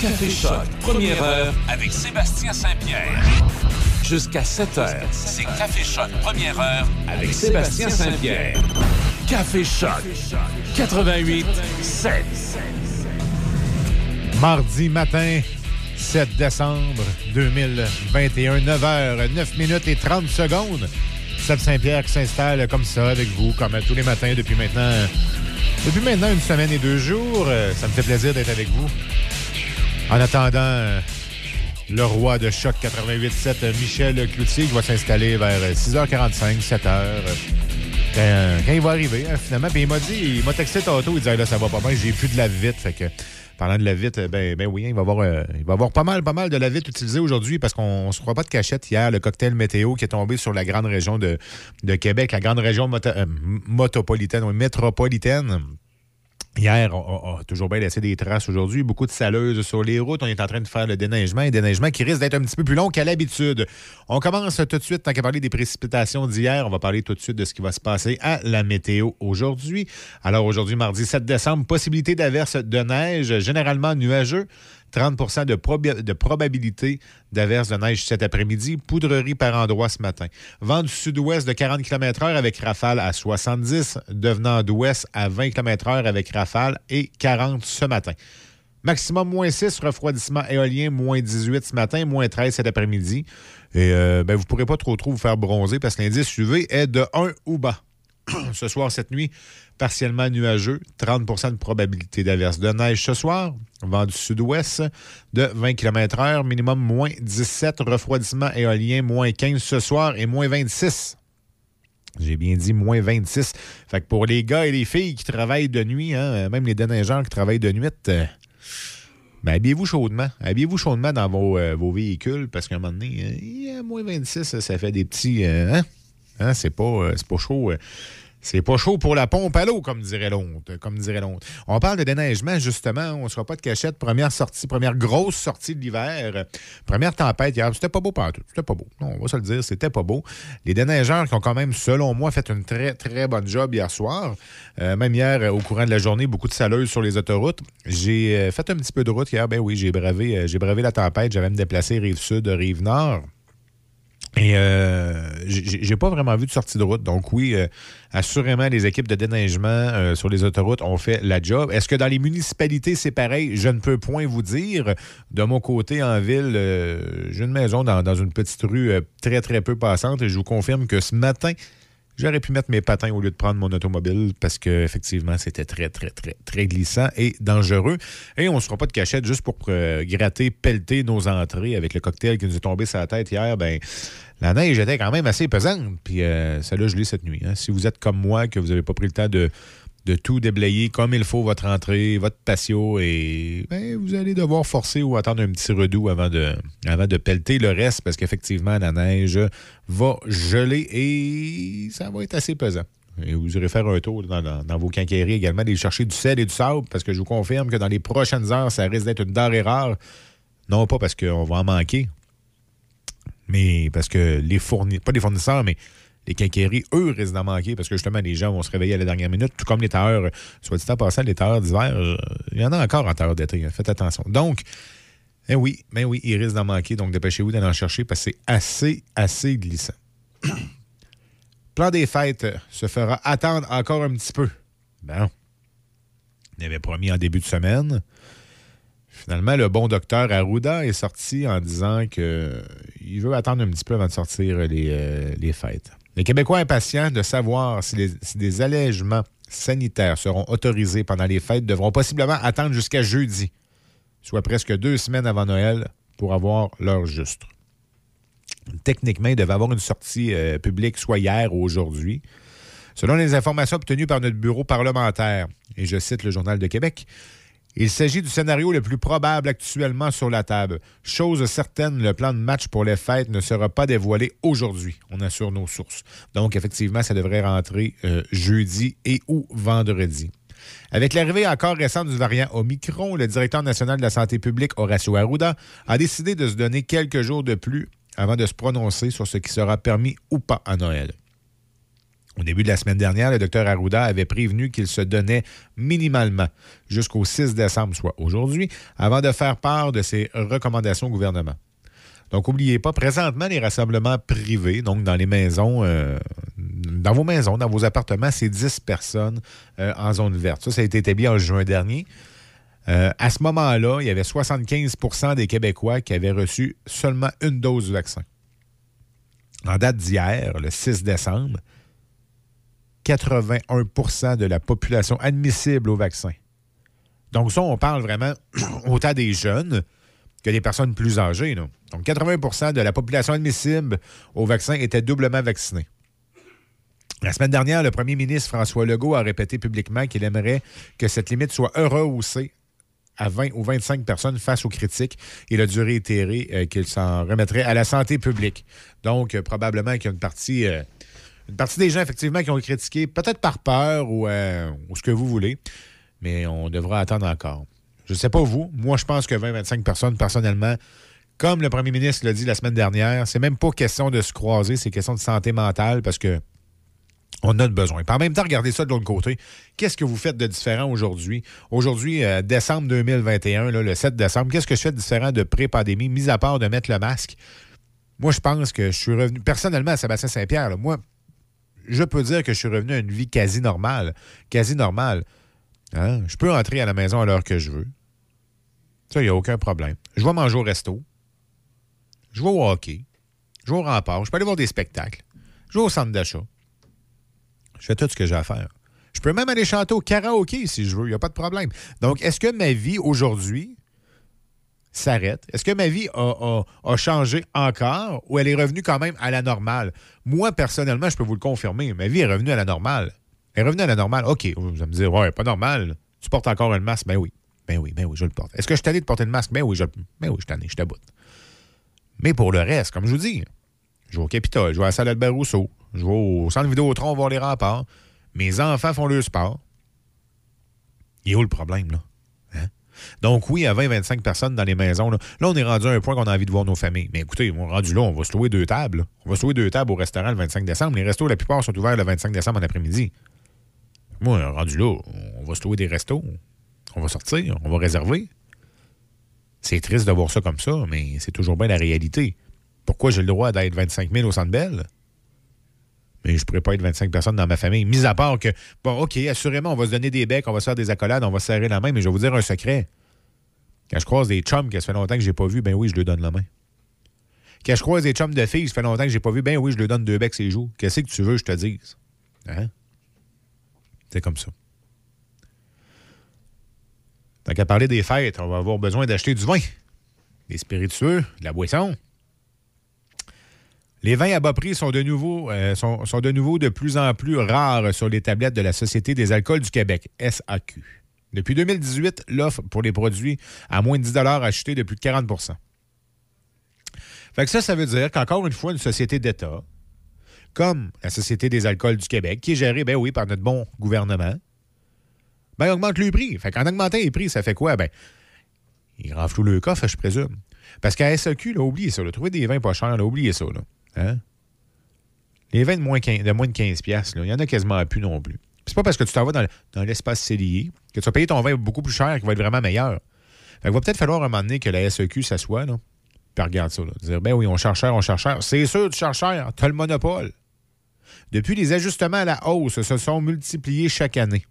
Café Choc, première heure avec Sébastien Saint-Pierre. Jusqu'à 7 heures, c'est Café Choc, première heure avec Sébastien Saint-Pierre. Café Choc, 88 7. Mardi matin, 7 décembre 2021, 9h, 9 minutes et 30 secondes. Seb Saint-Pierre qui s'installe comme ça avec vous, comme tous les matins depuis maintenant, depuis maintenant une semaine et deux jours. Euh, Ça me fait plaisir d'être avec vous. En attendant, euh, le roi de choc 88.7, euh, Michel Cloutier, qui va s'installer vers 6h45, 7h. Quand, quand il va arriver, hein, finalement. Il m'a dit, il m'a texté tantôt, il disait là, ça va pas bien, j'ai plus de la vite. Fait que, parlant de la vite, ben, ben oui, hein, il va avoir, euh, il va avoir pas mal, pas mal de la vite utilisée aujourd'hui parce qu'on ne se croit pas de cachette hier, le cocktail météo qui est tombé sur la grande région de, de Québec, la grande région moto- euh, motopolitaine, oui, métropolitaine. Hier, on a toujours bien laissé des traces aujourd'hui. Beaucoup de saleuses sur les routes. On est en train de faire le déneigement. Un déneigement qui risque d'être un petit peu plus long qu'à l'habitude. On commence tout de suite, tant qu'à parler des précipitations d'hier, on va parler tout de suite de ce qui va se passer à la météo aujourd'hui. Alors aujourd'hui, mardi 7 décembre, possibilité d'averse de neige, généralement nuageux. 30 de, proba- de probabilité d'averse de neige cet après-midi. Poudrerie par endroit ce matin. Vent du sud-ouest de 40 km/h avec rafale à 70, devenant d'ouest à 20 km/h avec rafale et 40 ce matin. Maximum moins 6, refroidissement éolien, moins 18 ce matin, moins 13 cet après-midi. Et euh, ben, vous ne pourrez pas trop trop vous faire bronzer parce que l'indice UV est de 1 ou bas. ce soir, cette nuit, partiellement nuageux, 30% de probabilité d'averse de neige ce soir. Vent du sud-ouest de 20 km/h, minimum moins 17, refroidissement éolien, moins 15 ce soir et moins 26. J'ai bien dit moins 26. Fait que pour les gars et les filles qui travaillent de nuit, hein, même les déneigeurs qui travaillent de nuit, euh, ben, habillez-vous chaudement. Habillez-vous chaudement dans vos, euh, vos véhicules parce qu'à un moment donné, euh, moins 26, ça fait des petits. hein? Hein, c'est pas, pas chaud. C'est pas chaud pour la pompe à l'eau, comme dirait l'autre. Comme dirait l'autre. On parle de déneigement, justement. On ne sera pas de cachette. Première sortie, première grosse sortie de l'hiver. Première tempête hier. C'était pas beau partout. C'était pas beau. Non, on va se le dire, c'était pas beau. Les déneigeurs qui ont quand même, selon moi, fait une très, très bonne job hier soir. Euh, même hier, au courant de la journée, beaucoup de saleuses sur les autoroutes. J'ai euh, fait un petit peu de route hier. Ben oui, j'ai bravé, euh, j'ai bravé la tempête. J'avais me déplacer rive sud, rive nord. Et euh, j'ai pas vraiment vu de sortie de route. Donc oui, euh, assurément, les équipes de déneigement euh, sur les autoroutes ont fait la job. Est-ce que dans les municipalités, c'est pareil? Je ne peux point vous dire. De mon côté, en ville, euh, j'ai une maison dans, dans une petite rue euh, très, très peu passante et je vous confirme que ce matin, J'aurais pu mettre mes patins au lieu de prendre mon automobile parce que effectivement c'était très, très, très, très glissant et dangereux. Et on ne se fera pas de cachette juste pour euh, gratter, pelleter nos entrées avec le cocktail qui nous est tombé sur la tête hier. Ben, la neige était quand même assez pesante. Puis euh, ça l'a gelé cette nuit. hein. Si vous êtes comme moi, que vous n'avez pas pris le temps de, de tout déblayer comme il faut votre entrée, votre patio, et ben, vous allez devoir forcer ou attendre un petit redout avant de, avant de pelleter le reste parce qu'effectivement, la neige va geler et ça va être assez pesant. Et vous irez faire un tour dans, vos quincailleries également, d'aller chercher du sel et du sable parce que je vous confirme que dans les prochaines heures, ça risque d'être une denrée rare. Non pas parce qu'on va en manquer, mais parce que les fournisseurs, pas les fournisseurs, mais les quincailleries, eux, risquent d'en manquer parce que justement, les gens vont se réveiller à la dernière minute, tout comme les tailleurs. Soit dit en passant, les tailleurs d'hiver, euh, il y en a encore en tailleurs d'été. hein. Faites attention. Donc, ben oui, ben oui, il risque d'en manquer. Donc, dépêchez-vous d'aller en chercher parce que c'est assez, assez glissant. Plan des fêtes se fera attendre encore un petit peu. Bon. Il avait promis en début de semaine. Finalement, le bon docteur Arruda est sorti en disant qu'il veut attendre un petit peu avant de sortir euh, les fêtes. Les Québécois impatients de savoir si, des allègements sanitaires seront autorisés pendant les fêtes devront possiblement attendre jusqu'à jeudi, soit presque deux semaines avant Noël, pour avoir leur juste. Techniquement, il devait avoir une sortie euh, publique soit hier ou aujourd'hui. Selon les informations obtenues par notre bureau parlementaire, et je cite le Journal de Québec, il s'agit du scénario le plus probable actuellement sur la table. Chose certaine, le plan de match pour les fêtes ne sera pas dévoilé aujourd'hui. On assure nos sources. Donc, effectivement, ça devrait rentrer euh, jeudi et ou vendredi. Avec l'arrivée encore récente du variant Omicron, le directeur national de la santé publique, Horacio Arruda, a décidé de se donner quelques jours de plus avant de se prononcer sur ce qui sera permis ou pas à Noël. Au début de la semaine dernière, le docteur Arruda avait prévenu qu'il se donnait minimalement jusqu'au 6 décembre, soit aujourd'hui, avant de faire part de ses recommandations au gouvernement. Donc, n'oubliez pas, présentement, les rassemblements privés, donc dans les maisons, euh, dans vos maisons, dans vos appartements, c'est 10 personnes euh, en zone verte. Ça, ça a été établi en juin dernier. Euh, à ce moment-là, il y avait 75% des Québécois qui avaient reçu seulement une dose du vaccin. En date d'hier, le 6 décembre, 81% de la population admissible au vaccin. Donc ça, on parle vraiment autant des jeunes que des personnes plus âgées. Donc 80% de la population admissible au vaccin était doublement vaccinée. La semaine dernière, le premier ministre François Legault a répété publiquement qu'il aimerait que cette limite soit rehaussée à 20 ou 25 personnes face aux critiques. Il a dû réitérer euh, qu'il s'en remettrait à la santé publique. Donc, euh, probablement qu'il y a une partie euh, une partie des gens, effectivement, qui ont critiqué, peut-être par peur euh, ou, ce que vous voulez, mais on devra attendre encore. Je ne sais pas vous, moi, je pense que 20-25 personnes, personnellement, comme le premier ministre l'a dit la semaine dernière, c'est même pas question de se croiser, c'est question de santé mentale parce que on a besoin. Par en même temps, regardez ça de l'autre côté. Qu'est-ce que vous faites de différent aujourd'hui? Aujourd'hui, euh, décembre 2021, le 7 décembre, qu'est-ce que je fais de différent de pré-pandémie, mis à part de mettre le masque? Moi, je pense que je suis revenu personnellement à Sébastien Saint-Pierre. Moi, je peux dire que je suis revenu à une vie quasi normale. Quasi normale. Hein? Je peux entrer à la maison à l'heure que je veux. Ça, il n'y a aucun problème. Je vais manger au resto. Je vais au hockey. Je vais au rempart. Je peux aller voir des spectacles. Je vais au centre d'achat. Je fais tout ce que j'ai à faire. Je peux même aller chanter au karaoké si je veux. Il n'y a pas de problème. Donc, est-ce que ma vie aujourd'hui s'arrête? Est-ce que ma vie a, changé encore ou elle est revenue quand même à la normale? Moi, personnellement, je peux vous le confirmer. Ma vie est revenue à la normale. Elle est revenue à la normale. OK, vous allez me dire, ouais, pas normal. Tu portes encore un masque? Ben oui. Ben oui, ben oui, je le porte. Est-ce que je suis allé de porter le masque? Ben oui, je, ben oui, je suis je t'aboute. Mais pour le reste, comme je vous dis, je vais au Capitole, je vais à la salle Albert Rousseau, je vais au centre Vidéotron voir les remparts. Mes enfants font leur sport. Il est où le problème, là? Donc, oui, à 20-25 personnes dans les maisons, là, on est rendu à un point qu'on a envie de voir nos familles. Mais écoutez, on est rendu là, on va se louer deux tables. On va se louer deux tables au restaurant le 25 décembre. Les restos, la plupart, sont ouverts le 25 décembre en après-midi. Moi, rendu là, on va se louer des restos. On va sortir, on va réserver. C'est triste de voir ça comme ça, mais c'est toujours bien la réalité. Pourquoi j'ai le droit d'être 25 000 au Centre Bell? Mais je ne pourrais pas être 25 personnes dans ma famille. Mis à part que, bon, OK, assurément, on va se donner des becs, on va se faire des accolades, on va se serrer la main, mais je vais vous dire un secret. Quand je croise des chums que ça fait longtemps que je n'ai pas vu, ben oui, je lui donne la main. Quand je croise des chums de filles, ça fait longtemps que je n'ai pas vu, ben oui, je lui donne deux becs ses joues. Qu'est-ce que tu veux, je te dise? Hein? C'est comme ça. Tant qu'à parler des fêtes, on va avoir besoin d'acheter du vin, des spiritueux, de la boisson. Les vins à bas prix sont de, nouveau, euh, sont, de nouveau de plus en plus rares sur les tablettes de la Société des alcools du Québec, SAQ. Depuis 2018, l'offre pour les produits à moins de 10 a chuté de plus de 40% fait que ça, ça veut dire qu'encore une fois, une société d'État, comme la Société des alcools du Québec, qui est gérée, ben oui, par notre bon gouvernement, ben, augmente le prix. Fait qu'en augmentant les prix, ça fait quoi? Ben, il renfloue le coffre, je présume. Parce qu'à SAQ, là, oubliez ça. Là, trouver des vins pas chers, là, oubliez ça. Hein? Les vins de moins, de moins de 15 il n'y en a quasiment plus non plus. C'est pas parce que tu t'en vas dans, l'espace cellier que tu vas payer ton vin beaucoup plus cher qui va être vraiment meilleur. il va peut-être falloir un moment donné que la SEQ s'assoie, là, puis regarde ça. Dire, ben oui, on cherche cher, on cherche cher. C'est sûr, tu cherches cher, tu as le monopole. Depuis, les ajustements à la hausse se sont multipliés chaque année.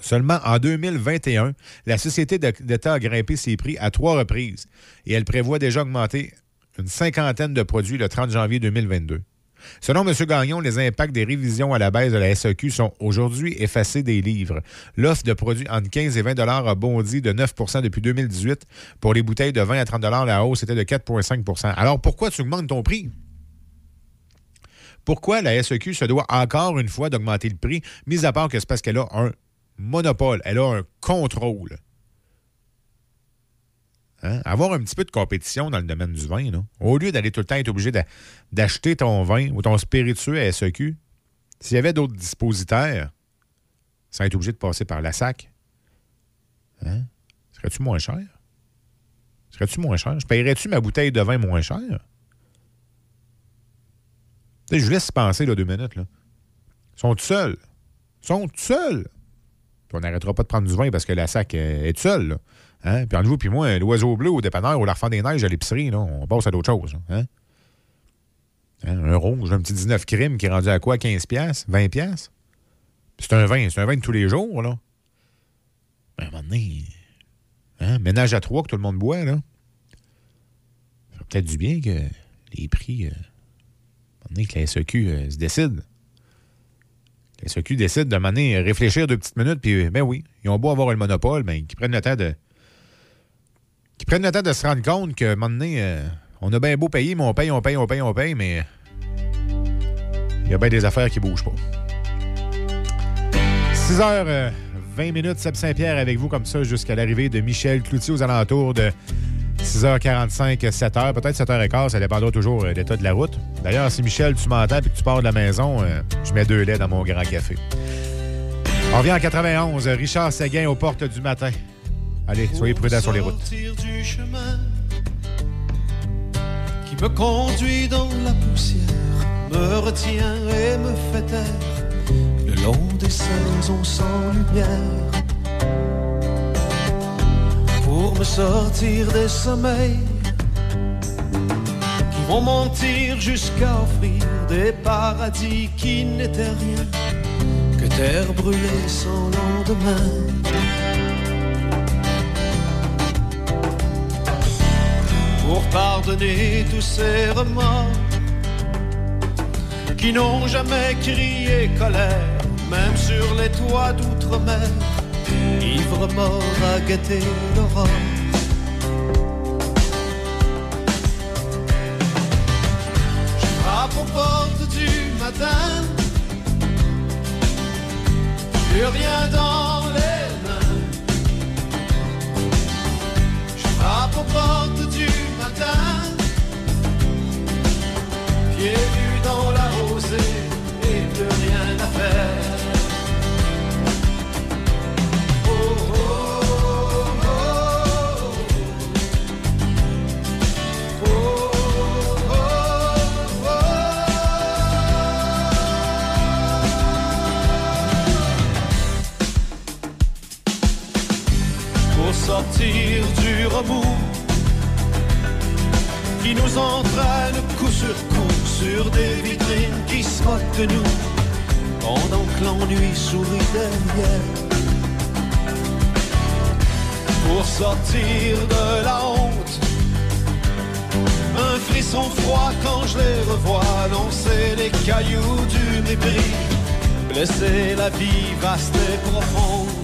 Seulement en 2021, la Société d'État a grimpé ses prix à trois reprises et elle prévoit déjà augmenter une cinquantaine de produits le 30 janvier 2022. Selon M. Gagnon, les impacts des révisions à la baisse de la SEQ sont aujourd'hui effacés des livres. L'offre de produits entre 15 et 20 a bondi de 9% depuis 2018. Pour les bouteilles de 20 à 30 la hausse était de 4,5% Alors pourquoi tu augmentes ton prix? Pourquoi la SEQ se doit encore une fois d'augmenter le prix, mis à part que c'est parce qu'elle a un monopole, elle a un contrôle? Hein? Avoir un petit peu de compétition dans le domaine du vin, au lieu d'aller tout le temps être obligé d'acheter ton vin ou ton spiritueux à SEQ, s'il y avait d'autres dispositaires, sans être obligé de passer par la SAC, hein? serais-tu moins cher? Serais-tu moins cher? Je paierais-tu ma bouteille de vin moins cher? je vous laisse penser là, deux minutes. Ils sont tout seuls. Ils sont tout seuls. Puis on n'arrêtera pas de prendre du vin parce que la sac est toute seule. Hein? Puis entre vous puis moi, l'oiseau bleu au dépanneur ou l'enfant des neiges à l'épicerie, on passe à d'autres choses. Hein? Hein? Un rouge, un petit 19 crime qui est rendu à quoi? 15 pièces 20 pièces C'est un vin, c'est un vin de tous les jours, là. Ben, à un moment donné, hein? ménage à trois que tout le monde boit, là. Ça ferait peut-être du bien que les prix, euh, à un moment donné, que la SEQ euh, se décide. La SEQ décide de mener, réfléchir deux petites minutes, puis ben oui, ils ont beau avoir le monopole, mais ben, qu'ils prennent le temps de. Qu'ils prennent le temps de se rendre compte que, un moment donné, euh, on a bien beau payer, mais on paye, on paye, on paye, on paye, mais il y a bien des affaires qui bougent pas. 6h20 20 minutes, Saint-Pierre avec vous comme ça jusqu'à l'arrivée de Michel Cloutier aux alentours de 6h45, 7h, peut-être 7h15, ça dépendra toujours de l'état de la route. D'ailleurs, si Michel, tu m'entends et que tu pars de la maison, euh, je mets deux laits dans mon grand café. On revient en 91, Richard Séguin aux portes du matin. Allez, soyez prudents sur les routes me conduit dans la poussière, me retient et me fait taire le long des saisons sans lumière. Pour me sortir des sommeils qui vont mentir jusqu'à offrir des paradis qui n'étaient rien que terre brûlée sans lendemain. Pour pardonner tous ces remords qui n'ont jamais crié colère, même sur les toits d'outre-mer, ivre mort à guetter l'aurore. Je frappe aux portes du matin, plus rien dans les mains. Je frappe aux portes Pieds dans la rosée et plus rien à faire. Sortir du remous qui nous entraîne coup sur coup sur des vitrines qui se de nous pendant que l'ennui sourit derrière. Pour sortir de la honte, un frisson froid quand je les revois lancer les cailloux du mépris, blesser la vie vaste et profonde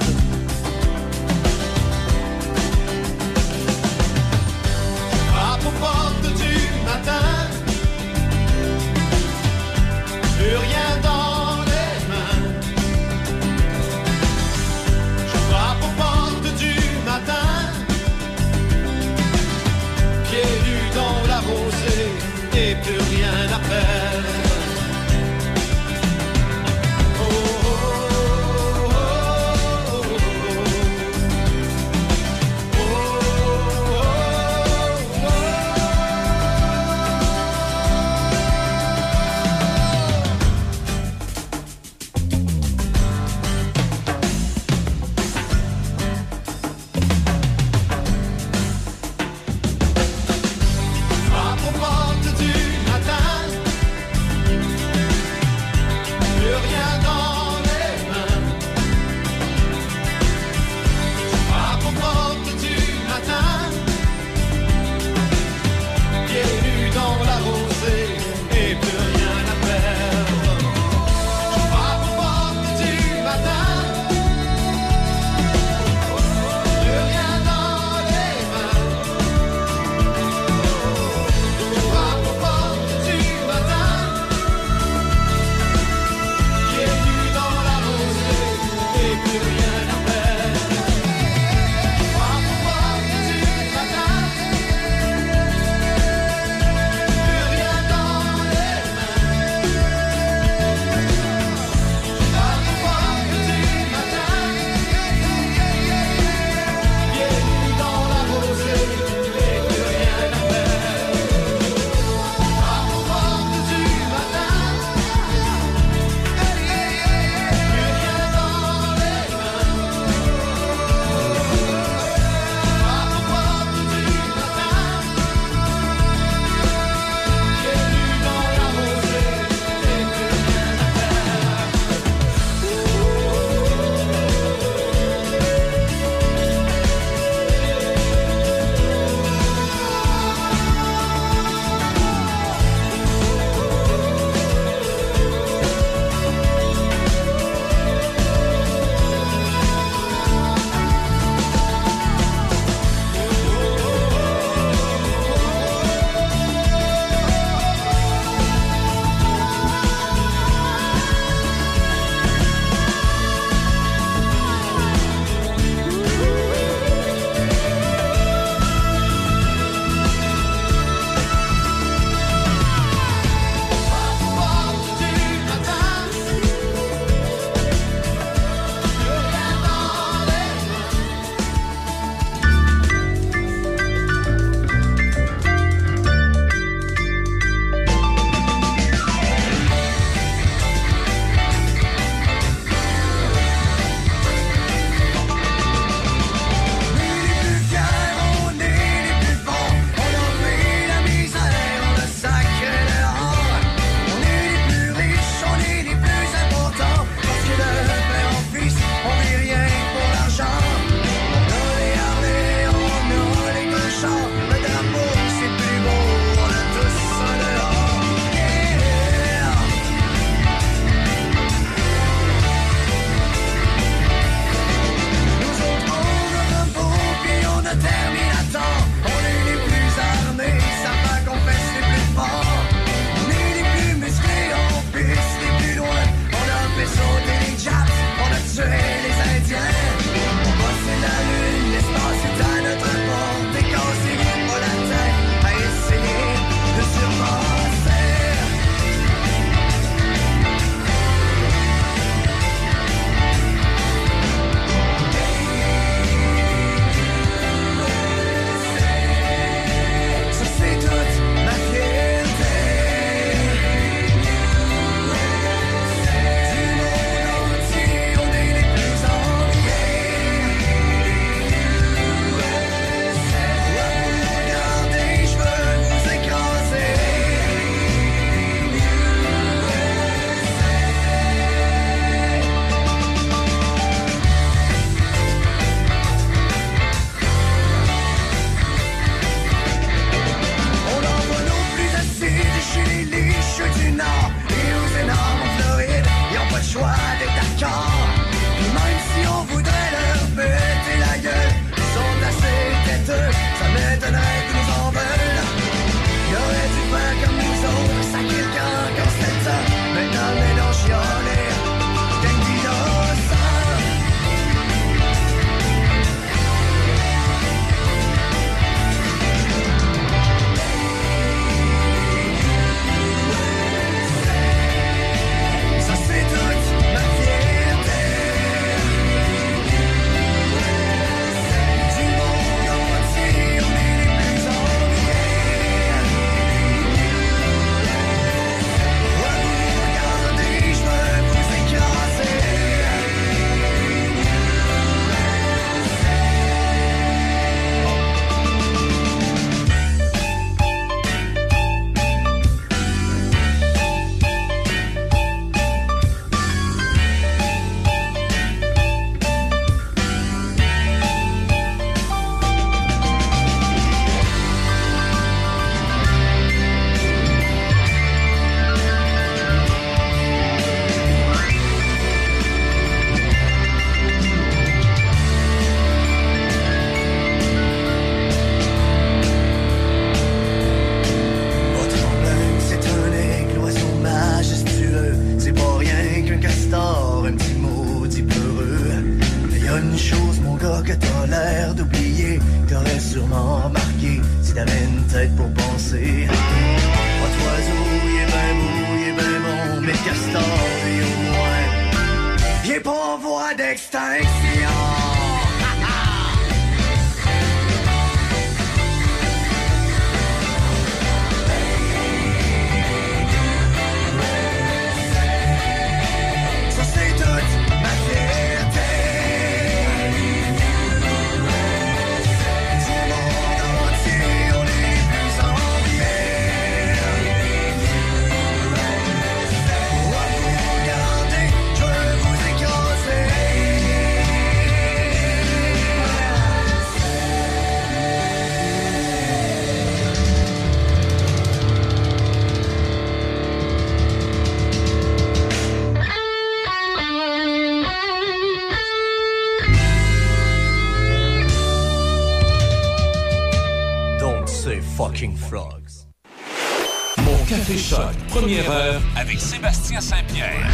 première heure avec Sébastien Saint-Pierre.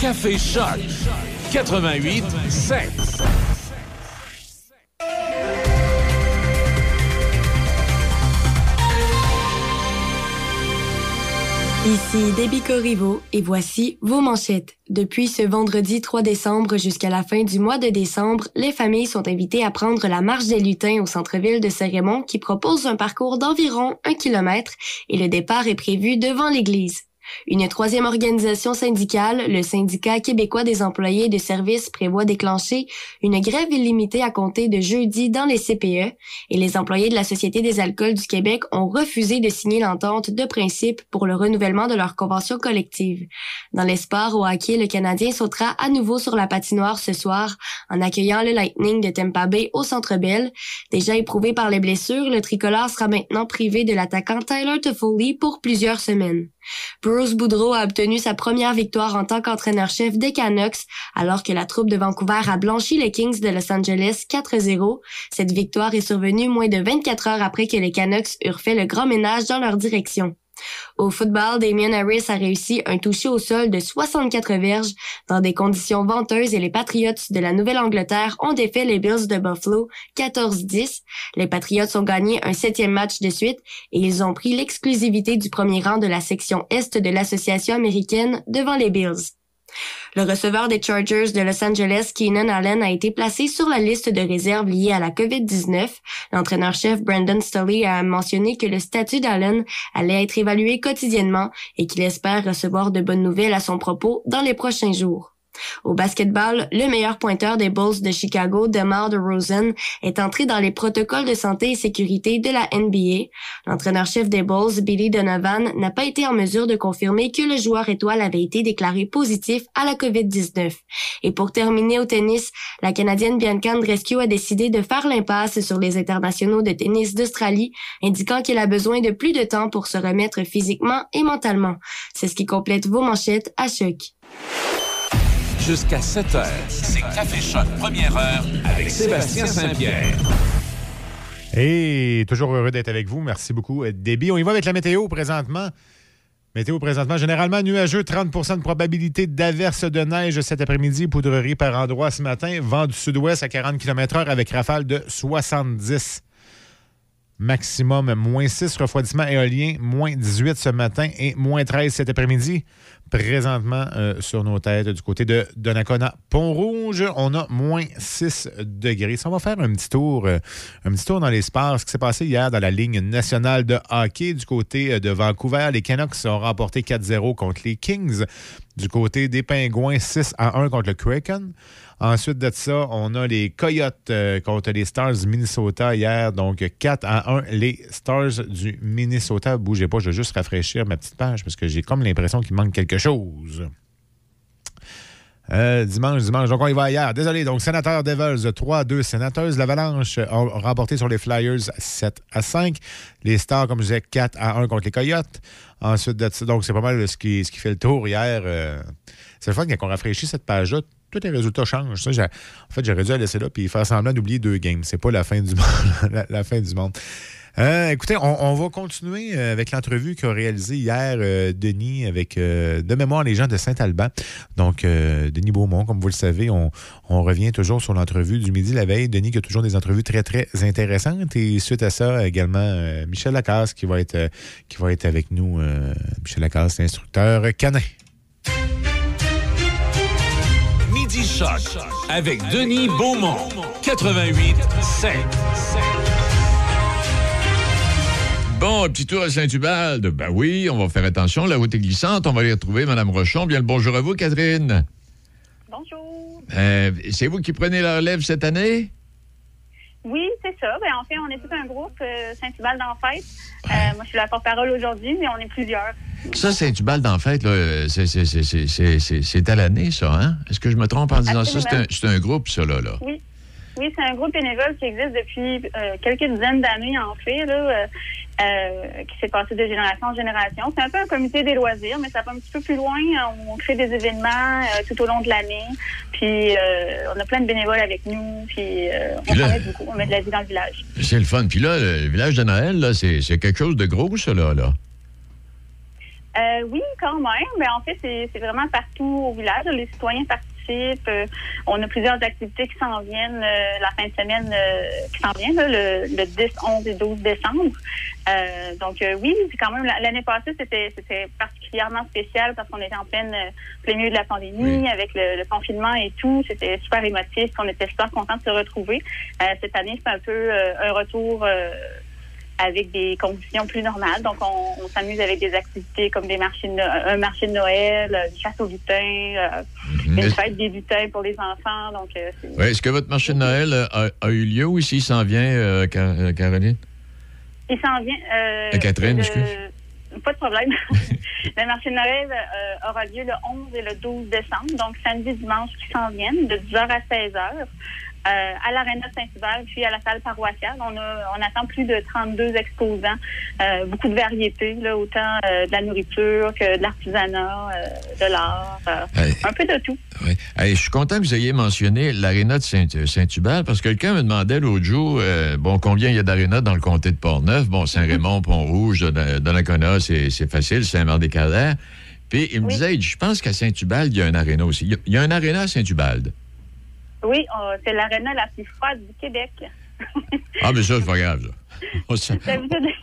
Café Choc, 88 7. Ici Déby Corriveau et voici vos manchettes. Depuis ce vendredi 3 décembre jusqu'à la fin du mois de décembre, les familles sont invitées à prendre la marche des lutins au centre-ville de Saint-Raymond qui propose un parcours d'environ un kilomètre et le départ est prévu devant l'église. Une troisième organisation syndicale, le syndicat québécois des employés de services, prévoit déclencher une grève illimitée à compter de jeudi dans les CPE et les employés de la Société des alcools du Québec ont refusé de signer l'entente de principe pour le renouvellement de leur convention collective. Dans les sports au hockey, le Canadien sautera à nouveau sur la patinoire ce soir en accueillant le Lightning de Tampa Bay au Centre Bell. Déjà éprouvé par les blessures, le tricolore sera maintenant privé de l'attaquant Tyler Toffoli pour plusieurs semaines. Bruce Boudreau a obtenu sa première victoire en tant qu'entraîneur-chef des Canucks, alors que la troupe de Vancouver a blanchi les Kings de Los Angeles 4-0. Cette victoire est survenue moins de 24 heures après que les Canucks eurent fait le grand ménage dans leur direction. Au football, Damien Harris a réussi un toucher au sol de 64 verges dans des conditions venteuses et les Patriots de la Nouvelle-Angleterre ont défait les Bills de Buffalo 14-10. Les Patriots ont gagné un septième match de suite et ils ont pris l'exclusivité du premier rang de la section Est de l'Association américaine devant les Bills. Le receveur des Chargers de Los Angeles, Keenan Allen, a été placé sur la liste de réserve liée à la COVID-19. L'entraîneur-chef Brandon Staley a mentionné que le statut d'Allen allait être évalué quotidiennement et qu'il espère recevoir de bonnes nouvelles à son propos dans les prochains jours. Au basketball, le meilleur pointeur des Bulls de Chicago, DeMar DeRozan, est entré dans les protocoles de santé et sécurité de la NBA. L'entraîneur-chef des Bulls, Billy Donovan, n'a pas été en mesure de confirmer que le joueur étoile avait été déclaré positif à la COVID-19. Et pour terminer au tennis, la Canadienne Bianca Andreescu a décidé de faire l'impasse sur les internationaux de tennis d'Australie, indiquant qu'elle a besoin de plus de temps pour se remettre physiquement et mentalement. C'est ce qui complète vos manchettes à choc. Jusqu'à 7 heures, c'est Café Choc, première heure avec Sébastien Saint-Pierre. Et toujours heureux d'être avec vous. Merci beaucoup, Déby. On y va avec la météo présentement. Météo présentement, généralement nuageux, 30% de probabilité d'averse de neige cet après-midi, poudrerie par endroit ce matin, vent du sud-ouest à 40 km/h avec rafale de 70. Maximum moins 6, refroidissement éolien, moins 18 ce matin et moins 13 cet après-midi. Présentement, euh, sur nos têtes, du côté de Donnacona, Pont-Rouge, on a moins 6 degrés. On va faire un petit tour, euh, un petit tour dans l'espace. Ce qui s'est passé hier dans la ligne nationale de hockey du côté euh, de Vancouver. Les Canucks ont remporté 4-0 contre les Kings. Du côté des Pingouins, 6 à 1 contre le Kraken. Ensuite de ça, on a les Coyotes euh, contre les Stars du Minnesota hier. Donc 4 à 1, les Stars du Minnesota. Bougez pas, je vais juste rafraîchir ma petite page parce que j'ai comme l'impression qu'il manque quelque chose. Euh, dimanche, dimanche. Donc, on y va hier. Désolé. Donc, Sénateur Devils 3-2. Sénateuse L'Avalanche ont remporté sur les Flyers 7 à 5. Les Stars, comme je disais, 4 à 1 contre les Coyotes. Ensuite de ça, donc, c'est pas mal ce qui, ce qui fait le tour hier. Euh, c'est le fun quand on rafraîchit cette page-là. Tous les résultats changent. En fait, j'aurais dû la laisser là puis faire semblant d'oublier deux games. C'est pas la fin du monde. la fin du monde. Euh, écoutez, on, va continuer euh, avec l'entrevue qu'a réalisée hier euh, Denis avec de mémoire les gens de Saint-Alban. Donc, Denis Beaumont, comme vous le savez, on, revient toujours sur l'entrevue du midi la veille. Denis qui a toujours des entrevues très, très intéressantes. Et suite à ça, également, Michel Lacasse qui va être, qui va être avec nous. Michel Lacasse, instructeur canin. Midi Choc avec Denis Beaumont, 88 5. Bon, petit tour à Saint-Ubalde. Ben oui, on va faire attention. La route est glissante. On va aller retrouver Mme Rochon. Bien le bonjour à vous, Catherine. Bonjour. Euh, c'est vous qui prenez la relève cette année? Oui, c'est ça. Ben, en fait, on est tout un groupe, euh, Saint-Ubalde en fête. Euh, moi, je suis la porte-parole aujourd'hui, mais on est plusieurs. Ça, Saint-Ubalde en fête, c'est à l'année, ça, hein? Est-ce que je me trompe en disant ça? C'est un, groupe, ça, là. là. Oui. Oui, c'est un groupe bénévole qui existe depuis quelques dizaines d'années, en fait. Là. Euh, qui s'est passé de génération en génération. C'est un peu un comité des loisirs, mais ça va un petit peu plus loin. On crée des événements euh, tout au long de l'année. Puis euh, on a plein de bénévoles avec nous. Puis, on met beaucoup. On met de la vie dans le village. C'est le fun. Puis là, le village de Noël, là, c'est, quelque chose de gros, ça, là. là. oui, quand même. Mais en fait, c'est, vraiment partout au village. Les citoyens participent euh, on a plusieurs activités qui s'en viennent euh, la fin de semaine euh, qui s'en vient, le, 10, 11 et 12 décembre. donc oui, c'est quand même l'année passée, c'était particulièrement spécial parce qu'on était en pleine plein milieu de la pandémie, avec le, confinement et tout. C'était super émotif. On était super contents de se retrouver. cette année, c'est un peu un retour avec des conditions plus normales. Donc, on, s'amuse avec des activités comme des marchés un marché de Noël, une chasse au lutin, euh, mhm. une fête des lutins pour les enfants. Donc, euh, Est-ce que votre marché de Noël a, eu lieu ou ici, il s'en vient, euh, Caroline? Il s'en vient. Catherine, excuse. Pas de problème. le marché de Noël aura lieu le 11 et le 12 décembre, donc samedi, dimanche qui s'en viennent, de 10h à 16h. Euh, à l'Arena Saint-Hubert, puis à la salle paroissiale. On, on attend plus de 32 exposants, euh, beaucoup de variétés, là, autant euh, de la nourriture que de l'artisanat, de l'art, un peu de tout. je suis content que vous ayez mentionné l'Arena de Saint-Hubert parce que quelqu'un me demandait l'autre jour, bon, combien il y a d'arénas dans le comté de Portneuf? Bon, Saint-Raymond, Pont-Rouge, Donnacona, c'est facile, Saint-Marc-des-Calais. Puis il me disait, je pense qu'à Saint-Ubalde, il y a un aréna aussi. Il y a un aréna à Saint-Ubalde. Oui, c'est l'aréna la plus froide du Québec. ah, mais ça, c'est pas grave, ça.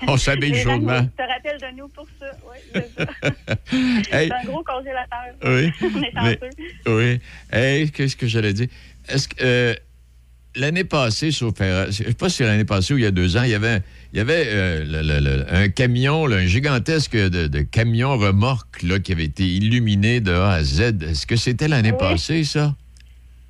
On s'habille chaudement. Tu te rappelles de nous pour ça. Oui, c'est un gros congélateur. Oui. On est. Oui. Hey, qu'est-ce que j'allais dire? Est-ce que euh, l'année passée, sauf je sais pas si c'est l'année passée ou il y a deux ans, il y avait, il y avait euh, un camion, un gigantesque de, camion remorque là, qui avait été illuminé de A à Z. Est-ce que c'était l'année passée, ça?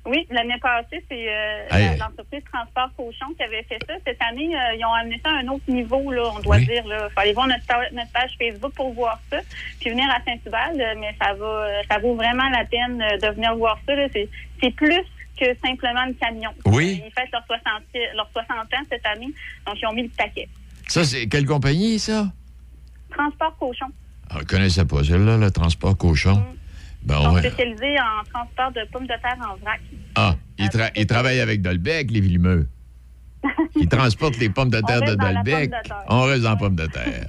Oui, l'année passée, c'est euh, l'entreprise Transport Cochon qui avait fait ça. Cette année, euh, ils ont amené ça à un autre niveau, là, on doit dire. Il faut aller voir notre, page Facebook pour voir ça. Puis venir à Saint-Hubert, mais ça va ça vaut vraiment la peine de venir voir ça. C'est plus que simplement le camion. Oui. Ils fêtent leurs 60, leur 60 ans cette année, donc ils ont mis le paquet. Ça, c'est quelle compagnie, ça? Transport Cochon. Ah, je ne connaissais pas celle-là, le Transport Cochon. Mm. Ben, sont spécialisés en transport de pommes de terre en vrac. Ah, ils, euh, travaillent avec Dolbec, les Villemeux. Ils transportent les pommes de terre de Dolbec. On reste en pommes de terre.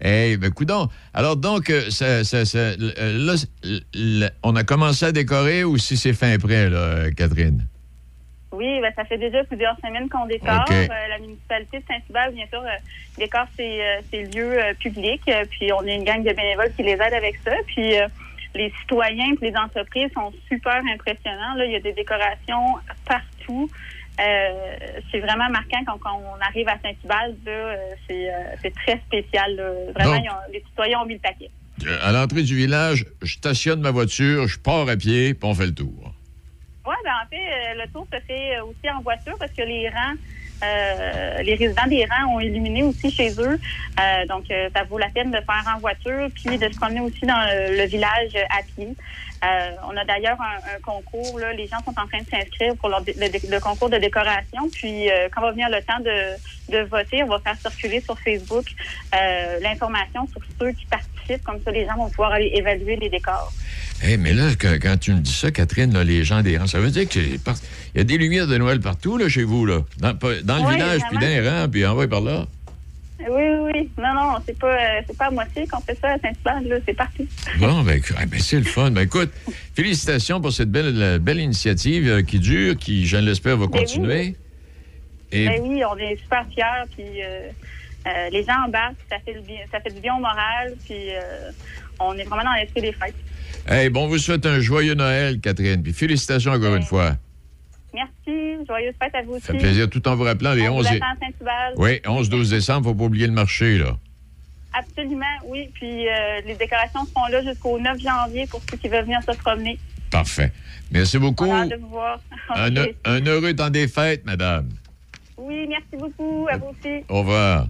Eh ben, coudon. Alors, donc, euh, ça, là, on a commencé à décorer ou si c'est fin prêt, là, Catherine? Oui, ben, ça fait déjà plusieurs semaines qu'on décore. Euh, la municipalité de Saint-Hubert, bien sûr, décore ses, lieux publics. puis, on est une gang de bénévoles qui les aide avec ça. Puis, les citoyens et les entreprises sont super impressionnants. Là, il y a des décorations partout. Euh, c'est vraiment marquant quand, on arrive à Saint-Hubald. Euh, euh, c'est, très spécial. Vraiment, les citoyens ont mis le paquet. À l'entrée du village, je stationne ma voiture, je pars à pied, puis on fait le tour. Oui, ben en fait, le tour se fait aussi en voiture parce que les rangs euh, les résidents des rangs ont illuminé aussi chez eux. Euh, donc, euh, ça vaut la peine de faire en voiture, puis de se promener aussi dans le, village à pied. On a d'ailleurs un, concours. Là, les gens sont en train de s'inscrire pour le, concours de décoration. Puis, quand va venir le temps de, de, voter, on va faire circuler sur Facebook l'information sur ceux qui participent. Comme ça, les gens vont pouvoir aller évaluer les décors. Hey, mais là, quand, tu me dis ça, Catherine, les gens des rangs, ça veut dire qu'il y a des lumières de Noël partout, là, chez vous, là. Dans, le village, puis dans les rangs, puis envoyé par là. Oui, oui, oui. Non, non, c'est pas, euh, c'est pas à moitié qu'on fait ça à Saint-Hubert, là, c'est partout. Bon, ben, ah, ben, c'est le fun. Ben, écoute, félicitations pour cette belle, belle initiative euh, qui dure, qui, je l'espère, va Ben continuer. Et Ben oui, on est super fiers, puis euh, euh, les gens embarquent, ça fait, le bien, ça fait du bien au moral, puis on est vraiment dans l'esprit des fêtes. hey, bon, on vous souhaite un joyeux Noël, Catherine. Puis félicitations encore une fois. Merci, joyeuse fête à vous aussi. Ça fait plaisir, tout en vous rappelant les On 11 vous Saint-Hubert. Oui, 11-12 décembre, faut pas oublier le marché, là. Absolument, oui. Puis euh, les décorations seront là jusqu'au 9 janvier pour ceux qui veulent venir se promener. Parfait. Merci beaucoup. On a de vous voir. Un, un heureux temps des fêtes, madame. Oui, merci beaucoup. À vous aussi. Au revoir.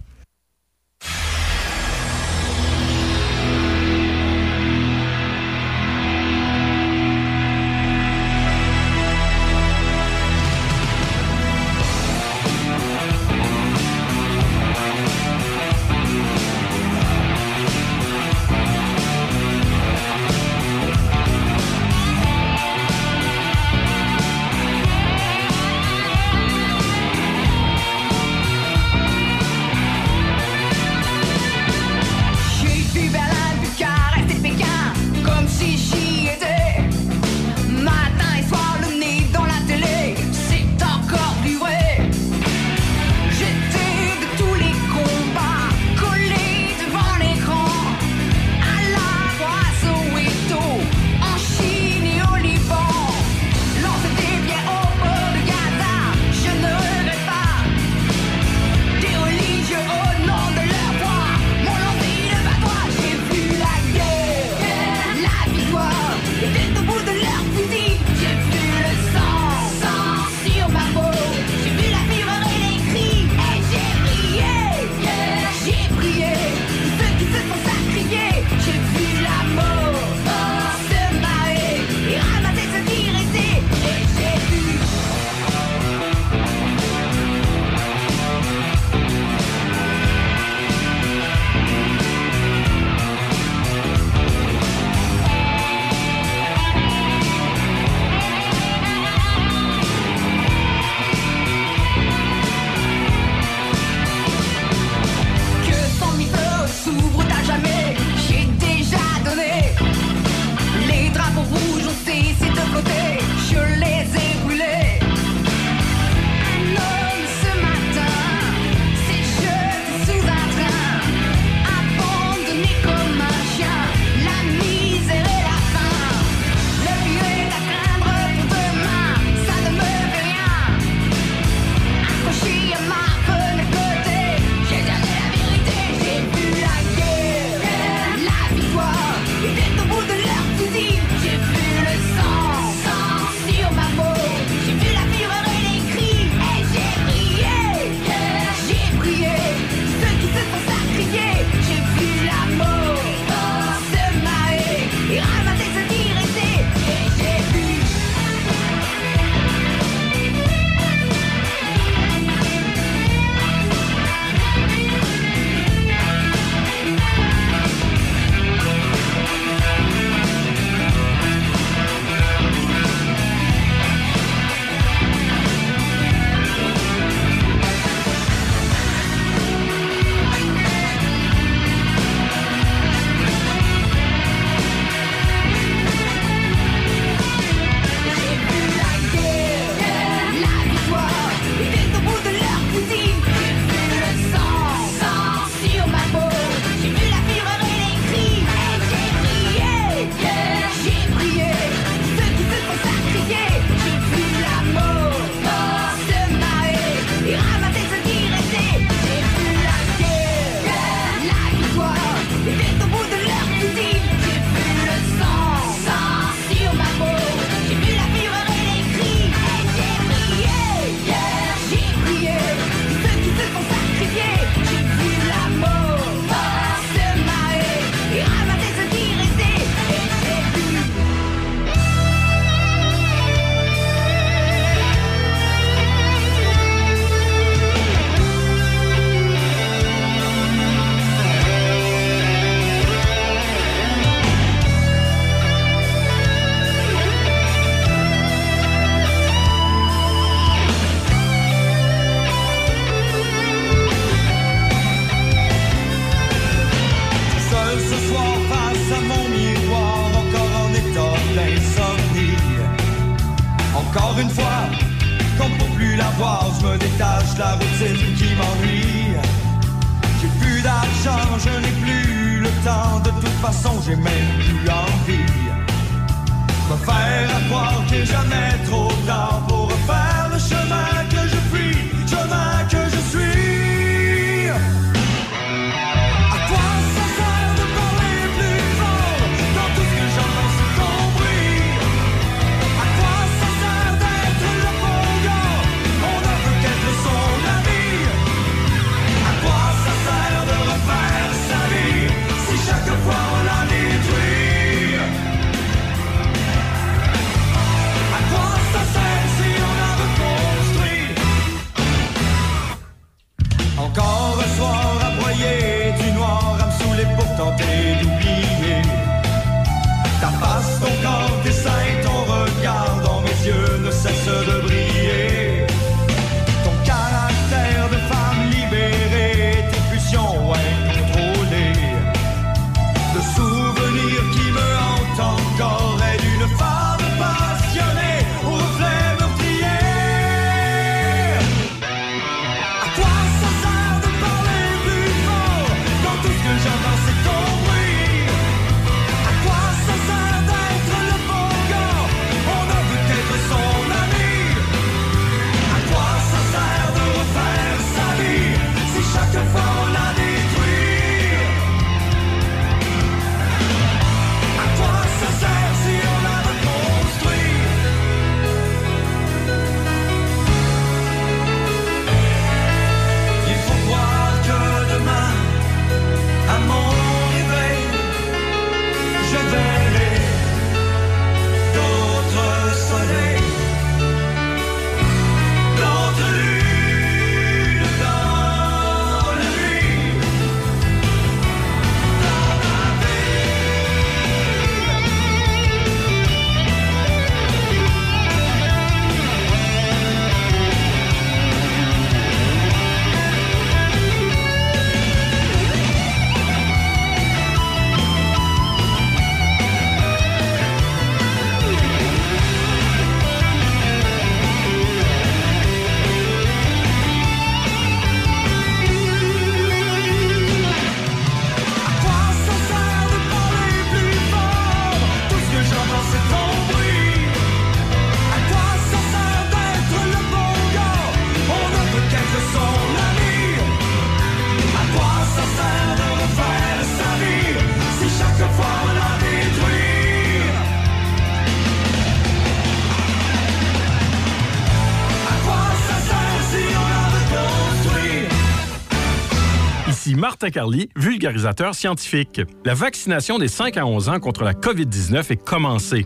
Carly, vulgarisateur scientifique. La vaccination des 5 à 11 ans contre la COVID-19 est commencée.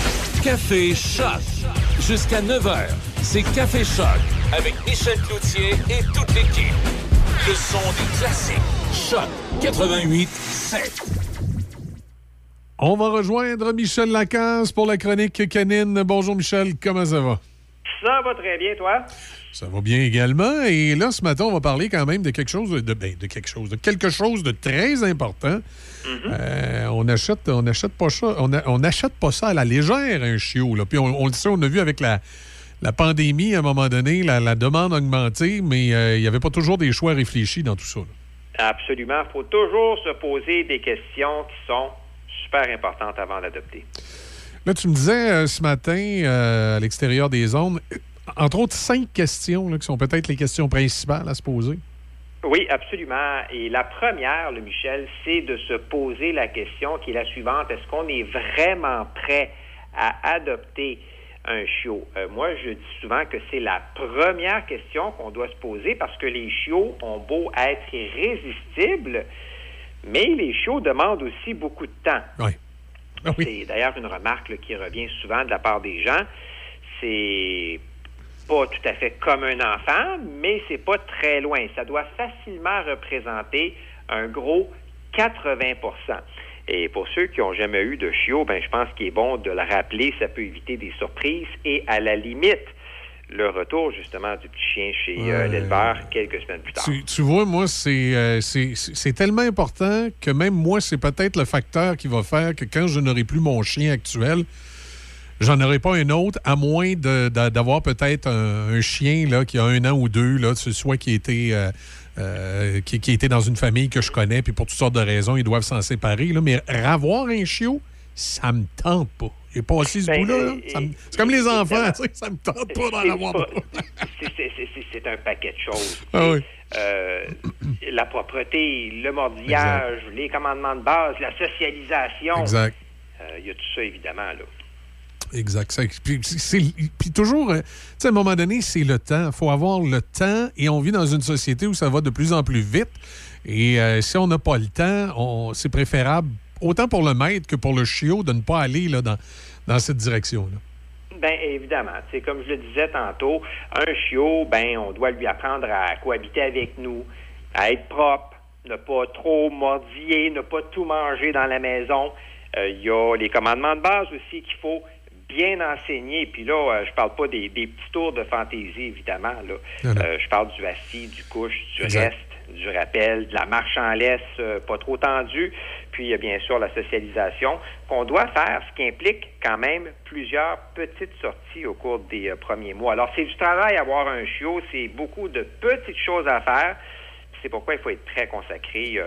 Café Choc. Jusqu'à 9h, c'est Café Choc avec Michel Cloutier et toute l'équipe. Le son des classiques. Choc 88 7. On va rejoindre Michel Lacasse pour la chronique canine. Bonjour Michel, comment ça va? Ça va très bien, toi? Ça va bien également. Et là, ce matin, on va parler quand même de quelque chose de, ben, de quelque chose, de quelque chose de très important. Euh, on achète, on achète pas ça, on, a- on n'achète pas ça à la légère un chiot. Là. Puis on, on le sait, on a vu avec la, la pandémie à un moment donné, la, la demande a augmenté, mais euh, il n'y avait pas toujours des choix réfléchis dans tout ça. là. Absolument. Il faut toujours se poser des questions qui sont super importantes avant d'adopter. Là, tu me disais euh, ce matin, à l'extérieur des zones, entre autres, cinq questions là, qui sont peut-être les questions principales à se poser. Oui, absolument. Et la première, le Michel, c'est de se poser la question qui est la suivante. Est-ce qu'on est vraiment prêt à adopter un chiot? Euh, moi, je dis souvent que c'est la première question qu'on doit se poser parce que les chiots ont beau être irrésistibles, mais les chiots demandent aussi beaucoup de temps. Oui. C'est d'ailleurs une remarque là, qui revient souvent de la part des gens. C'est pas tout à fait comme un enfant, mais c'est pas très loin. Ça doit facilement représenter un gros 80% et pour ceux qui n'ont jamais eu de chiot, ben, je pense qu'il est bon de le rappeler, ça peut éviter des surprises et à la limite, le retour justement du petit chien chez euh, l'éleveur quelques semaines plus tard. Tu, vois, moi, euh, c'est c'est tellement important que même moi, c'est peut-être le facteur qui va faire que quand je n'aurai plus mon chien actuel, j'en aurai pas un autre, à moins d'avoir peut-être un, chien là, qui a un an ou deux, là, soit qui était... Euh, euh, qui, qui, était dans une famille que je connais, puis pour toutes sortes de raisons, ils doivent s'en séparer. Là, mais ravoir un chiot, ça me tente pas. Et passer ce ben, bout-là, c'est comme les enfants, ça me tente pas d'en avoir C'est un paquet de choses. Ah euh, la propreté, le mordillage, les commandements de base, la socialisation. Exact. Euh, il y a tout ça, évidemment, là? Exact. Puis, toujours, euh, à un moment donné, c'est le temps. Il faut avoir le temps et on vit dans une société où ça va de plus en plus vite. Et euh, si on n'a pas le temps, c'est préférable, autant pour le maître que pour le chiot, de ne pas aller là, dans, dans cette direction-là. Bien, évidemment. C'est comme je le disais tantôt, un chiot, ben, on doit lui apprendre à cohabiter avec nous, à être propre, ne pas trop mordiller, ne pas tout manger dans la maison. Euh, il y a les commandements de base aussi qu'il faut bien enseigné. Puis là, euh, je parle pas des, petits tours de fantaisie, évidemment. Là. Euh, je parle du assis, du couche, du reste, du rappel, de la marche en laisse euh, pas trop tendue. Puis, il y a bien sûr la socialisation qu'on doit faire, ce qui implique quand même plusieurs petites sorties au cours des premiers mois. Alors, c'est du travail à avoir un chiot, c'est beaucoup de petites choses à faire. C'est pourquoi il faut être très consacré,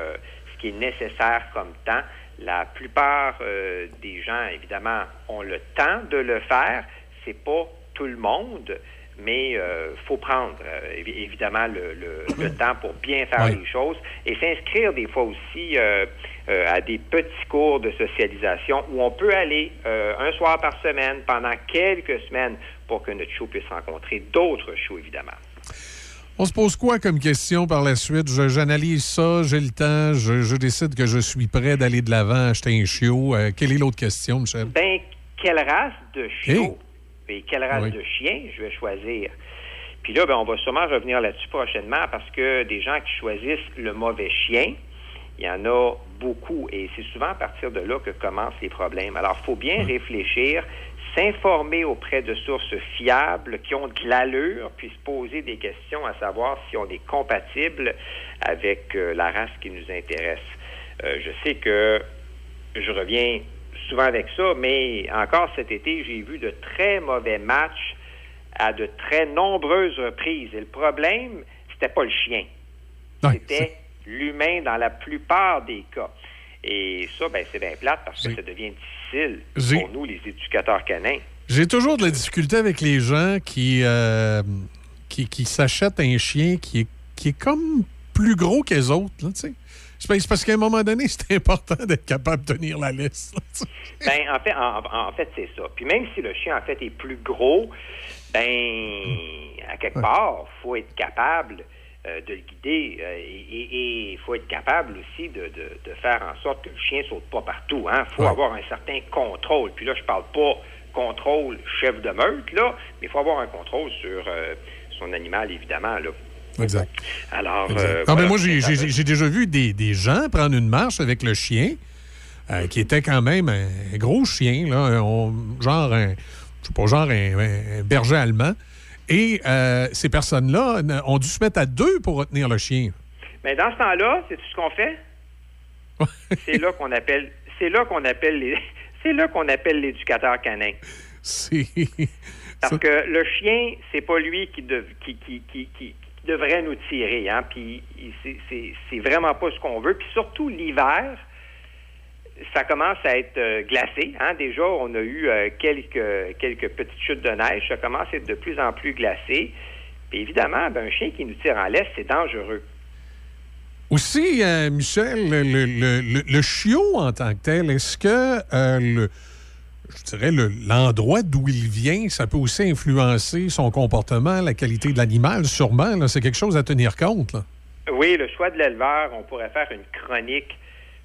ce qui est nécessaire comme temps. La plupart euh, des gens, évidemment, ont le temps de le faire. C'est pas tout le monde, mais il euh, faut prendre euh, évidemment le, temps pour bien faire les choses et s'inscrire des fois aussi à des petits cours de socialisation où on peut aller un soir par semaine pendant quelques semaines pour que notre chou puisse rencontrer d'autres choux, évidemment. On se pose quoi comme question par la suite? J'analyse ça, j'ai le temps, je, décide que je suis prêt d'aller de l'avant, acheter un chiot. Euh, quelle est l'autre question, Michel? Ben, quelle race de chiot? Et quelle race de chien je vais choisir? Puis là, ben, on va sûrement revenir là-dessus prochainement parce que des gens qui choisissent le mauvais chien, il y en a beaucoup et c'est souvent à partir de là que commencent les problèmes. Alors, il faut bien réfléchir s'informer auprès de sources fiables qui ont de l'allure, puis se poser des questions à savoir si on est compatible avec euh, la race qui nous intéresse. Euh, je sais que je reviens souvent avec ça, mais encore cet été, j'ai vu de très mauvais matchs à de très nombreuses reprises. Et le problème, c'était pas le chien. c'était l'humain dans la plupart des cas. Et ça, ben, c'est bien plate parce que ça devient difficile pour nous, les éducateurs canins. J'ai toujours de la difficulté avec les gens qui, euh, qui, qui s'achètent un chien qui est, qui est comme plus gros que les autres. Là, c'est parce qu'à un moment donné, c'est important d'être capable de tenir la liste. ben, en fait, en, fait c'est ça. Puis même si le chien, en fait, est plus gros, ben, à quelque part, il faut être capable euh, de le guider euh, et il faut être capable aussi de, faire en sorte que le chien saute pas partout. Il hein. faut avoir un certain contrôle. Puis là, je parle pas contrôle chef de meute, là, mais il faut avoir un contrôle sur euh, son animal, évidemment. Là. Exact. Alors, ah, ben, moi, j'ai déjà vu des, gens prendre une marche avec le chien, qui était quand même un gros chien, là, genre un, je sais pas, genre un berger allemand. Et euh, ces personnes-là ont dû se mettre à deux pour retenir le chien. Mais dans ce temps-là, c'est tout ce qu'on fait. c'est là qu'on appelle, c'est là qu'on appelle les, c'est là qu'on appelle l'éducateur canin. C'est. Parce que le chien, c'est pas lui qui, qui, qui, qui, devrait nous tirer, hein. Puis c'est vraiment pas ce qu'on veut. Puis surtout l'hiver, ça commence à être euh, glacé. Hein. Déjà, on a eu euh, quelques, quelques petites chutes de neige. Ça commence à être de plus en plus glacé. Puis évidemment, ben, un chien qui nous tire en laisse, c'est dangereux. Aussi, euh, Michel, le, le, chiot en tant que tel, est-ce que le, je dirais l'endroit d'où il vient, ça peut aussi influencer son comportement, la qualité de l'animal, sûrement. C'est quelque chose à tenir compte. Oui, le choix de l'éleveur, on pourrait faire une chronique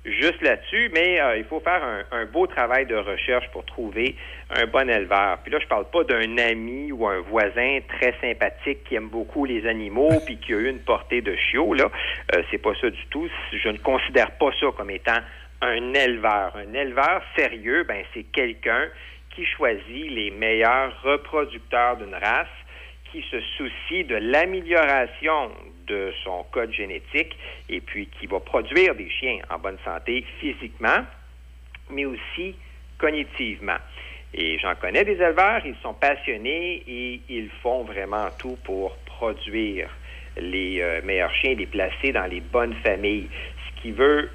juste là-dessus, mais euh, il faut faire un, un beau travail de recherche pour trouver un bon éleveur. Puis là, je parle pas d'un ami ou un voisin très sympathique qui aime beaucoup les animaux puis qui a eu une portée de chiots. Là, euh, c'est pas ça du tout. Je ne considère pas ça comme étant un éleveur. Un éleveur sérieux, ben c'est quelqu'un qui choisit les meilleurs reproducteurs d'une race, qui se soucie de l'amélioration de son code génétique et puis qui va produire des chiens en bonne santé physiquement, mais aussi cognitivement. Et j'en connais des éleveurs, ils sont passionnés et ils font vraiment tout pour produire les euh, meilleurs chiens, les placer dans les bonnes familles. Ce qui veut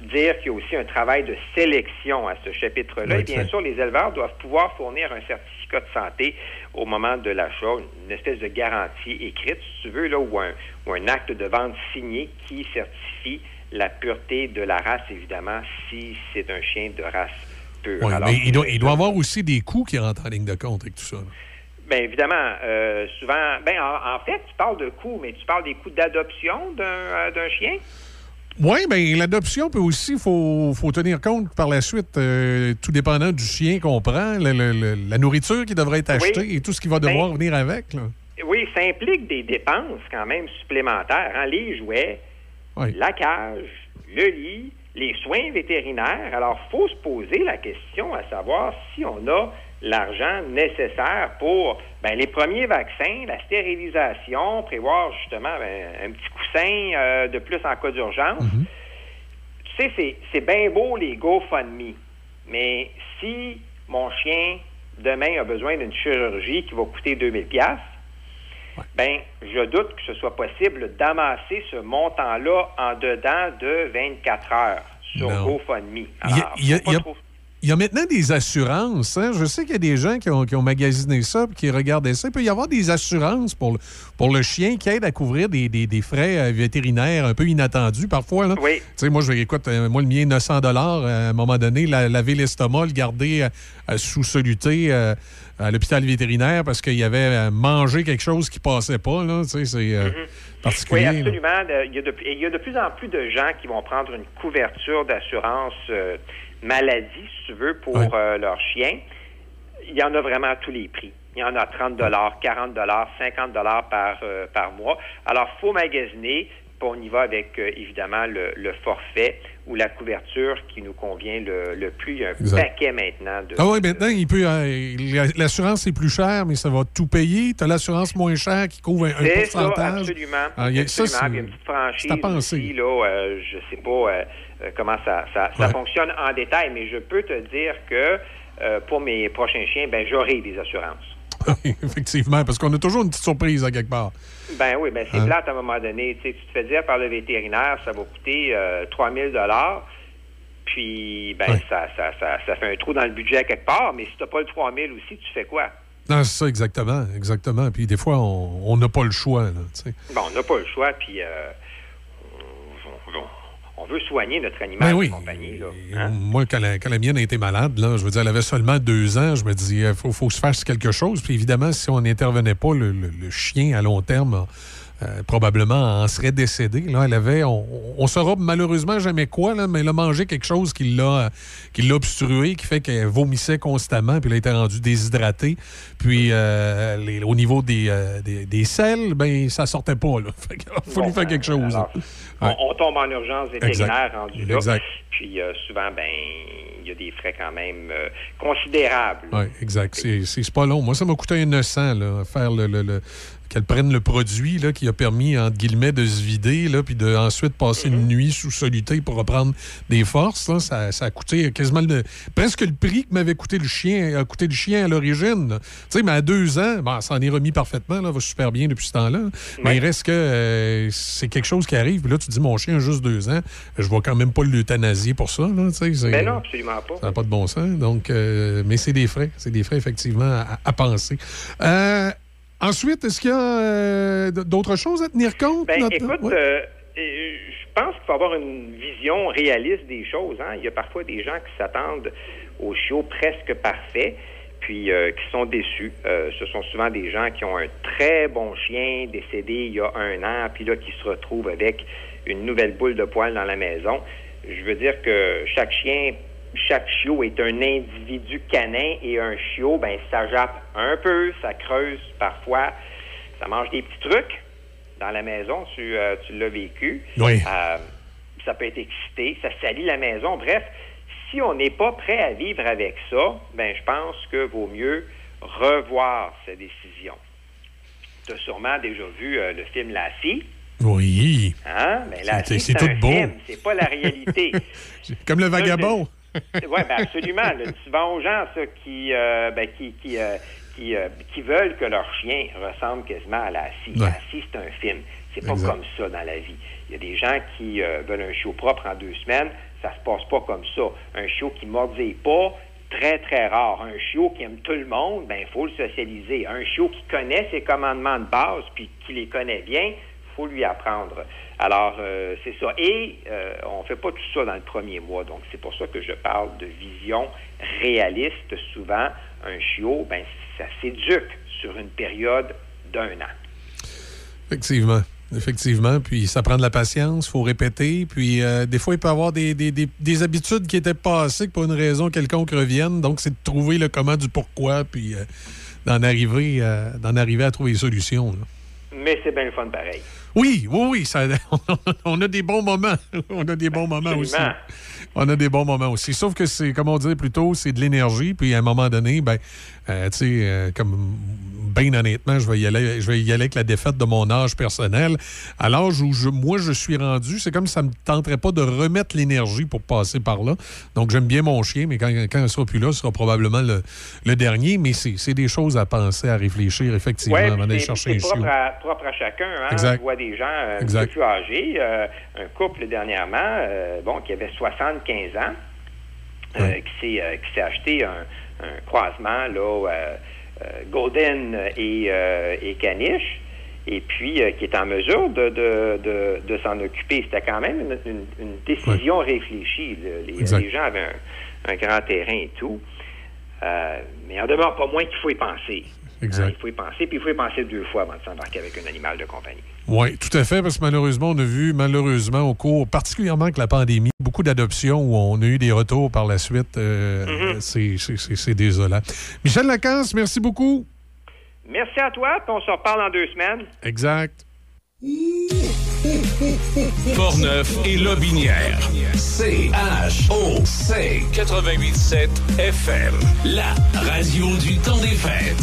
dire qu'il y a aussi un travail de sélection à ce chapitre-là. Oui, et bien sûr, les éleveurs doivent pouvoir fournir un certificat de santé au moment de l'achat, une espèce de garantie écrite, si tu veux, là, ou un, ou un acte de vente signé qui certifie la pureté de la race, évidemment, si c'est un chien de race pure. Alors, mais il doit, il doit avoir aussi des coûts qui rentrent en ligne de compte avec tout ça. là. Bien évidemment, euh, souvent, ben en, en fait, tu parles de coûts, mais tu parles des coûts d'adoption d'un euh, d'un chien? Oui, bien, l'adoption peut aussi, il faut, faut tenir compte par la suite, euh, tout dépendant du chien qu'on prend, le- le- le- la nourriture qui devrait être achetée Oui. et tout ce qui va devoir venir avec. Là. Oui, ça implique des dépenses quand même supplémentaires. hein, les jouets, Oui. la cage, le lit, les soins vétérinaires. Alors, il faut se poser la question à savoir si on a l'argent nécessaire pour ben, les premiers vaccins, la stérilisation, prévoir justement ben, un petit coussin euh, de plus en cas d'urgence. Tu sais, c'est, bien beau les GoFundMe, mais si mon chien demain a besoin d'une chirurgie qui va coûter 2000 pièces, ben je doute que ce soit possible d'amasser ce montant-là en dedans de 24 heures sur Non. GoFundMe. Alors, il y a- y Il y a maintenant des assurances. hein. Je sais qu'il y a des gens qui ont, qui ont magasiné ça puis qui regardaient ça. Il peut y avoir des assurances pour le, pour le chien qui aident à couvrir des, des- des frais euh, vétérinaires un peu inattendus parfois. Là. Oui. Tu sais, moi, je écoute, euh, moi, le mien, 900 dollars à un moment donné, la- laver l'estomac, le garder euh, euh, sous soluté euh, à l'hôpital vétérinaire parce qu'il y avait euh, mangé quelque chose qui passait pas. Là. Tu sais, c'est euh, particulier. Oui, absolument. Il y, a de, il y a de plus en plus de gens qui vont prendre une couverture d'assurance euh, maladie, si tu veux, pour euh, leur chien. Il y en a vraiment à tous les prix. Il y en a 30 40 50 par, euh, par mois. Alors, faut magasiner. Puis on y va avec, euh, évidemment, le, le forfait ou la couverture qui nous convient le, le plus. Il y a un Exact. paquet maintenant de... Ah oui, maintenant, il peut, euh, la- l'assurance est plus chère, mais ça va tout payer. Tu as l'assurance moins chère qui couvre un, un C'est ça, pourcentage. absolument. Ah, il y a- ça, Absolument. il y a une petite franchise aussi, là, euh, je sais pas euh, comment ça, ça, ça Ouais. fonctionne en détail, mais je peux te dire que euh, pour mes prochains chiens, ben j'aurai des assurances. Effectivement, parce qu'on a toujours une petite surprise à quelque part. Ben oui, ben c'est Hein? plate à un moment donné. Tu sais, tu te fais dire par le vétérinaire, ça va coûter euh, 3000 dollars. Puis, ben, ça, ça, ça, ça fait un trou dans le budget à quelque part, mais si tu n'as pas le 3000 aussi, tu fais quoi? Non, c'est ça, exactement. Exactement. Puis des fois, on n'a pas le choix. Là, tu sais. Bon, on n'a pas le choix, puis euh, veut soigner notre animal Ben de compagnie. Là. Et Moi, quand la, quand la mienne a été malade, là, je veux dire, elle avait seulement deux ans, je me dis, il faut, faut se faire quelque chose. Puis évidemment, si on n'intervenait pas, le, le- le chien, à long terme, euh, probablement en serait décédé. Là, elle avait, on, on saura malheureusement jamais quoi, là, mais elle a mangé quelque chose qui l'a, qui l'a obstrué, qui fait qu'elle vomissait constamment, puis elle a été rendue déshydratée. Puis euh, les- au niveau des, euh, des, des selles, ben ça sortait pas. Là. Fait qu'il a fallu Bon, faire quelque chose. alors, Ouais. on, on tombe en urgence vétérinaire rendu là. Exact. Puis euh, souvent, ben, il y a des frais quand même euh, considérables. Oui, exact. C'est- C'est c'est pas long. Moi, ça m'a coûté un 900, là, faire le. le- le- qu'elle prenne le produit là, qui a permis, entre guillemets, de se vider, là, puis de ensuite passer une nuit sous soluté pour reprendre des forces. là. Ça, ça a coûté quasiment le, presque le prix que m'avait coûté le chien, a coûté le chien à l'origine. Tu sais, mais à deux ans, bon, ça en est remis parfaitement, là, va super bien depuis ce temps-là. Mais il reste que euh, c'est quelque chose qui arrive, puis là, tu te dis, mon chien a juste deux ans, je vais quand même pas l'euthanasier pour ça. Là, Mais Ben non, absolument pas. ça n'a pas de bon sens. Donc, euh, mais c'est des frais. C'est des frais, effectivement, à, à penser. Euh, ensuite, est-ce qu'il y a euh, d'autres choses à tenir compte? Ben, notre- écoute, Ouais. euh, euh, je pense qu'il faut avoir une vision réaliste des choses. hein. Il y a parfois des gens qui s'attendent aux chiots presque parfaits, puis euh, qui sont déçus. Ce sont souvent des gens qui ont un très bon chien décédé il y a un an, puis là, qui se retrouvent avec une nouvelle boule de poils dans la maison. je veux dire que chaque chien, chaque chiot est un individu canin et un chiot, ben ça jappe un peu, ça creuse parfois, ça mange des petits trucs dans la maison, tu, euh, tu l'as vécu. Oui. Euh, ça peut être excité, ça salit la maison. Bref, si on n'est pas prêt à vivre avec ça, ben je pense que vaut mieux revoir sa décision. Tu as sûrement déjà vu euh, le film Lassie. Oui. Hein? Mais C'est- tout beau. c'est pas la réalité. Comme le vagabond. Oui, ben absolument. Le souvent aux gens ça, qui, euh, ben, qui, qui, euh, qui, euh, qui veulent que leur chien ressemble quasiment à la scie. Ouais. La scie, c'est un film. C'est pas Exact. comme ça dans la vie. Il y a des gens qui veulent un chiot propre en deux semaines. Ça se passe pas comme ça. Un chiot qui mordait pas, très, très rare. Un chiot qui aime tout le monde, ben, il faut le socialiser. Un chiot qui connaît ses commandements de base, puis qui les connaît bien, faut lui apprendre. Alors, euh, c'est ça. Et euh, on fait pas tout ça dans le premier mois. Donc, c'est pour ça que je parle de vision réaliste. Souvent, un chiot, ben, ça s'éduque sur une période d'un an. Effectivement. Effectivement. Puis ça prend de la patience, il faut répéter. Puis euh, des fois, il peut y avoir des, des- des- des habitudes qui étaient passées que pour une raison quelconque reviennent. Donc, c'est de trouver le comment du pourquoi, puis d'en arriver, d'en arriver à trouver des solutions. là. Mais c'est bien le fun pareil. Oui, oui, oui. ça- on a des bons moments. On a des bons moments aussi. On a des bons moments aussi. Sauf que c'est, comme on disait plus tôt, c'est de l'énergie. Puis à un moment donné, ben, euh, tu sais, euh, comme honnêtement, je vais, y aller, je vais y aller avec la défaite de mon âge personnel. À l'âge où je, moi je suis rendu, c'est comme si ça me tenterait pas de remettre l'énergie pour passer par là. Donc j'aime bien mon chien, mais quand, quand elle sera plus là, ce sera probablement le, le dernier. Mais c'est, c'est des choses à penser, à réfléchir, effectivement, Ouais, avant d'aller chercher un c'est propre à, propre à chacun. Hein? Exact. Je vois des gens euh, un peu plus âgés. euh, un couple dernièrement, euh, bon, qui avait 75 ans, euh, qui s'est acheté un, un croisement là, Golden et, euh, et Caniche, et puis euh, qui est en mesure de, de, de, de s'en occuper. C'était quand même une, une- une décision réfléchie. Les, gens avaient un, un grand terrain et tout. Euh, mais en demeure pas moins qu'il faut y penser. Exact. Hein, il faut y penser, puis il faut y penser deux fois avant de s'embarquer avec un animal de compagnie. Oui, tout à fait, parce que malheureusement, on a vu, malheureusement, au cours, particulièrement avec la pandémie, beaucoup d'adoptions où on a eu des retours par la suite. Euh, Mm-hmm. c'est- désolant. Michel Lacasse, merci beaucoup. Merci à toi, puis on se reparle dans deux semaines. Exact. Portneuf et Lobinière. C-H-O-C 88.7 FM. La radio du temps des fêtes.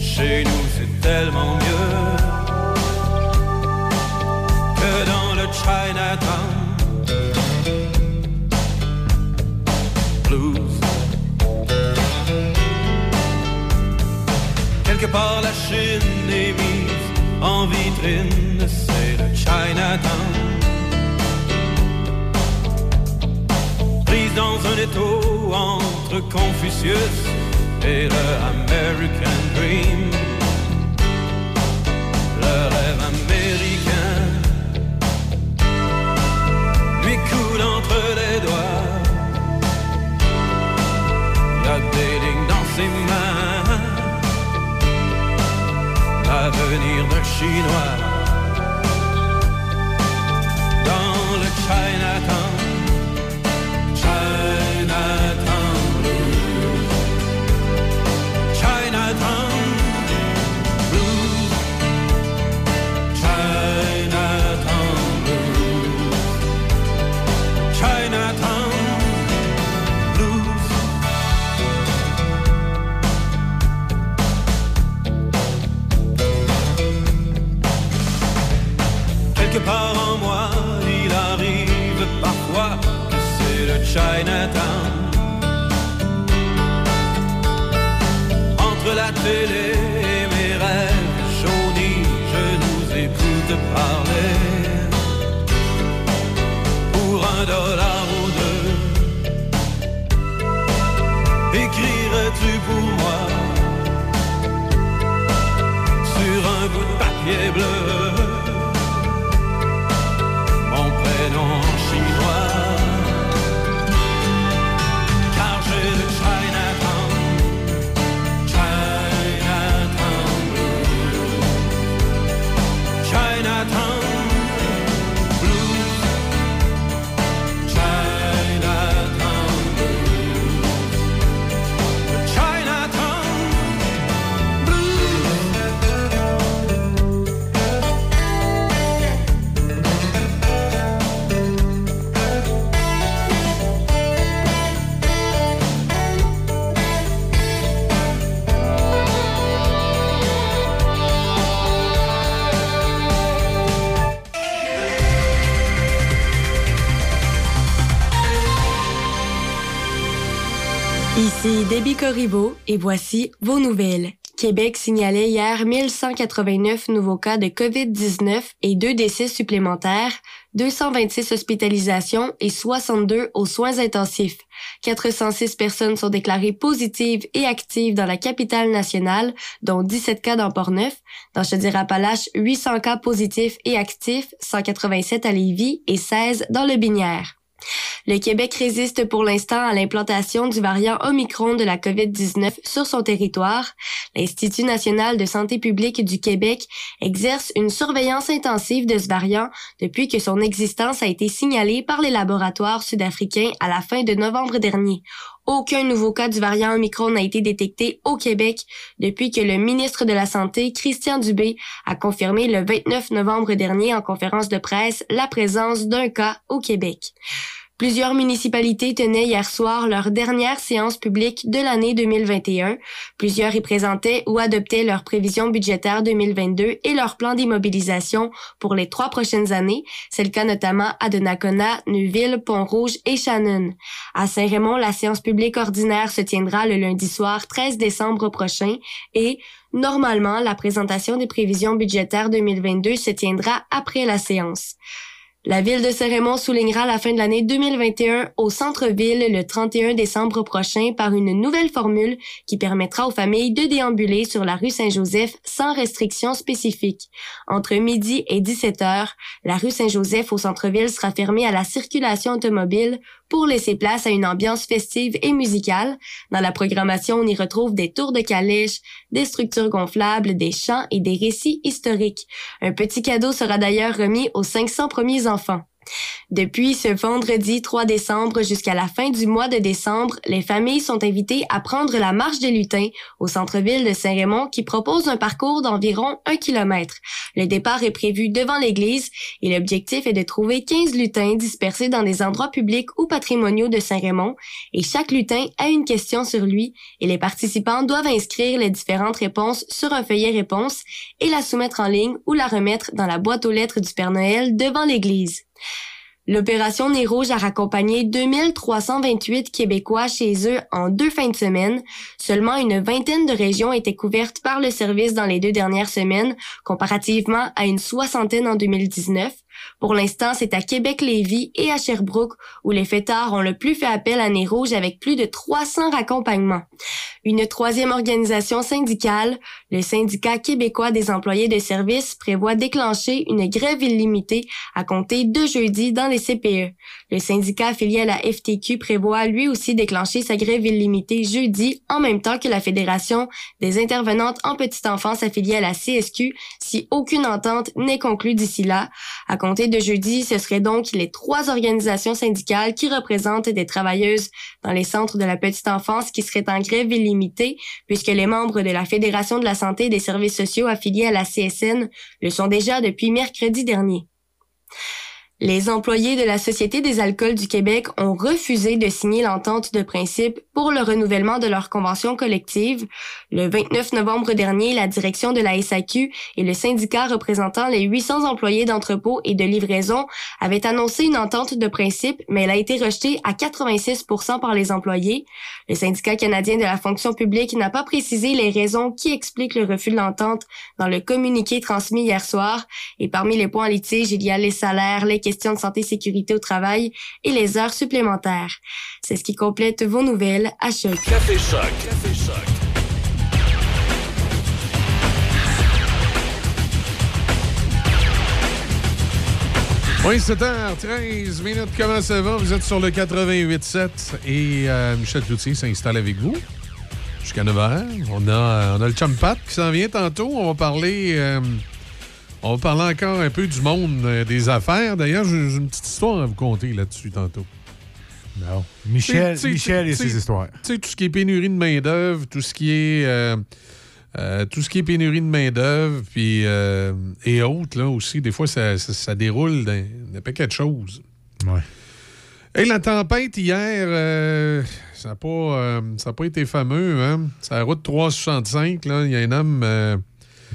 Chez nous, c'est tellement mieux que dans le Chinatown. Blues. Quelque part, la Chine est mise en vitrine, c'est le Chinatown. Dans un étau entre Confucius et le American Dream. Le rêve américain lui coule entre les doigts. Y a des lignes dans ses mains. L'avenir d'un Chinois dans le. Chinatown Chinatown. Entre la télé et mes rêves jaunis, je nous écoute parler. Pour un dollar ou deux, écrirais-tu pour moi? Sur un bout de papier bleu? mon prénom chinois. Ici Debbie Corriveau et voici vos nouvelles. Québec signalait hier 1189 nouveaux cas de COVID-19 et deux décès supplémentaires, 226 hospitalisations et 62 aux soins intensifs. 406 personnes sont déclarées positives et actives dans la capitale nationale, dont 17 cas dans Port-Neuf. Dans Chaudière-Appalaches, 800 cas positifs et actifs, 187 à Lévis et 16 dans le Binière. Le Québec résiste pour l'instant à l'implantation du variant Omicron de la COVID-19 sur son territoire. L'Institut national de santé publique du Québec exerce une surveillance intensive de ce variant depuis que son existence a été signalée par les laboratoires sud-africains à la fin de novembre dernier. Aucun nouveau cas du variant Omicron n'a été détecté au Québec depuis que le ministre de la Santé, Christian Dubé, a confirmé le 29 novembre dernier en conférence de presse la présence d'un cas au Québec. Plusieurs municipalités tenaient hier soir leur dernière séance publique de l'année 2021. Plusieurs y présentaient ou adoptaient leurs prévisions budgétaires 2022 et leur plan d'immobilisation pour les trois prochaines années. C'est le cas notamment à Donnacona, Neuville, Pont-Rouge et Shannon. À Saint-Raymond, la séance publique ordinaire se tiendra le lundi soir 13 décembre prochain et Normalement, la présentation des prévisions budgétaires 2022 se tiendra après la séance. La ville de Saint-Raymond soulignera la fin de l'année 2021 au centre-ville le 31 décembre prochain par une nouvelle formule qui permettra aux familles de déambuler sur la rue Saint-Joseph sans restrictions spécifiques. Entre midi et 17 heures, la rue Saint-Joseph au centre-ville sera fermée à la circulation automobile pour laisser place à une ambiance festive et musicale. Dans la programmation, on y retrouve des tours de calèche, des structures gonflables, des chants et des récits historiques. Un petit cadeau sera d'ailleurs remis aux 500 premiers enfants. Depuis ce vendredi 3 décembre jusqu'à la fin du mois de décembre, les familles sont invitées à prendre la marche des lutins au centre-ville de Saint-Raymond qui propose un parcours d'environ un kilomètre. Le départ est prévu devant l'église et l'objectif est de trouver 15 lutins dispersés dans des endroits publics ou patrimoniaux de Saint-Raymond et chaque lutin a une question sur lui et les participants doivent inscrire les différentes réponses sur un feuillet réponse et la soumettre en ligne ou la remettre dans la boîte aux lettres du Père Noël devant l'église. L'opération Nez Rouge a raccompagné 2328 Québécois chez eux en deux fins de semaine. Seulement une vingtaine de régions étaient couvertes par le service dans les deux dernières semaines, comparativement à une soixantaine en 2019. Pour l'instant, c'est à Québec-Lévis et à Sherbrooke où les fêtards ont le plus fait appel à Nez Rouge avec plus de 300 raccompagnements. Une troisième organisation syndicale, le syndicat québécois des employés de service, prévoit déclencher une grève illimitée à compter de jeudi dans les CPE. Le syndicat affilié à la FTQ prévoit lui aussi déclencher sa grève illimitée jeudi en même temps que la Fédération des intervenantes en petite enfance affiliée à la CSQ si aucune entente n'est conclue d'ici là. À compter de jeudi, ce seraient donc les trois organisations syndicales qui représentent des travailleuses dans les centres de la petite enfance qui seraient en grève illimitée puisque les membres de la Fédération de la santé et des services sociaux affiliés à la CSN le sont déjà depuis mercredi dernier. Les employés de la Société des alcools du Québec ont refusé de signer l'entente de principe pour le renouvellement de leur convention collective. Le 29 novembre dernier, la direction de la SAQ et le syndicat représentant les 800 employés d'entrepôt et de livraison avaient annoncé une entente de principe, mais elle a été rejetée à 86 par les employés. Le syndicat canadien de la fonction publique n'a pas précisé les raisons qui expliquent le refus de l'entente dans le communiqué transmis hier soir. Et parmi les points en litige, il y a les salaires, les questions de santé et sécurité au travail et les heures supplémentaires. C'est ce qui complète vos nouvelles à Choc. Café Choc. Café Choc. Oui, 7h13 minutes. Comment ça va? Vous êtes sur le 88.7 et euh, Michel Cloutier s'installe avec vous jusqu'à 9h. On a, on a le chum Pat qui s'en vient tantôt. On va parler... euh, on va parler encore un peu du monde euh, des affaires. D'ailleurs, j'ai j'ai une petite histoire à vous conter là-dessus tantôt. Non. Michel, Michel et ses histoires. Tu sais, tout ce qui est pénurie de main-d'œuvre, tout ce qui est. euh, euh, tout ce qui est pénurie de main-d'œuvre, puis. euh, et autres, là aussi, des fois, ça, ça- ça déroule d'un d'un paquet de choses. Ouais. Et la tempête hier, euh, ça n'a pas, euh, ça a pas été fameux. Hein? C'est la route 365. là. Il y a un homme. euh,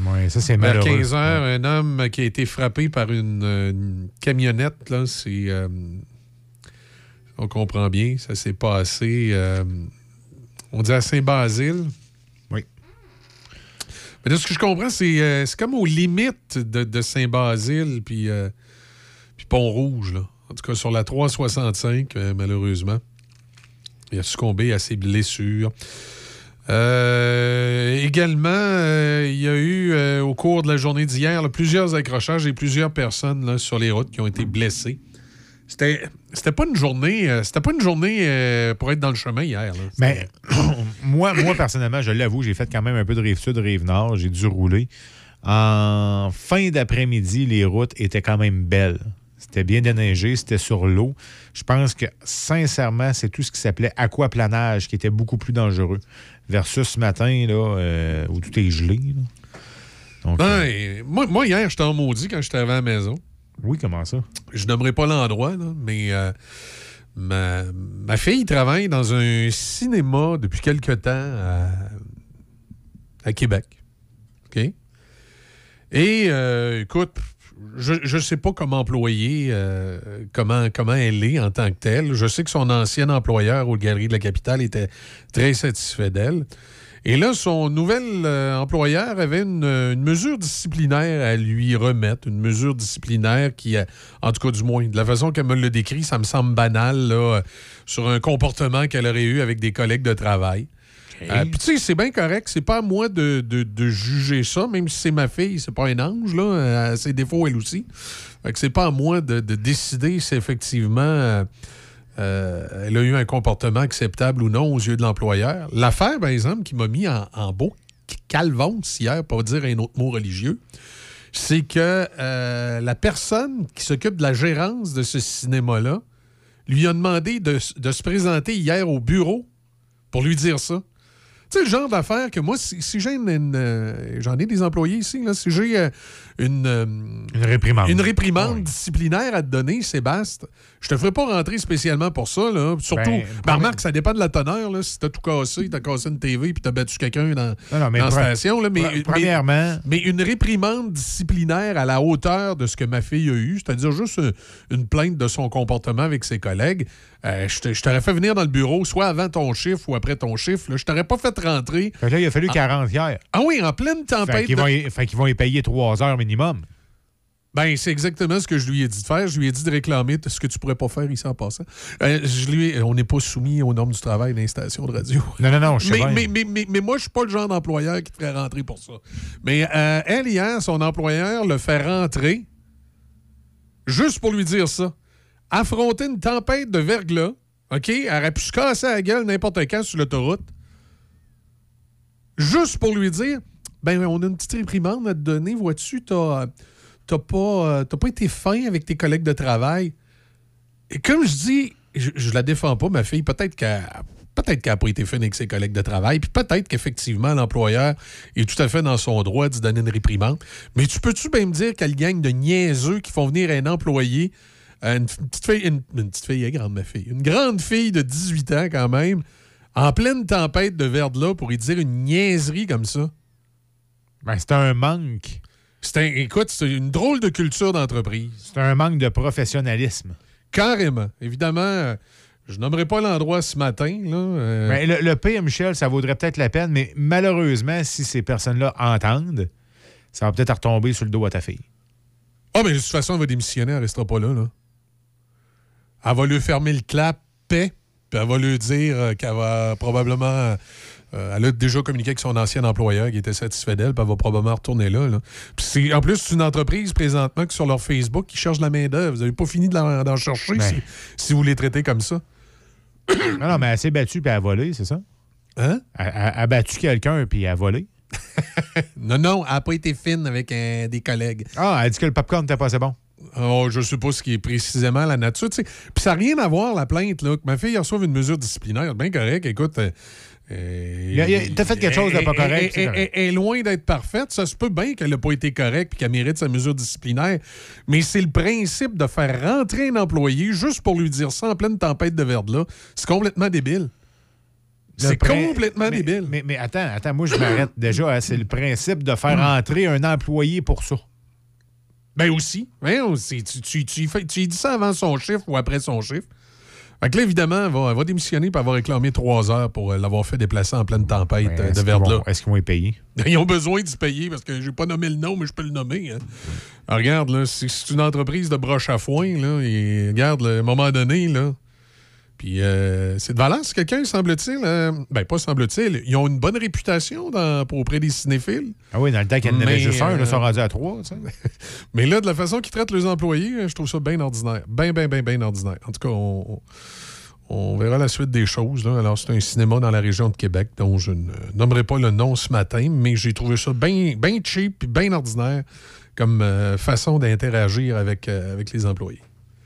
Ouais, ça, c'est malheureux. 15 heures, un homme qui a été frappé par une, une camionnette. Là, c'est, euh, on comprend bien, ça s'est passé. euh, on dit à Saint-Basile. Oui. Mais de ce que je comprends, c'est, euh, c'est comme aux limites de, de Saint-Basile puis, puis Pont-Rouge. Là. En tout cas, sur la 365, euh, malheureusement. Il a succombé à ses blessures. Euh, également, euh, il y a eu euh, au cours de la journée d'hier plusieurs accrochages et plusieurs personnes sur les routes qui ont été blessées. C'était, pas une journée, c'était pas une journée pour être dans le chemin hier. Mais moi, moi, personnellement, je l'avoue, j'ai fait quand même un peu de rive sud, rive nord. J'ai dû rouler. En fin d'après-midi, les routes étaient quand même belles. C'était bien déneigé, c'était sur l'eau. Je pense que, sincèrement, c'est tout ce qui s'appelait aquaplanage qui était beaucoup plus dangereux. Versus ce matin, là, euh, où tout est gelé. là. Donc, euh, Ben, moi, moi, hier, j'étais en maudit quand j'étais à la maison. oui, comment ça? Je nommerai pas l'endroit, mais euh, ma, ma fille travaille dans un cinéma depuis quelque temps à, à Québec. OK? Et écoute, je ne sais pas comment employer, euh, comment, comment elle est en tant que telle. Je sais que son ancien employeur aux Galeries de la Capitale était très satisfait d'elle. Et là, son nouvel euh, employeur avait une, mesure disciplinaire à lui remettre, une mesure disciplinaire qui, en tout cas du moins, de la façon qu'elle me le décrit, ça me semble banal, euh, sur un comportement qu'elle aurait eu avec des collègues de travail. Euh, Puis tu sais, c'est bien correct, c'est pas à moi de, de- de juger ça, même si c'est ma fille, c'est pas un ange, là, elle a ses défauts elle aussi. Fait que c'est pas à moi de, de décider si effectivement euh, euh, elle a eu un comportement acceptable ou non aux yeux de l'employeur. L'affaire, par exemple, qui m'a mis en, en beau calvance hier, pour dire un autre mot religieux, c'est que euh, la personne qui s'occupe de la gérance de ce cinéma-là lui a demandé de, de se présenter hier au bureau pour lui dire ça. Tu sais, le genre d'affaire que moi, si, si j'ai une. une, euh, J'en ai des employés ici, là, si j'ai euh, une. euh, Une réprimande. une réprimande disciplinaire à te donner, Sébastre, je te ferai pas rentrer spécialement pour ça. Là. Surtout, Ben, ben, remarque, ça dépend de la teneur. Là. Si t'as tout cassé, t'as cassé une TV puis t'as battu quelqu'un dans, Non, non, mais dans station. Là. Mais, pre- mais- premièrement- mais une réprimande disciplinaire à la hauteur de ce que ma fille a eu, c'est-à-dire juste euh, une plainte de son comportement avec ses collègues, euh, je t'aurais fait venir dans le bureau, soit avant ton chiffre ou après ton chiffre. là. Je t'aurais pas fait rentrer. Fait là, il a fallu 40 hier. Ah oui, en pleine Fait tempête. qu'ils de- vont, y- fait qu'ils vont y payer 3 heures minimum. Ben, c'est exactement ce que je lui ai dit de faire. Je lui ai dit de réclamer ce que tu pourrais pas faire ici en passant. Euh, je lui ai- on n'est pas soumis aux normes du travail dans les stations de radio. Non, non, non, je sais mais, bien. mais, mais, mais, mais moi, je suis pas le genre d'employeur qui te ferait rentrer pour ça. Mais euh, elle, hier, son employeur le fait rentrer juste pour lui dire ça. Affronter une tempête de verglas, OK? Elle aurait pu se casser la gueule n'importe quand sur l'autoroute. Juste pour lui dire, ben, on a une petite réprimande à te donner, vois-tu, t'as t'as pas, euh, pas été fin avec tes collègues de travail. Et comme je dis, je, je la défends pas, ma fille, peut-être qu'elle peut-être qu'elle n'a pas été fin avec ses collègues de travail, puis peut-être qu'effectivement, l'employeur est tout à fait dans son droit d'y donner une réprimande. Mais tu peux-tu bien me dire quelle gang de niaiseux qui font venir un employé, euh, une petite fille, une, petite fille, elle est grande, ma fille, une grande fille de 18 ans quand même, en pleine tempête de verglas pour lui dire une niaiserie comme ça? Ben, c'est un manque. C'est un- écoute, c'est une drôle de culture d'entreprise. C'est un manque de professionnalisme. Carrément. Évidemment, euh, je nommerai pas l'endroit ce matin. Là, euh, Ben, le, le pire, Michel, ça vaudrait peut-être la peine, mais malheureusement, si ces personnes-là entendent, ça va peut-être retomber sur le dos à ta fille. Ah, mais de toute façon, elle va démissionner, elle restera pas là. là. Elle va lui fermer le clap, paix, puis elle va lui dire euh, qu'elle va probablement. Euh, elle a déjà communiqué avec son ancien employeur qui était satisfait d'elle, puis elle va probablement retourner là. là. Puis en plus, c'est une entreprise présentement qui, sur leur Facebook, qui cherche de la main-d'œuvre. Vous n'avez pas fini de la- d'en chercher Ben. si, si vous les traitez comme ça. non, non, mais elle s'est battue puis elle a volé, c'est ça? Hein? Elle, a battu quelqu'un puis elle a volé. Non, non, elle n'a pas été fine avec euh, des collègues. Ah, elle dit que le popcorn n'était pas assez bon. Oh, je sais pas ce qui est précisément la nature. Puis ça n'a rien à voir, la plainte. Là, que ma fille reçoive une mesure disciplinaire. Bien correct. Écoute. euh, euh, t'as fait quelque chose de pas correct, est loin d'être parfaite. Ça se peut bien qu'elle n'a pas été correcte et qu'elle mérite sa mesure disciplinaire. Mais c'est le principe de faire rentrer un employé juste pour lui dire ça en pleine tempête de verglas. C'est complètement débile. Le C'est complètement mais- débile. Mais, mais attends, attends, moi je m'arrête déjà. hein, c'est le principe de faire entrer un employé pour ça. Ben aussi. Ben aussi. Tu, tu, tu, tu dis ça avant son chiffre ou après son chiffre. Fait que là, évidemment, elle va, elle va démissionner pour avoir réclamé trois heures pour euh, l'avoir fait déplacer en pleine tempête euh, Ben, Est-ce de Est-ce qu'ils vont y payer? Ils ont besoin de se payer parce que j'ai pas nommé le nom, mais je peux le nommer. hein. Ah, regarde, là, c'est c'est une entreprise de broche à foin, là, et regarde, là, à un moment donné, là. Puis euh, c'est de valeur, c'est quelqu'un, semble-t-il. euh, ben, pas semble-t-il. Ils ont une bonne réputation dans- auprès des cinéphiles. Ah oui, dans le temps qu'il y en avait juste un, euh, ils sont rendus à trois. tu sais. Mais là, de la façon qu'ils traitent les employés, euh, je trouve ça bien ordinaire. Bien, bien, bien, bien ordinaire. En tout cas, on, verra la suite des choses. là. Alors, c'est un cinéma dans la région de Québec dont je ne nommerai pas le nom ce matin, mais j'ai trouvé ça bien cheap et bien ordinaire comme euh, façon d'interagir avec, euh, avec les employés.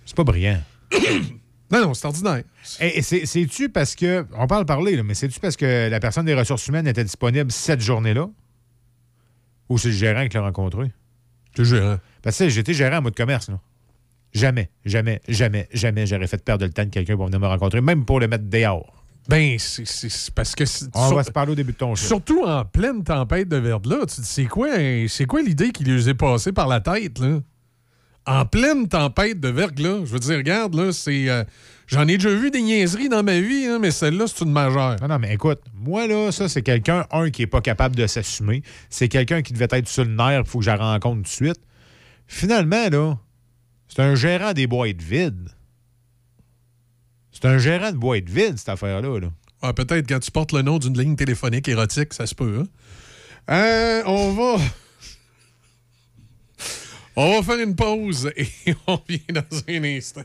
C'est pas brillant. Non, non, c'est ordinaire. Et, et c'est- c'est-tu parce que. On parle parler, là, mais c'est-tu parce que la personne des ressources humaines était disponible cette journée-là? Ou c'est le gérant qui l'a rencontré? C'est le gérant. Parce que j'étais gérant en mode commerce, là. Jamais, jamais, jamais, jamais j'aurais fait perdre le temps de quelqu'un pour venir me rencontrer, même pour le mettre dehors. Ben, c'est- parce que... c'est- On sur- va se parler au début de ton show. Surtout en pleine tempête de verglas. Tu te dis, c'est quoi, c'est quoi l'idée qui lui est passée par la tête, là? En pleine tempête de verglas. Je veux dire, regarde, là, c'est. euh, J'en ai déjà vu des niaiseries dans ma vie, hein, mais celle-là, c'est une majeure. Non, non, mais écoute, moi, là, ça, c'est quelqu'un, un, qui n'est pas capable de s'assumer. C'est quelqu'un qui devait être sur le nerf, il faut que je la rencontre tout de suite. Finalement, là, c'est un gérant des boîtes vides. C'est un gérant de boîtes vides, cette affaire-là. Là. Ah, Peut-être quand tu portes le nom d'une ligne téléphonique érotique, ça se peut. Hein? Euh, on va. On va faire une pause et on vient dans un instant.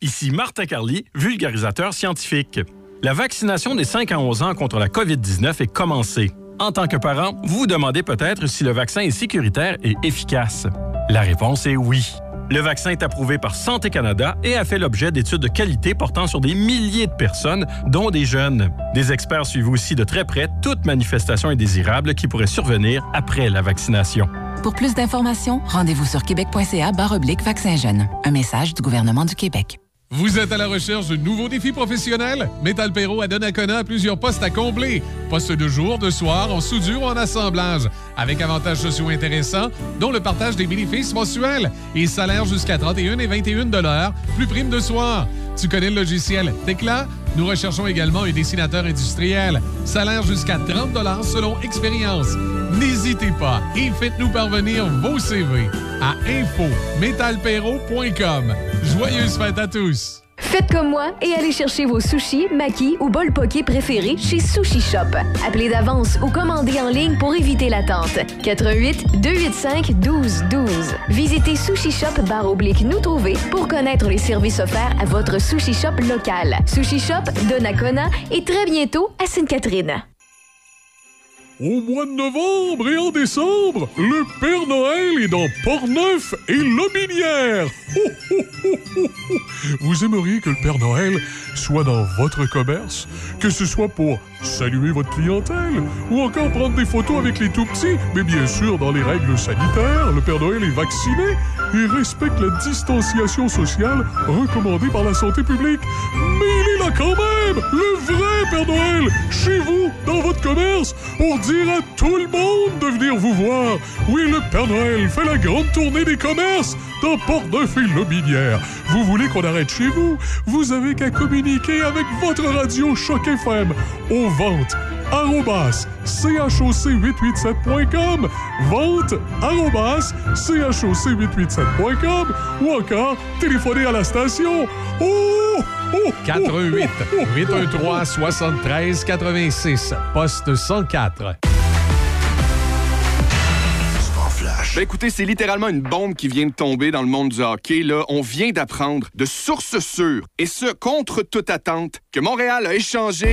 Ici Martin Carly, vulgarisateur scientifique. La vaccination des 5 à 11 ans contre la COVID-19 est commencée. En tant que parent, vous vous demandez peut-être si le vaccin est sécuritaire et efficace. La réponse est oui. Le vaccin est approuvé par Santé Canada et a fait l'objet d'études de qualité portant sur des milliers de personnes, dont des jeunes. Des experts suivent aussi de très près toute manifestation indésirable qui pourrait survenir après la vaccination. Pour plus d'informations, rendez-vous sur québec.ca vaccin jeune. Un message du gouvernement du Québec. Vous êtes à la recherche de nouveaux défis professionnels? Metal Perro à Donnacona plusieurs postes à combler. Postes de jour, de soir, en soudure ou en assemblage. Avec avantages sociaux intéressants, dont le partage des bénéfices mensuels et salaire jusqu'à 31 et 21 plus prime de soir. Tu connais le logiciel Tecla? Nous recherchons également un dessinateur industriel. Salaire jusqu'à 30 selon expérience. N'hésitez pas et faites-nous parvenir vos CV à info-metalpero.com. Joyeuses fêtes à tous! Faites comme moi et allez chercher vos sushis, makis ou bol poké préférés chez Sushi Shop. Appelez d'avance ou commandez en ligne pour éviter l'attente. 88 285 12 12. Visitez Sushi Shop barre oblique nous trouver pour connaître les services offerts à votre Sushi Shop local. Sushi Shop de Nakona et très bientôt à Sainte-Catherine. Au mois de novembre et en décembre, le Père Noël est dans Portneuf et Lobinière. Vous aimeriez que le Père Noël soit dans votre commerce, que ce soit pour saluer votre clientèle ou encore prendre des photos avec les tout-petits, mais bien sûr dans les règles sanitaires. Le Père Noël est vacciné et respecte la distanciation sociale recommandée par la santé publique. Mais il est là quand même, le vrai Père Noël, chez vous, dans votre commerce, pour dire à tout le monde de venir vous voir. Oui, le Père Noël fait la grande tournée des commerces dans Port-Neuf et Lobinière. Vous voulez qu'on arrête chez vous? Vous avez qu'à communiquer avec votre radio Choc FM aux ventes arrobas choc887.com vente arrobas choc887.com ou encore téléphoner à la station. Oh, oh, 88 813 73 86 poste 104 Ben écoutez, c'est littéralement une bombe qui vient de tomber dans le monde du hockey. Là. On vient d'apprendre de sources sûres, et ce, contre toute attente, que Montréal a échangé...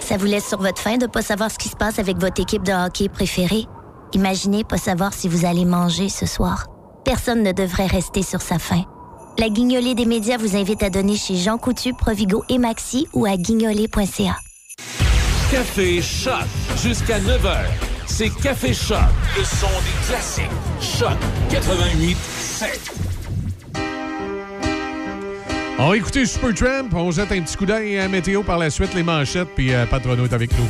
Ça vous laisse sur votre faim de pas savoir ce qui se passe avec votre équipe de hockey préférée? Imaginez pas savoir si vous allez manger ce soir. Personne ne devrait rester sur sa faim. La guignolée des médias vous invite à donner chez Jean Coutu, Provigo et Maxi ou à guignolée.ca. Café Choc jusqu'à 9h. C'est Café Choc, le son des classiques. Choc 88 7. On va écouter Supertramp, on jette un petit coup d'œil à météo par la suite, les manchettes, puis euh, Patrono est avec nous.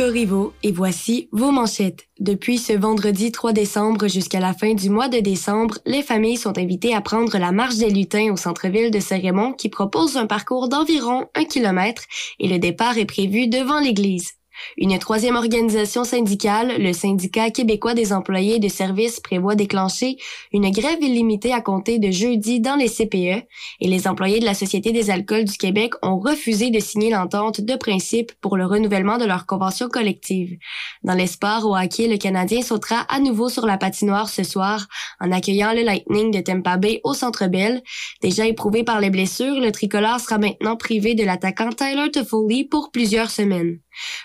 Corriveau et voici vos manchettes. Depuis ce vendredi 3 décembre jusqu'à la fin du mois de décembre, les familles sont invitées à prendre la marche des lutins au centre-ville de Saint-Raymond qui propose un parcours d'environ un kilomètre et le départ est prévu devant l'église. Une troisième organisation syndicale, le syndicat québécois des employés de services, prévoit déclencher une grève illimitée à compter de jeudi dans les CPE et les employés de la Société des alcools du Québec ont refusé de signer l'entente de principe pour le renouvellement de leur convention collective. Dans les sports au hockey, le Canadien sautera à nouveau sur la patinoire ce soir en accueillant le Lightning de Tampa Bay au Centre Bell. Déjà éprouvé par les blessures, le tricolore sera maintenant privé de l'attaquant Tyler Toffoli pour plusieurs semaines.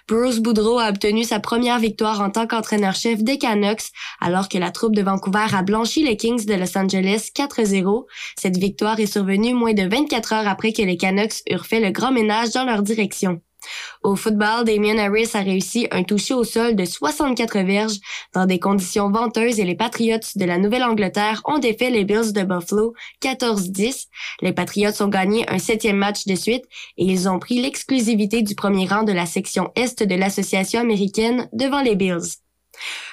Bruce Boudreau a obtenu sa première victoire en tant qu'entraîneur-chef des Canucks, alors que la troupe de Vancouver a blanchi les Kings de Los Angeles 4-0. Cette victoire est survenue moins de 24 heures après que les Canucks eurent fait le grand ménage dans leur direction. Au football, Damien Harris a réussi un touché au sol de 64 verges dans des conditions venteuses et les Patriots de la Nouvelle-Angleterre ont défait les Bills de Buffalo 14-10. Les Patriots ont gagné un septième match de suite et ils ont pris l'exclusivité du premier rang de la section Est de l'Association américaine devant les Bills.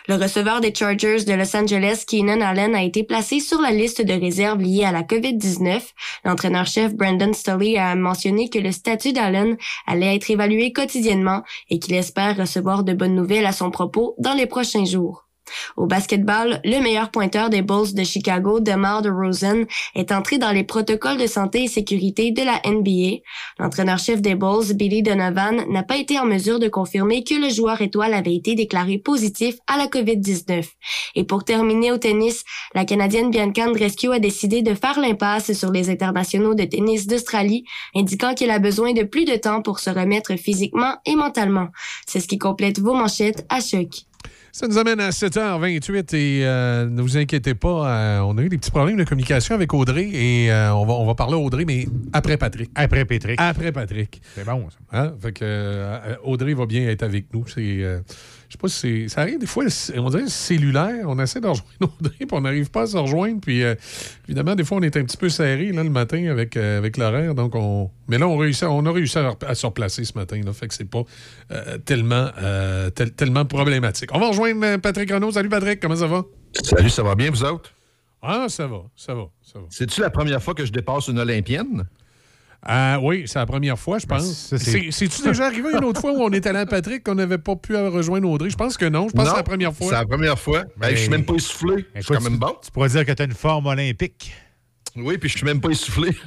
Le receveur des Chargers de Los Angeles, Keenan Allen, a été placé sur la liste de réserve liée à la COVID-19. L'entraîneur-chef Brandon Staley a mentionné que le statut d'Allen allait être évalué quotidiennement et qu'il espère recevoir de bonnes nouvelles à son propos dans les prochains jours. Au basketball, le meilleur pointeur des Bulls de Chicago, DeMar DeRozan, est entré dans les protocoles de santé et sécurité de la NBA. L'entraîneur-chef des Bulls, Billy Donovan, n'a pas été en mesure de confirmer que le joueur étoile avait été déclaré positif à la COVID-19. Et pour terminer au tennis, la Canadienne Bianca Andreescu a décidé de faire l'impasse sur les internationaux de tennis d'Australie, indiquant qu'elle a besoin de plus de temps pour se remettre physiquement et mentalement. C'est ce qui complète vos manchettes à choc. Ça nous amène à 7h28 et euh, ne vous inquiétez pas, euh, on a eu des petits problèmes de communication avec Audrey et euh, on, va, on va parler à Audrey, mais après Patrick. Après Patrick. Après Patrick. C'est bon, ça. Hein? Fait que Audrey va bien être avec nous. C'est, je sais pas si c'est- ça arrive des fois, on dirait cellulaire. On essaie de rejoindre Audrey, puis on n'arrive pas à se rejoindre. Puis euh, évidemment, des fois, on est un petit peu serré là, le matin avec, euh, avec l'horaire. Donc on... Mais là, on, réussit, on a réussi à, à se replacer ce matin. Là, fait que c'est pas euh, tellement, tel- tellement problématique. On va rejoindre Patrick Renaud. Salut Patrick, comment ça va? Salut, ça va bien, vous autres? Ah, ça va, ça va, ça va. C'est-tu la première fois que je dépasse une Olympienne? Ah oui, c'est la première fois, je pense. c'est- C'est- C'est-tu déjà arrivé une autre fois où on est allé à Patrick qu'on n'avait pas pu rejoindre Audrey? Je pense que non. Je pense que c'est la première fois. C'est la première fois. Ben, je suis même pas essoufflé. Je suis quand même bon. Tu pourrais dire que tu as une forme olympique. Oui, puis je suis même pas essoufflé.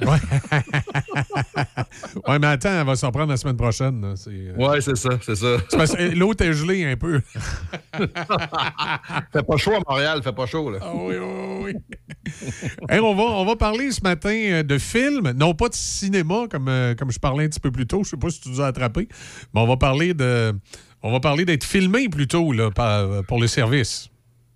Ouais, mais attends, elle va s'en prendre la semaine prochaine. là. C'est, euh, Ouais, c'est ça, c'est ça. c'est parce que L'autre est gelé un peu. fait pas chaud à Montréal, fait pas chaud, là. Ah oui, oui, oui. Hey, on, va, on va parler ce matin euh, de films, non pas de cinéma, comme, euh, comme je parlais un petit peu plus tôt. Je sais pas si tu nous as attrapé. Mais on va parler de. On va parler d'être filmé plutôt là, par- pour le service.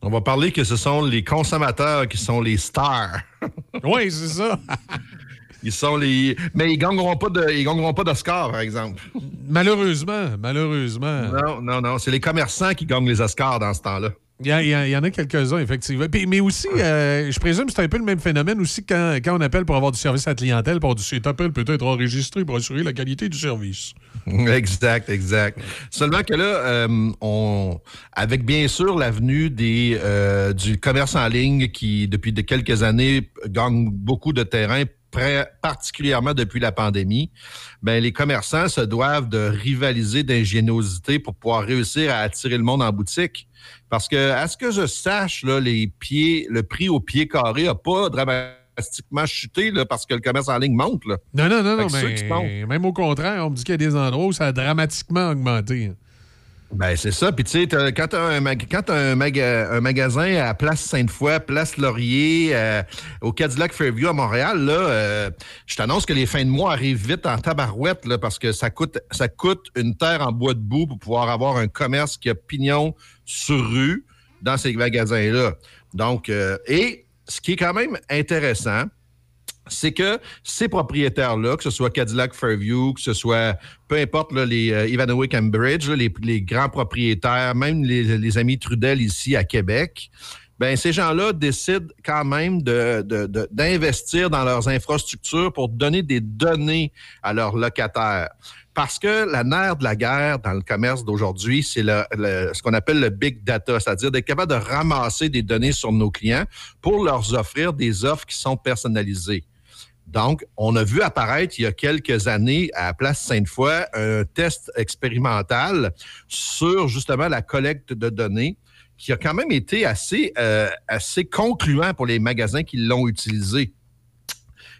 On va parler que ce sont les consommateurs qui sont les stars. oui, c'est ça. Ils sont les. Mais ils gagneront pas de. Ils gagneront pas d'Oscar, par exemple. Malheureusement, malheureusement. Non, non, non. C'est les commerçants qui gagnent les Oscars dans ce temps-là. Il y, en a quelques-uns, effectivement. Puis- mais aussi, euh, je présume que c'est un peu le même phénomène aussi quand, quand on appelle pour avoir du service à la clientèle, pour du cet appel peut être enregistré pour assurer la qualité du service. Exact, exact. Seulement que là, euh, on, avec bien sûr l'avenue des euh, du commerce en ligne qui, depuis de quelques années, gagne beaucoup de terrain, particulièrement depuis la pandémie, ben les commerçants se doivent de rivaliser d'ingéniosité pour pouvoir réussir à attirer le monde en boutique. Parce que, à ce que je sache, là, les pieds, le prix au pied carré n'a pas dramatiquement chuté là, parce que le commerce en ligne monte. Là. Non, non, non, non, mais même au contraire, on me dit qu'il y a des endroits où ça a dramatiquement augmenté. Ben, c'est ça. Puis, tu sais, quand tu as un, mag- quand t'as un, maga- un magasin à Place Sainte-Foy, Place Laurier, euh, au Cadillac Fairview à Montréal, là, euh, je t'annonce que les fins de mois arrivent vite en tabarouette, là, parce que ça coûte, ça coûte une terre en bois de boue pour pouvoir avoir un commerce qui a pignon sur rue dans ces magasins-là. Donc, euh, et ce qui est quand même intéressant, c'est que ces propriétaires-là, que ce soit Cadillac Fairview, que ce soit, peu importe, là, les euh, Ivanhoe Cambridge, là, les, les grands propriétaires, même les, les amis Trudel ici à Québec, ben ces gens-là décident quand même de- de- de- d'investir dans leurs infrastructures pour donner des données à leurs locataires. Parce que la nerf de la guerre dans le commerce d'aujourd'hui, c'est le- le- ce qu'on appelle le big data, c'est-à-dire d'être capable de ramasser des données sur nos clients pour leur offrir des offres qui sont personnalisées. Donc, on a vu apparaître il y a quelques années à Place Sainte-Foy un test expérimental sur justement la collecte de données qui a quand même été assez, euh, concluant pour les magasins qui l'ont utilisé.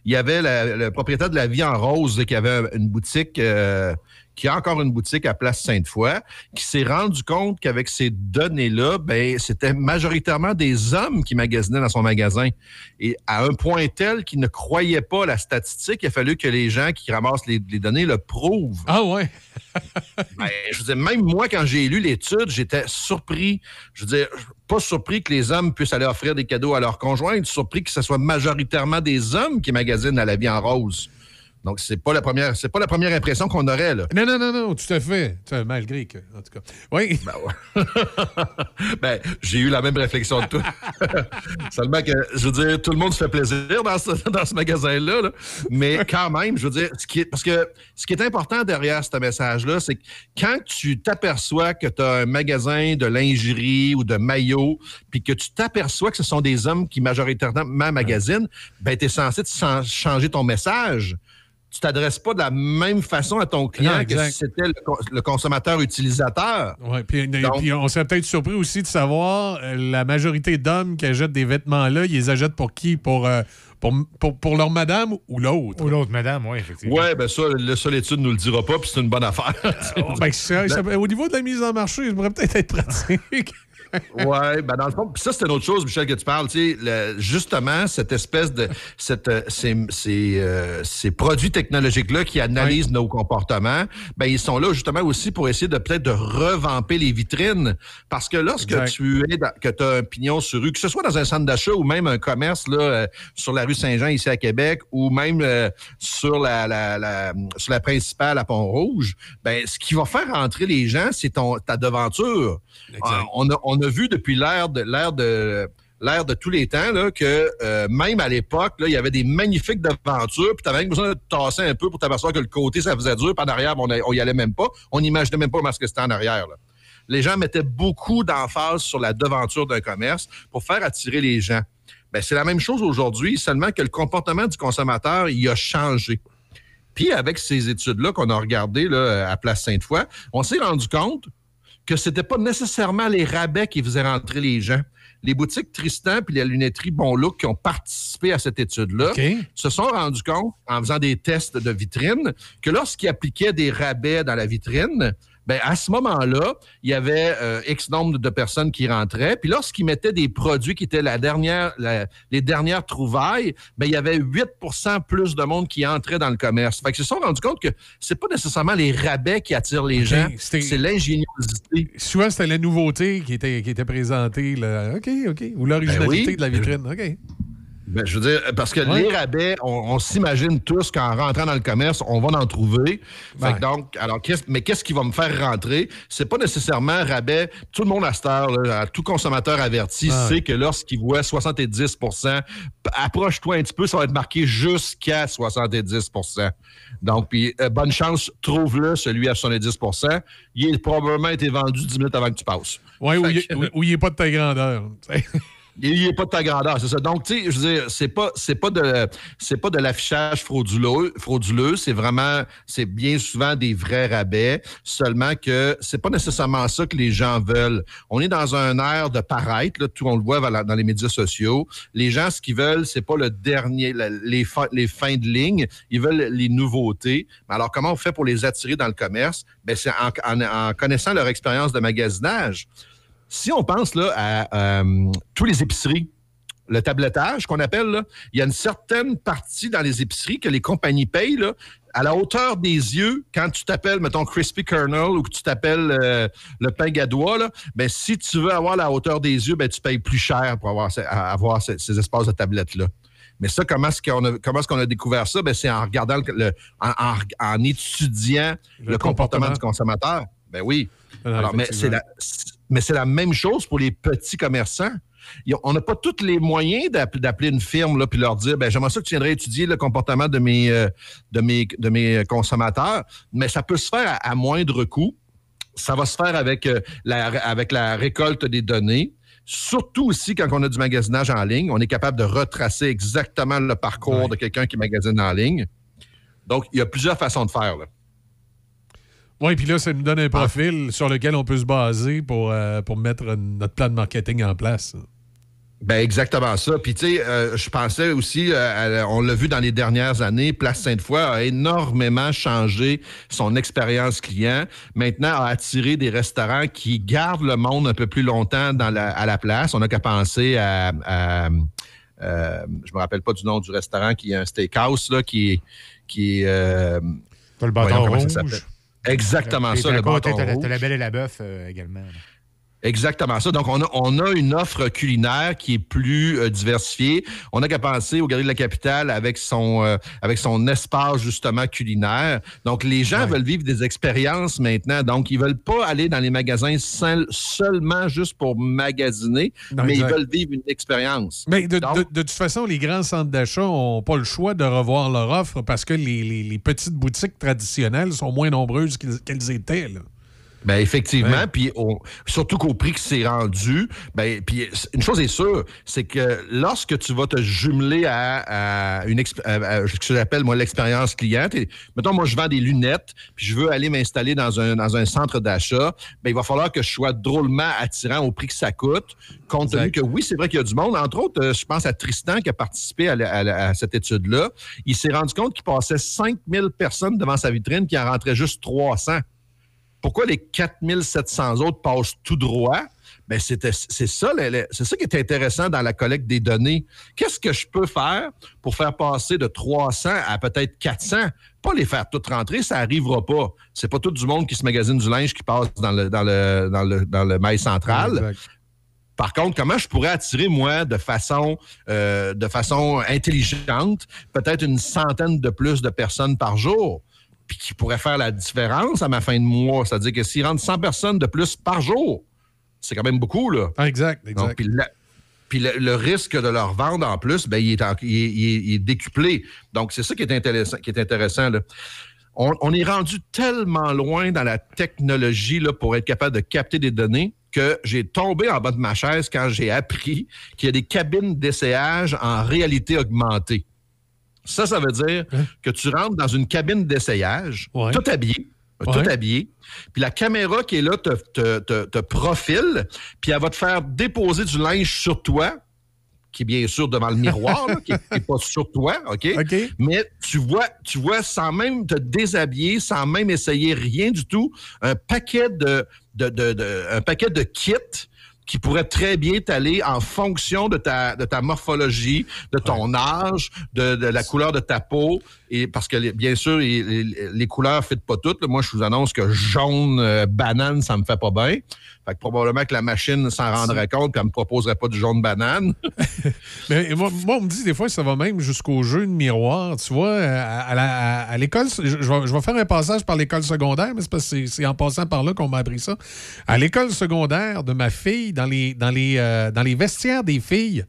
Il y avait le propriétaire de la Vie en Rose qui avait une boutique, euh, qui a encore une boutique à Place Sainte-Foy, qui s'est rendu compte qu'avec ces données-là, ben, c'était majoritairement des hommes qui magasinaient dans son magasin. Et à un point tel qu'il ne croyait pas la statistique, il a fallu que les gens qui ramassent les, les données le prouvent. Ah ouais? Ben, je veux dire, même moi, quand j'ai lu l'étude, j'étais surpris. Je veux dire, pas surpris que les hommes puissent aller offrir des cadeaux à leurs conjoints, surpris que ce soit majoritairement des hommes qui magasinent à la vie en rose. Donc, c'est pas la première, c'est pas la première impression qu'on aurait, là. Non, non, non, non, tout à fait. Malgré que, en tout cas. Oui. Ben, j'ai eu la même réflexion que toi. Seulement que, je veux dire, tout le monde se fait plaisir dans ce, dans ce magasin-là. là. Mais quand même, je veux dire, ce qui est, parce que ce qui est important derrière ce message-là, c'est que quand tu t'aperçois que tu as un magasin de lingerie ou de maillots, puis que tu t'aperçois que ce sont des hommes qui majoritairement magasinent, ben, tu es censé te changer ton message. Tu t'adresses pas de la même façon à ton client Non, que si c'était le, con- le consommateur utilisateur. Ouais, puis, puis on serait peut-être surpris aussi de savoir euh, la majorité d'hommes qui achètent des vêtements là, ils les achètent pour qui? Pour, euh, pour, pour, pour leur madame ou l'autre? Ou l'autre madame, oui, effectivement. Ouais, ben ça, le, ça, l'étude nous le dira pas, puis c'est une bonne affaire. Ben, ça- ça- au niveau de la mise en marché, ça pourrait peut-être être pratique. Ouais, ben dans le fond, ça, c'est une autre chose, Michel, que tu parles. Tu sais, le- justement, cette espèce de. Cette, euh, ces, ces, euh, ces produits technologiques-là qui analysent nos comportements, ben ils sont là justement aussi pour essayer de peut-être de revamper les vitrines. Parce que lorsque Exact. tu es dans- que tu as un pignon sur rue, que ce soit dans un centre d'achat ou même un commerce là, euh, sur la rue Saint-Jean ici à Québec ou même euh, sur la, la, la- sur la principale à Pont-Rouge, ben ce qui va faire rentrer les gens, c'est ton ta devanture. On a, on a vu depuis l'ère de l'ère de l'ère de tous les temps là, que euh, même à l'époque, il y avait des magnifiques devantures, puis tu avais besoin de tasser un peu pour t'apercevoir que le côté, ça faisait dur, puis en arrière, on, a- on y allait même pas. On n'imaginait même pas est-ce que c'était en arrière. là. Les gens mettaient beaucoup d'emphase sur la devanture d'un commerce pour faire attirer les gens. Ben, c'est la même chose aujourd'hui, seulement que le comportement du consommateur, il a changé. Puis avec ces études-là qu'on a regardées là, à Place Sainte-Foy, on s'est rendu compte que c'était pas nécessairement les rabais qui faisaient rentrer les gens. Les boutiques Tristan puis la lunetterie Bon Look qui ont participé à cette étude-là se sont rendus compte, en faisant des tests de vitrine, que lorsqu'ils appliquaient des rabais dans la vitrine, ben à ce moment-là, il y avait euh, X nombre de personnes qui rentraient. Puis lorsqu'ils mettaient des produits qui étaient la dernière, la- les dernières trouvailles, ben il y avait 8% plus de monde qui entrait dans le commerce. Fait qu'ils se sont rendus compte que c'est pas nécessairement les rabais qui attirent les gens, c'est l'ingéniosité. Souvent, c'était la nouveauté qui était, qui était présentée. Là. OK, OK. Ou l'originalité Ben oui. de la vitrine. OK. Ben, je veux dire, parce que Ouais. les rabais, on, on s'imagine tous qu'en rentrant dans le commerce, on va en trouver. Fait Ouais. que donc, alors, mais qu'est-ce qui va me faire rentrer? C'est pas nécessairement rabais. Tout le monde à cette heure, là, tout consommateur averti, Ouais. sait que lorsqu'il voit 70 p- approche-toi un petit peu, ça va être marqué jusqu'à 70% Donc, puis, euh, bonne chance, trouve-le, celui à 70% Il a probablement été vendu 10 minutes avant que tu passes. Oui, où il n'est pas de ta grandeur. Il n'est pas de ta grandeur, c'est ça. Donc, tu sais, je veux dire, c'est pas, pas de, de l'affichage frauduleux, frauduleux. C'est vraiment, c'est bien souvent des vrais rabais. Seulement que c'est pas nécessairement ça que les gens veulent. On est dans un air de paraître, là, tout on le voit dans les médias sociaux. Les gens, ce qu'ils veulent, c'est pas le dernier, les, les fins de ligne. Ils veulent les nouveautés. Mais alors, comment on fait pour les attirer dans le commerce? Ben, c'est en connaissant leur expérience de magasinage. Si on pense là, à euh, tous les épiceries, le tablettage qu'on appelle, là, il y a une certaine partie dans les épiceries que les compagnies payent là, à la hauteur des yeux quand tu t'appelles, mettons, Crispy Kernel ou que tu t'appelles euh, le pain gadois, là, ben, si tu veux avoir la hauteur des yeux, ben, tu payes plus cher pour avoir, ces- à- avoir ces, ces espaces de tablette-là. Mais ça, comment est-ce qu'on a, comment est-ce qu'on a découvert ça? Ben, c'est en regardant, le, le- en, en- en étudiant le, Le comportement. comportement. du consommateur. Ben oui. Ah, Alors, mais c'est la, mais c'est la même chose pour les petits commerçants. on n'a pas tous les moyens d'app- d'appeler une firme là, puis leur dire ben, j'aimerais ça que tu viendrais étudier le comportement de mes, euh, de mes, de mes consommateurs, mais ça peut se faire à, à moindre coût. Ça va se faire avec, euh, la, avec la récolte des données. Surtout aussi quand on a du magasinage en ligne, on est capable de retracer exactement le parcours de quelqu'un qui magasine en ligne. Donc, il y a plusieurs façons de faire. Là. Oui, puis là, ça nous donne un profil sur lequel on peut se baser pour, euh, pour mettre notre plan de marketing en place. Ben exactement ça. Puis tu sais, euh, je pensais aussi, euh, à- on l'a vu dans les dernières années, Place Sainte-Foy a énormément changé son expérience client. Maintenant, a attiré des restaurants qui gardent le monde un peu plus longtemps dans la, à la place. On n'a qu'à penser à, à, euh, je me rappelle pas du nom du restaurant qui est un steakhouse là, qui est qui est, euh, le bâton voyons rouge. Exactement ça, le bâton t'as la- belle et la bœuf euh, également. là. Exactement ça. Donc, on a, on a une offre culinaire qui est plus euh, diversifiée. On n'a qu'à penser au Galerie de la Capitale avec son, euh, avec son espace, justement, culinaire. Donc, les gens veulent vivre des expériences maintenant. Donc, ils veulent pas aller dans les magasins seul- seulement juste pour magasiner, Non, mais exact. ils veulent vivre une expérience. Mais de, de- de toute façon, les grands centres d'achat n'ont pas le choix de revoir leur offre parce que les, les- les petites boutiques traditionnelles sont moins nombreuses qu'elles qu'elles étaient. là. Ben effectivement, Ouais. puis surtout qu'au prix que c'est rendu, ben puis une chose est sûre, c'est que lorsque tu vas te jumeler à, à une à- à ce que j'appelle moi l'expérience client, et, mettons moi je vends des lunettes, puis je veux aller m'installer dans un dans un centre d'achat, ben il va falloir que je sois drôlement attirant au prix que ça coûte, compte tenu que oui c'est vrai qu'il y a du monde, entre autres euh, je pense à Tristan qui a participé la- à cette étude là, il s'est rendu compte qu'il passait 5000 personnes devant sa vitrine, qui en rentrait juste 300 pourquoi les 4700 autres passent tout droit? Ben c'était, c'est ça, c'est ça qui est intéressant dans la collecte des données. Qu'est-ce que je peux faire pour faire passer de 300 à peut-être 400? Pas les faire toutes rentrer, ça arrivera pas. C'est pas tout du monde qui se magasine du linge qui passe dans le, dans le, dans le, dans le mail central. Par contre, comment je pourrais attirer, moi, de façon, euh, de façon intelligente, peut-être une centaine de plus de personnes par jour, puis qui pourrait faire la différence à ma fin de mois? C'est-à-dire que s'ils rentrent 100 personnes de plus par jour, c'est quand même beaucoup, là. exact, exact. Donc, puis le, le risque de leur vendre en plus, ben, il, est en- il est- il est- il est décuplé. Donc, c'est ça qui est intéressant. Qui est intéressant là. On, on est rendu tellement loin dans la technologie là, pour être capable de capter des données que j'ai tombé en bas de ma chaise quand j'ai appris qu'il y a des cabines d'essayage en réalité augmentée. Ça, ça veut dire que tu rentres dans une cabine d'essayage, tout habillé, tout Ouais. habillé, puis la caméra qui est là te, te, te- te profile, puis elle va te faire déposer du linge sur toi, qui est bien sûr devant le miroir, là, qui n'est pas sur toi, OK? Mais tu vois, tu vois, sans même te déshabiller, sans même essayer rien du tout, un paquet de, de, de- de- un paquet de kits qui pourrait très bien t'aller en fonction de ta, de ta morphologie, de ton âge, de, de la couleur de ta peau. Et parce que, bien sûr, les, les- les couleurs ne pas toutes. Moi, je vous annonce que jaune, euh, banane, ça me fait pas bien. Fait que probablement que la machine s'en rendrait compte et elle me proposerait pas du jaune banane. Mais moi, moi, on me dit des fois que ça va même jusqu'au jeu de miroir. Tu vois, à, l'école, je, je vais, faire un passage par l'école secondaire, mais c'est parce que c'est- c'est en passant par là qu'on m'a appris ça. À l'école secondaire de ma fille, dans les, dans les, euh, dans les vestiaires des filles,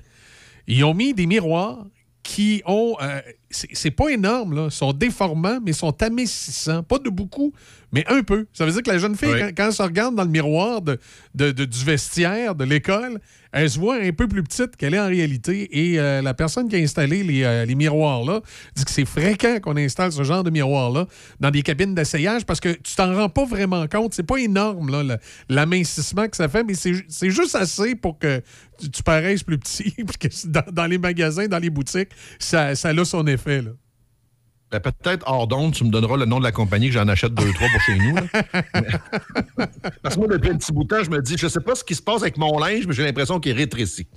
ils ont mis des miroirs qui ont. euh, c'est pas énorme, là. Ils sont déformants, mais ils sont amincissants. Pas de beaucoup, mais un peu. Ça veut dire que la jeune fille, Oui. quand, quand elle se regarde dans le miroir de, de- de- du vestiaire de l'école, elle se voit un peu plus petite qu'elle est en réalité. Et euh, la personne qui a installé les, euh, les miroirs-là dit que c'est fréquent qu'on installe ce genre de miroir-là dans des cabines d'essayage parce que tu t'en rends pas vraiment compte. C'est pas énorme, là, l'amincissement que ça fait, mais c'est ju- c'est juste assez pour que tu, tu paraisses plus petit. puis que dans, dans les magasins, dans les boutiques, ça, ça a son effet. Là. Ben, Peut-être hors d'onde, tu me donneras le nom de la compagnie que j'en achète deux, trois pour chez nous. Mais- Parce que moi, depuis un petit bout de temps, je me dis, je sais pas ce qui se passe avec mon linge, mais j'ai l'impression qu'il rétrécit.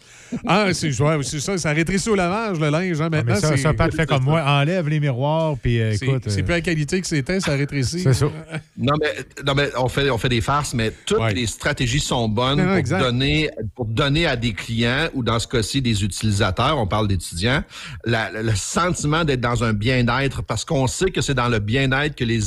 Ah, c'est ouais, ça. Ça rétrécit au lavage, le linge. hein, Ah, maintenant, mais ça, ça Pat fait comme moi. Enlève les miroirs, puis euh, écoute. c'est euh, plus la qualité que c'était, ça rétrécit. C'est ça. Non, mais, non, mais on, fait, on fait des farces, mais toutes les stratégies sont bonnes Non, non, pour, donner, pour donner à des clients, ou dans ce cas-ci, des utilisateurs, on parle d'étudiants, le sentiment d'être dans un bien-être, parce qu'on sait que c'est dans le bien-être que, les,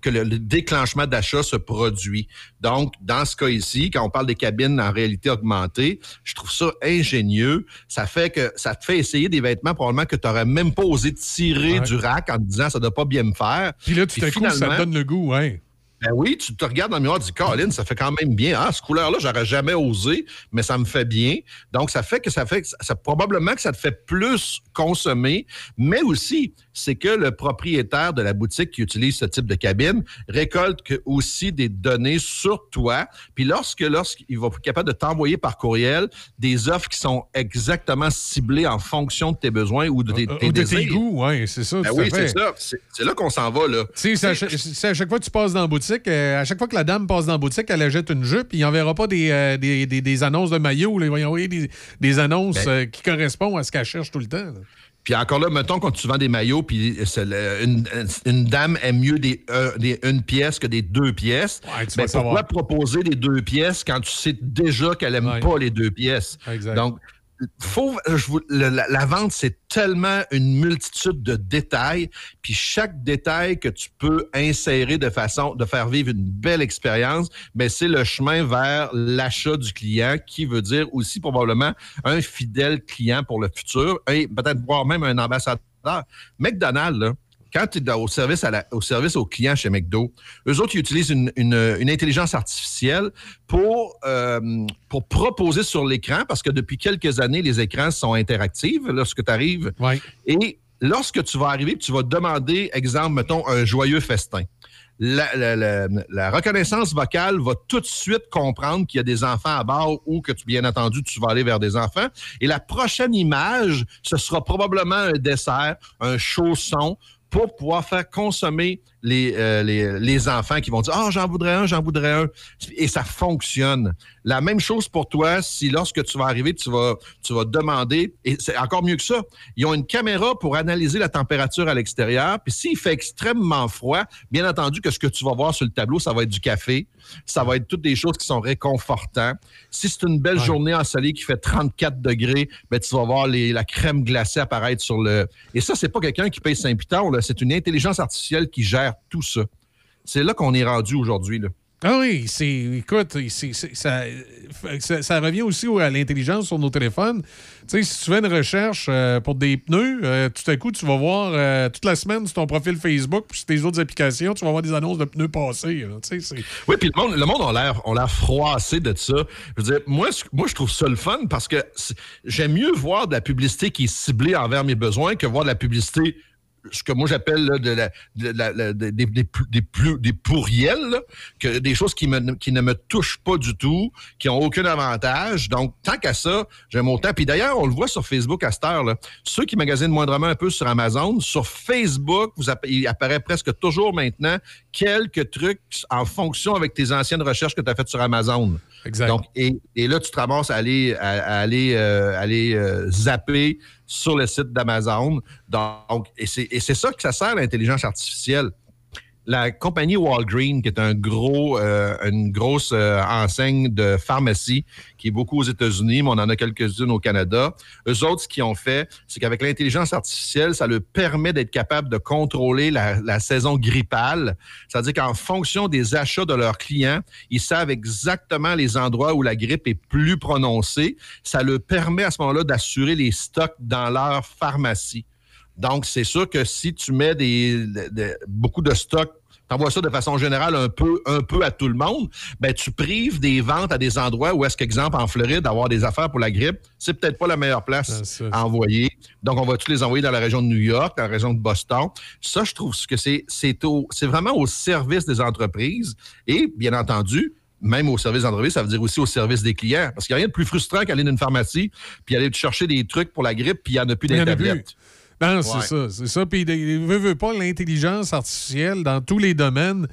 que le, le déclenchement d'achat se produit. Donc, dans ce cas ici, quand on parle des cabines en réalité augmentée, je trouve ça ingénieux. Ça fait que ça te fait essayer des vêtements probablement que tu n'aurais même pas osé tirer Ouais. du rack en te disant ça ne doit pas bien me faire. Puis là, tout à coup, ça te donne le goût, ouais. Ben oui, tu te regardes dans le miroir et dis, Colin, ça fait quand même bien. Ah, ce couleur-là, j'aurais jamais osé, mais ça me fait bien. Donc, ça fait que ça fait que ça, probablement que ça te fait plus consommer, mais aussi, c'est que le propriétaire de la boutique qui utilise ce type de cabine récolte que- aussi des données sur toi. Puis lorsque, lorsqu'il va être capable de t'envoyer par courriel des offres qui sont exactement ciblées en fonction de tes besoins ou de tes, tes Ou de tes goûts, oui, c'est ça. Ben oui, c'est ça. C'est là qu'on s'en va, là. Tu c'est à chaque fois que tu passes dans la boutique, euh, à chaque fois que la dame passe dans la boutique, elle achète une jupe, il n'enverra pas des, euh, des, des- des annonces de maillot. là. il va y envoyer des, des annonces Ben- euh, qui correspondent à ce qu'elle cherche tout le temps. Puis encore là, mettons, quand tu vends des maillots, puis une, une dame aime mieux des, une pièce que des deux pièces, Ouais, tu ben savoir. pourquoi proposer des deux pièces quand tu sais déjà qu'elle aime Ouais. pas les deux pièces? Exact. Donc, faut, la, vente, c'est tellement une multitude de détails, puis chaque détail que tu peux insérer de façon de faire vivre une belle expérience, ben c'est le chemin vers l'achat du client, qui veut dire aussi probablement un fidèle client pour le futur, et peut-être voire même un ambassadeur. McDonald's, là, quand tu es au service, à la- au service aux clients chez McDo, eux autres, ils utilisent une, une- une intelligence artificielle pour, euh, pour proposer sur l'écran, parce que depuis quelques années, les écrans sont interactifs lorsque tu arrives. Et lorsque tu vas arriver, tu vas demander, exemple, mettons, un joyeux festin. La, la- la- la reconnaissance vocale va tout de suite comprendre qu'il y a des enfants à bord ou que, tu, bien entendu, tu vas aller vers des enfants. Et la prochaine image, ce sera probablement un dessert, un chausson pour pouvoir faire consommer les, euh, les, les enfants qui vont dire Ah, j'en voudrais un, j'en voudrais un. Et ça fonctionne. La même chose pour toi si lorsque tu vas arriver, tu vas, tu vas demander, et c'est encore mieux que ça, ils ont une caméra pour analyser la température à l'extérieur. Puis s'il fait extrêmement froid, bien entendu que ce que tu vas voir sur le tableau, ça va être du café, ça va être toutes des choses qui sont réconfortantes. Si c'est une belle journée ensoleillée qui fait 34 degrés, ben, tu vas voir les- la crème glacée apparaître sur le. Et ça, c'est pas quelqu'un qui paye 5 pitons, là. C'est une intelligence artificielle qui gère tout ça. C'est là qu'on est rendu aujourd'hui. Ah oui, c'est. Écoute, ça, ça, ça revient aussi à l'intelligence sur nos téléphones. Tu sais, si tu fais une recherche euh, pour des pneus, euh, tout à coup, tu vas voir euh, toute la semaine sur ton profil Facebook puis sur tes autres applications, tu vas voir des annonces de pneus passés. Oui, puis le monde, le monde a l'air, froissé de ça. Je veux dire, moi, moi, je trouve ça le fun parce que j'aime mieux voir de la publicité qui est ciblée envers mes besoins que voir de la publicité ce que moi j'appelle là, de la- de la- la- des, des, des, plus- des, plus- des pourriels, là, que des choses qui, me, qui ne me touchent pas du tout, qui ont aucun avantage. Donc, tant qu'à ça, j'aime autant. Puis d'ailleurs, on le voit sur Facebook à cette heure. Là. Ceux qui magasinent moindrement un peu sur Amazon, sur Facebook, vous il apparaît presque toujours maintenant quelques trucs en fonction avec tes anciennes recherches que tu as faites sur Amazon. Exact. Donc, et, et là, tu te ramasses à aller, à, à aller, euh, aller euh, zapper sur le site d'Amazon. Donc, et c'est ça que ça sert, l'intelligence artificielle. La compagnie Walgreen, qui est un gros, euh, une grosse euh, enseigne de pharmacie, qui est beaucoup aux États-Unis, mais on en a quelques-unes au Canada. Eux autres, ce qu'ils ont fait, c'est qu'avec l'intelligence artificielle, ça leur permet d'être capable de contrôler la, saison grippale. C'est-à-dire qu'en fonction des achats de leurs clients, ils savent exactement les endroits où la grippe est plus prononcée. Ça leur permet à ce moment-là d'assurer les stocks dans leur pharmacie. Donc, c'est sûr que si tu mets des, de- de- beaucoup de stocks, t'envoies ça de façon générale un peu, un peu à tout le monde, ben, tu prives des ventes à des endroits où est-ce qu'exemple, en Floride, avoir des affaires pour la grippe, c'est peut-être pas la meilleure place à envoyer. Donc, on va tous les envoyer dans la région de New York, dans la région de Boston? Ça, je trouve que c'est, c'est, au- c'est vraiment au service des entreprises et, bien entendu, même au service d'entreprise, ça veut dire aussi au service des clients. Parce qu'il n'y a rien de plus frustrant qu'aller dans une pharmacie, puis aller chercher des trucs pour la grippe, puis il n'y en a plus des en a plus. tablettes. Non, c'est ça, c'est ça. Puis, de- veut, veut pas, l'intelligence artificielle dans tous les domaines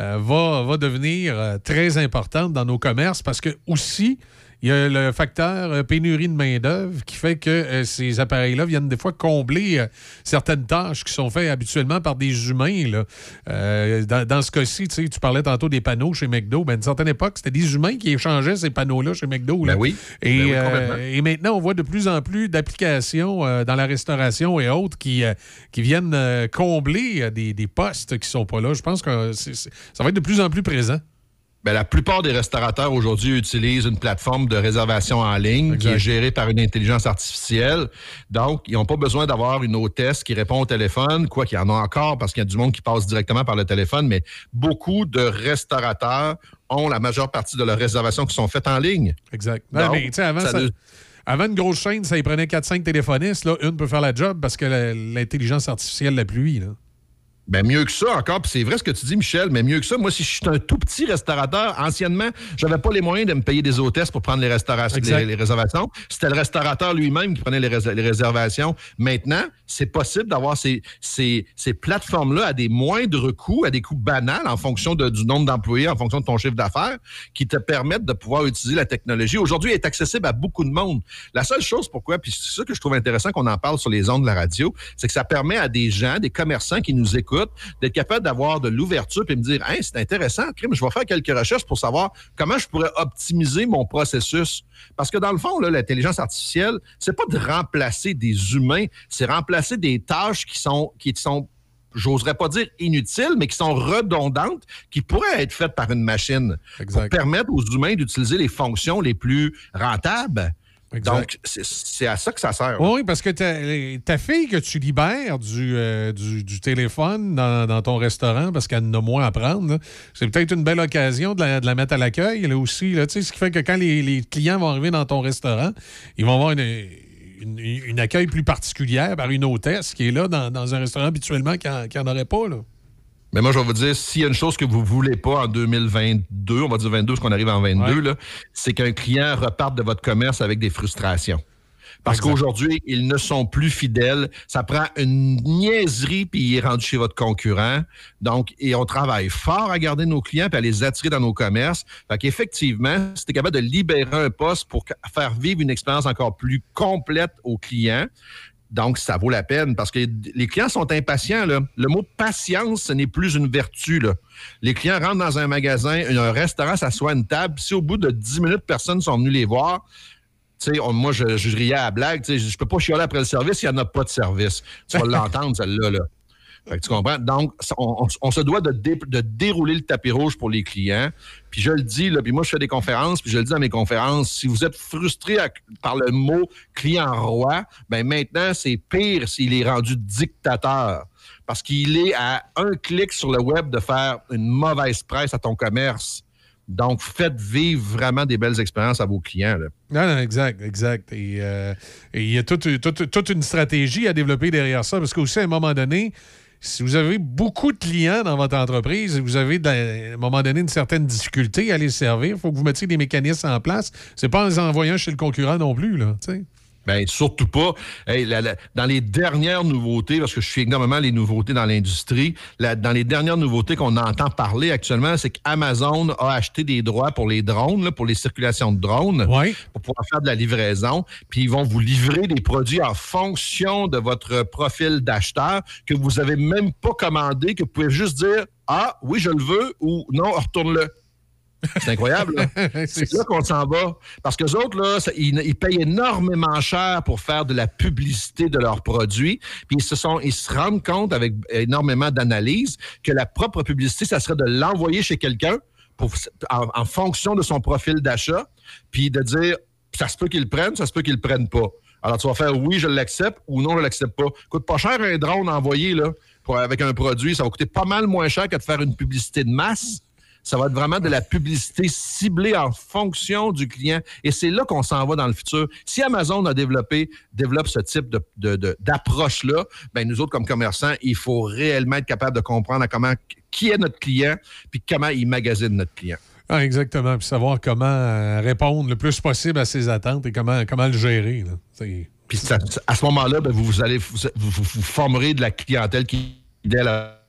euh, va, va devenir euh, très importante dans nos commerces parce que aussi, il y a le facteur euh, pénurie de main-d'œuvre qui fait que euh, ces appareils-là viennent des fois combler euh, certaines tâches qui sont faites habituellement par des humains. là. Euh, dans, dans ce cas-ci, tu parlais tantôt des panneaux chez McDo. Ben, à une certaine époque, c'était des humains qui échangeaient ces panneaux-là chez McDo. là. Ben oui. Et, Ben oui, euh, et maintenant, on voit de plus en plus d'applications euh, dans la restauration et autres qui, qui viennent combler des, des postes qui sont pas là. Je pense que ça va être de plus en plus présent. Ben, la plupart des restaurateurs aujourd'hui utilisent une plateforme de réservation en ligne qui est gérée par une intelligence artificielle. Donc, ils n'ont pas besoin d'avoir une hôtesse qui répond au téléphone, quoi qu'il y en a encore parce qu'il y a du monde qui passe directement par le téléphone, mais beaucoup de restaurateurs ont la majeure partie de leurs réservations qui sont faites en ligne. Exact. Donc, Non, mais, tu sais, avant, ça ça- ne- avant une grosse chaîne, ça y prenait 4-5 téléphonistes. Là, une peut faire la job parce que la- l'intelligence artificielle l'appuie. Là. Ben mieux que ça encore, puis c'est vrai ce que tu dis, Michel, mais mieux que ça, moi, si je suis un tout petit restaurateur, anciennement, j'avais pas les moyens de me payer des hôtesses pour prendre les, restaurations, les, les réservations. C'était le restaurateur lui-même qui prenait les, rés- les réservations. Maintenant, c'est possible d'avoir ces, ces, ces plateformes-là à des moindres coûts, à des coûts banals en fonction de- du nombre d'employés, en fonction de ton chiffre d'affaires, qui te permettent de pouvoir utiliser la technologie. Aujourd'hui, elle est accessible à beaucoup de monde. La seule chose pourquoi, puis c'est ça que je trouve intéressant qu'on en parle sur les ondes de la radio, c'est que ça permet à des gens, des commerçants qui nous écoutent, d'être capables d'avoir de l'ouverture et me dire, hey, c'est intéressant, crime, je vais faire quelques recherches pour savoir comment je pourrais optimiser mon processus. Parce que dans le fond, l'intelligence artificielle, c'est pas de remplacer des humains, c'est remplacer des tâches qui sont, qui sont j'oserais pas dire inutiles, mais qui sont redondantes, qui pourraient être faites par une machine pour permettre aux humains d'utiliser les fonctions les plus rentables. Donc, c'est- à ça que ça sert. Oui, parce que ta, fille que tu libères du, euh, du, du téléphone dans, dans ton restaurant parce qu'elle en a moins à prendre, c'est peut-être une belle occasion de la, de la mettre à l'accueil là aussi. Là, tu sais, ce qui fait que quand les, les clients vont arriver dans ton restaurant, ils vont avoir une, une, une accueil plus particulière par une hôtesse qui est là dans, dans un restaurant habituellement qui n'en aurait pas. Là. Mais moi, je vais vous dire, s'il y a une chose que vous voulez pas en 2022, on va dire 22, parce qu'on arrive en 22, là, c'est qu'un client reparte de votre commerce avec des frustrations. Parce qu'aujourd'hui, ils ne sont plus fidèles. Ça prend une niaiserie, puis il est rendu chez votre concurrent. Donc, et on travaille fort à garder nos clients, puis à les attirer dans nos commerces. Fait qu'effectivement, si tu es capable de libérer un poste pour faire vivre une expérience encore plus complète aux clients, donc, ça vaut la peine parce que les clients sont impatients. Le mot patience, ce n'est plus une vertu. Les clients rentrent dans un magasin, un restaurant, s'assoient à une table. Si au bout de 10 minutes, personne sont venus les voir, moi, je, riais à la blague. Je peux pas chialer après le service s'il n'y en a pas de service. Tu vas l'entendre, celle-là. Là. Fait que tu comprends? Donc, on, se doit de, de dérouler le tapis rouge pour les clients. Puis je le dis, puis moi, je fais des conférences, puis je le dis dans mes conférences, si vous êtes frustré par le mot client roi, ben maintenant, c'est pire s'il est rendu dictateur. Parce qu'il est à un clic sur le web de faire une mauvaise presse à ton commerce. Donc, faites vivre vraiment des belles expériences à vos clients. Là. Non, exact, exact. Et euh, et il y a toute, toute- toute une stratégie à développer derrière ça, parce qu'aussi, à un moment donné, si vous avez beaucoup de clients dans votre entreprise et vous avez, à un moment donné, une certaine difficulté à les servir, il faut que vous mettiez des mécanismes en place. C'est pas en les envoyant chez le concurrent non plus, là. Ben surtout pas. Hey, la- la- dans les dernières nouveautés, parce que je suis énormément les nouveautés dans l'industrie, dans les dernières nouveautés qu'on entend parler actuellement, c'est qu'Amazon a acheté des droits pour les drones, là, pour les circulations de drones, pour pouvoir faire de la livraison. Puis ils vont vous livrer des produits en fonction de votre profil d'acheteur que vous avez même pas commandé, que vous pouvez juste dire ah oui je le veux ou non retourne-le. C'est incroyable. là. C'est là qu'on s'en va. Parce que autres, là, ça- ils, ils payent énormément cher pour faire de la publicité de leurs produits. Puis ils se, sont, ils se rendent compte avec énormément d'analyse que la propre publicité, ça serait de l'envoyer chez quelqu'un en, en fonction de son profil d'achat, puis de dire ça se peut qu'ils le prennent, ça se peut qu'ils le prennent pas. Alors tu vas faire oui, je l'accepte ou non, je l'accepte pas. Coûte pas cher un drone envoyé là, pour- avec un produit, ça va coûter pas mal moins cher que de faire une publicité de masse. Ça va être vraiment de la publicité ciblée en fonction du client. Et c'est là qu'on s'en va dans le futur. Si Amazon a développé, développe ce type de, de- de- d'approche-là, ben nous autres, comme commerçants, il faut réellement être capable de comprendre comment, qui est notre client, puis comment il magasine notre client. Ah, exactement. Puis savoir comment euh, répondre le plus possible à ses attentes et comment, comment le gérer. là. Puis ça- à ce moment-là, ben, vous, vous allez vous, vous- formerez de la clientèle qui est fidèle à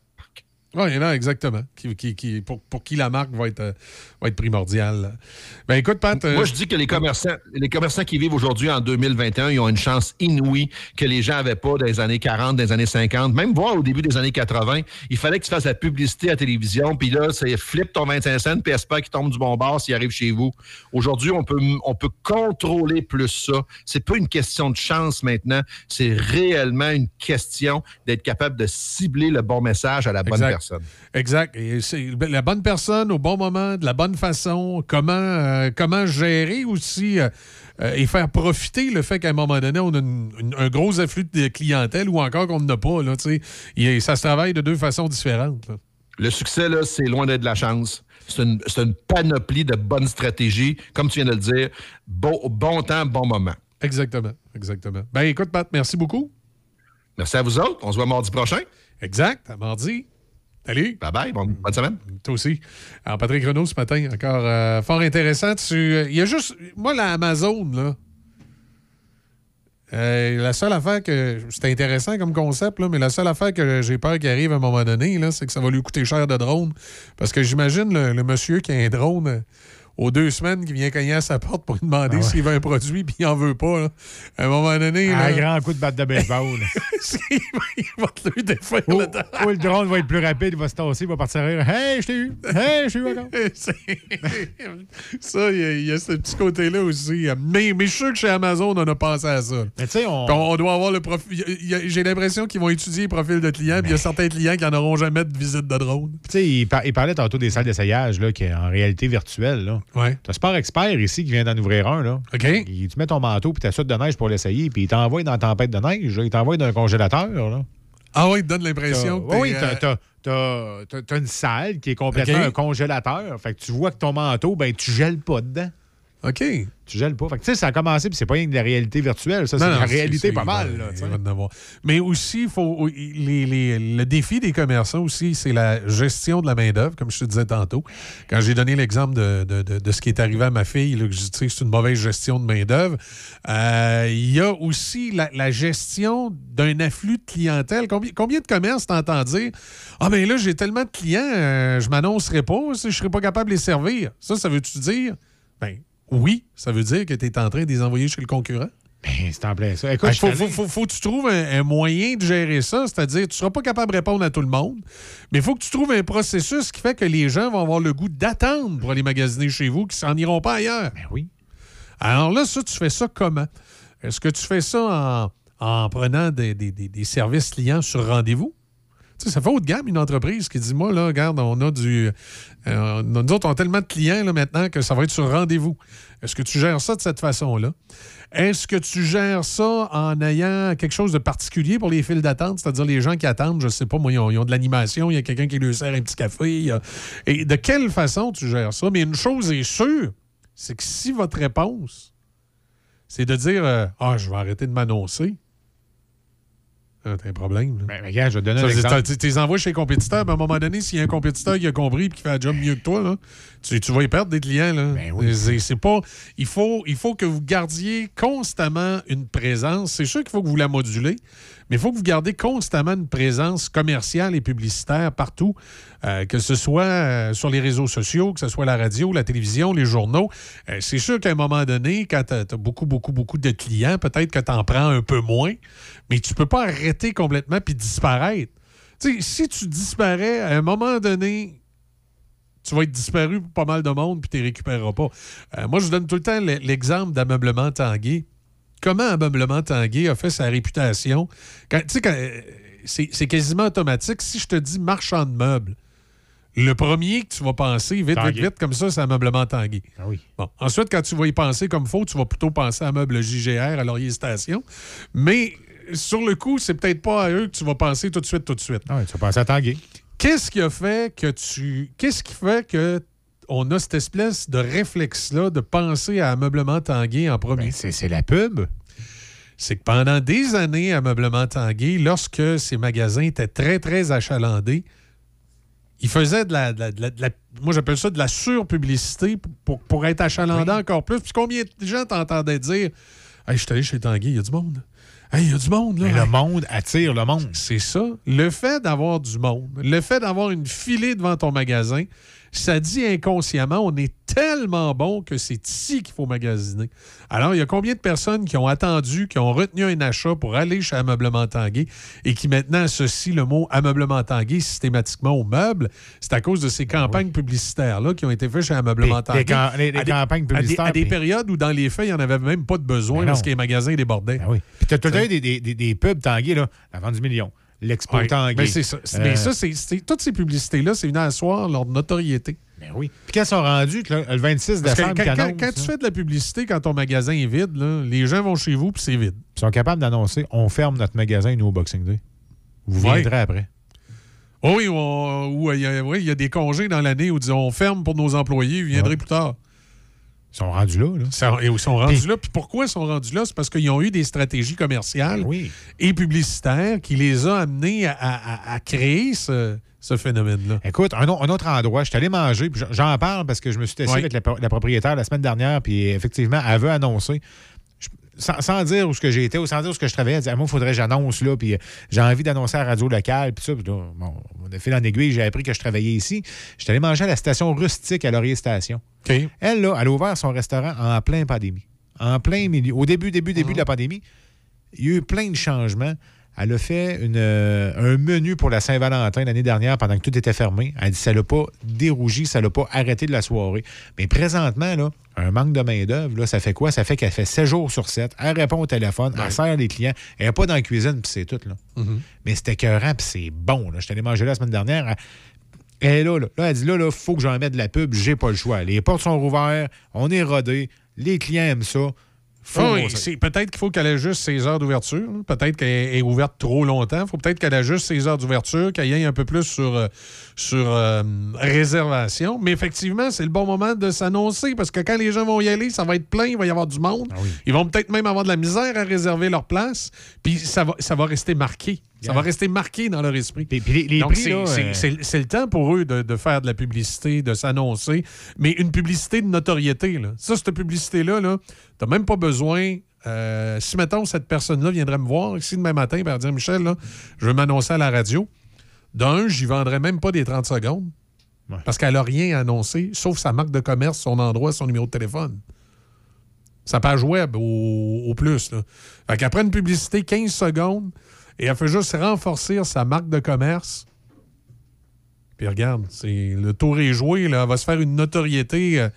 Oui, non, exactement. Qui, qui- qui- pour, pour qui la marque va être, euh, va être primordiale. Ben écoute, Pat. euh, Moi, je dis que les commerçants, les commerçants qui vivent aujourd'hui en 2021, ils ont une chance inouïe que les gens n'avaient pas dans les années 40, dans les années 50, même voire au début des années 80. Il fallait que tu fasses la publicité à la télévision, puis là, c'est flip ton 25 cents, puis espère qu'il tombe du bon bord s'il arrive chez vous. Aujourd'hui, on peut, on peut contrôler plus ça. C'est pas une question de chance maintenant, c'est réellement une question d'être capable de cibler le bon message à la bonne Exact. personne. Personne. Exact. Et c'est la bonne personne au bon moment, de la bonne façon, comment, euh, comment gérer aussi euh, euh, et faire profiter le fait qu'à un moment donné, on a une- une- un gros afflux de clientèle ou encore qu'on n'a pas. Là. Et ça se travaille de deux façons différentes. là. Le succès, là, c'est loin d'être de la chance. C'est une, c'est une panoplie de bonnes stratégies. Comme tu viens de le dire, bon, bon temps, bon moment. Exactement. Exactement. Ben écoute, Pat, merci beaucoup. Merci à vous autres. On se voit mardi prochain. Exact. À mardi. Salut. Bye bye. Bonne, bonne semaine. Toi aussi. Alors, Patrick Renault, ce matin, encore euh, fort intéressant. Tu, euh, Il y a juste. Moi, la Amazon, là. euh, la seule affaire que. C'est intéressant comme concept, là, mais la seule affaire que j'ai peur qu'il arrive à un moment donné, là, c'est que ça va lui coûter cher de drone. Parce que j'imagine le, le monsieur qui a un drone aux deux semaines qui vient cogner à sa porte pour lui demander Ah ouais. s'il veut un produit puis il en veut pas. là. À un moment donné. Un là, grand coup de batte de baseball. il va te le défaire Ou, là-dedans. ou le drone va être plus rapide, il va se tasser, il va partir rire. Hey, je t'ai eu! Hey, je t'ai eu encore! ça, il y, a- il y a ce petit côté-là aussi. Mais, mais je suis sûr que chez Amazon, on a pensé à ça. Mais tu sais, on. Doit avoir le profil. J'ai l'impression qu'ils vont étudier le profil de clients, puis il y a certains clients qui n'en auront jamais de visite de drone. Tu sais, il, par- il parlait tantôt des salles d'essayage, là, qui est en réalité virtuelle, là. Ouais. T'as Sport Expert ici qui vient d'en ouvrir un, là. OK. Il- tu mets ton manteau puis ta suite de neige pour l'essayer, puis il t'envoie dans la tempête de neige, là. Il t'envoie dans un congélateur, là. Ah oui, il te donne l'impression que Oui, euh, t'as- t'as- t'as une salle qui est complètement un congélateur. Fait que tu vois que ton manteau, ben, tu gèles pas dedans. OK. Tu gèles pas. Fait que, tu sais, ça a commencé, puis c'est pas rien que de la réalité virtuelle. Ça, c'est la réalité pas mal, là. Mais aussi, il faut, les- les- le défi des commerçants aussi, c'est la gestion de la main-d'œuvre, comme je te disais tantôt. Quand j'ai donné l'exemple de, de- de- de ce qui est arrivé à ma fille, là, que je c'est une mauvaise gestion de main-d'œuvre, euh, il y a aussi la, la gestion d'un afflux de clientèle. Combien, combien de commerces t'entends dire Ah, ben là, j'ai tellement de clients, euh, je m'annoncerai pas, je serai pas capable de les servir. Ça, ça veut-tu dire? Ben oui, ça veut dire que tu es en train de les envoyer chez le concurrent? Ben, c'est en plein ça. Écoute, faut, suis faut, faut- faut que tu trouves un, un moyen de gérer ça, c'est-à-dire tu ne seras pas capable de répondre à tout le monde, mais il faut que tu trouves un processus qui fait que les gens vont avoir le goût d'attendre pour aller magasiner chez vous, qui s'en iront pas ailleurs. Ben oui. Alors là, ça, tu fais ça comment? Est-ce que tu fais ça en, en prenant des, des- des- des services clients sur rendez-vous? Ça fait haut de gamme une entreprise qui dit Moi, là, regarde, on a du. euh, nous autres, on a tellement de clients maintenant que ça va être sur rendez-vous. Est-ce que tu gères ça de cette façon-là? Est-ce que tu gères ça en ayant quelque chose de particulier pour les files d'attente, c'est-à-dire les gens qui attendent, je sais pas, moi, ils ont, de l'animation, il y a quelqu'un qui leur sert un petit café. Et de quelle façon tu gères ça? Mais une chose est sûre, c'est que si votre réponse, c'est de dire euh, Ah, je vais arrêter de m'annoncer. Ah, T'as un problème. là. Ben, regarde, je vais te donner un exemple. Tu les envoies chez les compétiteurs, mais à un moment donné, s'il y a un compétiteur qui a compris et qui fait un job mieux que toi, là, tu, tu vas y perdre des clients. Là. C'est- c'est pas. Il faut, il faut que vous gardiez constamment une présence. C'est sûr qu'il faut que vous la modulez, mais il faut que vous gardez constamment une présence commerciale et publicitaire partout, euh, que ce soit euh, sur les réseaux sociaux, que ce soit la radio, la télévision, les journaux. Euh, c'est sûr qu'à un moment donné, quand tu as, beaucoup, beaucoup, beaucoup de clients, peut-être que tu en prends un peu moins, mais tu peux pas arrêter complètement puis disparaître. Tu sais, si tu disparais, à un moment donné, tu vas être disparu pour pas mal de monde puis tu ne récupéreras pas. Moi, je vous donne tout le temps le- l'exemple d'ameublement Tanguay. Comment Ameublement Tanguay a fait sa réputation? Quand- quand- c'est quasiment automatique. Si je te dis marchand de meubles, le premier que tu vas penser, vite, vite, vite, comme ça, c'est Ameublement Tanguay. Ah oui. Bon. Ensuite, quand tu vas y penser comme faut, tu vas plutôt penser à Meuble JGR, à Laurier Station. Mais sur le coup, c'est peut-être pas à eux que tu vas penser tout de suite, tout de suite. Ah oui, tu vas penser à Tanguay. Qu'est-ce qui a fait que tu. Qu'est-ce qui fait que on a cette espèce de réflexe-là de penser à Ameublement Tanguay en premier? Ben, c'est c'est la pub. c'est que pendant des années, Ameublement Tanguay, lorsque ces magasins étaient très, très achalandés, ils faisaient de la, de la- de la- de la- moi j'appelle ça de la surpublicité pour, pour, être achalandant encore plus. Puis combien de gens t'entendaient dire Hey, je suis allé chez Tanguay, il y a du monde. Hey, il y a du monde, là. Mais le monde attire le monde. C'est ça. Le fait d'avoir du monde, le fait d'avoir une filée devant ton magasin, ça dit inconsciemment, on est tellement bon que c'est ici qu'il faut magasiner. Alors, il y a combien de personnes qui ont attendu, qui ont retenu un achat pour aller chez Ameublement Tanguay et qui maintenant associent le mot Ameublement Tanguay systématiquement au meuble? C'est à cause de ces campagnes publicitaires-là qui ont été faites chez Ameublement Tanguay. À des- campagnes à des- publicitaires, À des, puis- périodes où, dans les faits, il n'y en avait même pas de besoin Ben parce non. que les magasins débordaient. Ben oui. Puis t'as tout le temps des, des, des, des pubs Tanguay, là, la vente du million. L'expo Ouais, Tanguay. mais c'est ça. Euh, Mais ça, c'est, c'est- toutes ces publicités-là, c'est venu asseoir leur notoriété. Ben oui. Puis quand sont rendus, le 26 Parce que décembre, quand, quand- tu hein, fais de la publicité, quand ton magasin est vide, là, les gens vont chez vous puis c'est vide. ils sont capables d'annoncer on ferme notre magasin, nous, au Boxing Day. Vous Ouais. viendrez après. Oh oui, on- ou, euh, il y a- oui, il y a des congés dans l'année où disons, on ferme pour nos employés, vous viendrez plus tard. Ils sont rendus là. là. Ils sont rendus là. Puis pourquoi ils sont rendus là? C'est parce qu'ils ont eu des stratégies commerciales et publicitaires qui les ont amenés à, à- à- à créer ce, ce phénomène-là. Écoute, un, au- un autre endroit, je suis allé manger, puis j'en parle parce que je me suis testé Oui. avec la propriétaire la semaine dernière, puis effectivement, elle veut annoncer. Sans, sans dire où ce que j'ai été ou sans dire où ce que je travaillais, elle dit Ah, Moi, il faudrait que j'annonce là, puis euh, j'ai envie d'annoncer à la radio locale, puis ça. Puis là, bon, on a fait dans l'aiguille, j'ai appris que je travaillais ici. J'étais allé manger à la station rustique à Laurier Station. Elle, là, elle a ouvert son restaurant en plein pandémie. En plein milieu. Au début, début, début de la pandémie, il y a eu plein de changements. Elle a fait une, euh, un menu pour la Saint-Valentin l'année dernière pendant que tout était fermé. Elle dit que ça l'a pas dérougi, ça l'a pas arrêté de la soirée. Mais présentement, là, un manque de main-d'œuvre, ça fait quoi? Ça fait qu'elle fait 7 jours sur 7. Elle répond au téléphone, elle sert les clients. Elle n'est pas dans la cuisine, puis c'est tout. Là. Mais c'était écœurant, puis c'est bon. Là. Je suis allé manger là la semaine dernière. Elle- Elle est là, là. Là, elle dit là, là, faut que j'en mette de la pub, j'ai pas le choix. Les portes sont rouvertes, on est rodé, les clients aiment ça. Oui, c'est- peut-être qu'il faut qu'elle ajuste ses heures d'ouverture. Peut-être qu'elle est ouverte trop longtemps. Il faut peut-être qu'elle ajuste ses heures d'ouverture, qu'elle aille un peu plus sur, euh, sur euh, réservation. Mais effectivement, c'est le bon moment de s'annoncer parce que quand les gens vont y aller, ça va être plein, il va y avoir du monde. Ah Ils vont peut-être même avoir de la misère à réserver leur place. Puis ça va, ça va rester marqué. Ça Yeah. va rester marqué dans leur esprit. les Donc, c'est- euh, le temps pour eux de, de faire de la publicité, de s'annoncer, mais une publicité de notoriété. Là. Ça, cette publicité-là, -là, tu n'as même pas besoin. euh, si, mettons, cette personne-là viendrait me voir ici demain matin et dire Michel, là, je veux m'annoncer à la radio. D'un, j'y vendrais même pas des 30 secondes parce qu'elle n'a rien annoncé, sauf sa marque de commerce, son endroit, son numéro de téléphone. Sa page web au, au plus. Là. Fait qu'après une publicité, 15 secondes, et elle fait juste renforcer sa marque de commerce. Puis regarde, c'est le tour est joué. Là. Elle va se faire une notoriété euh,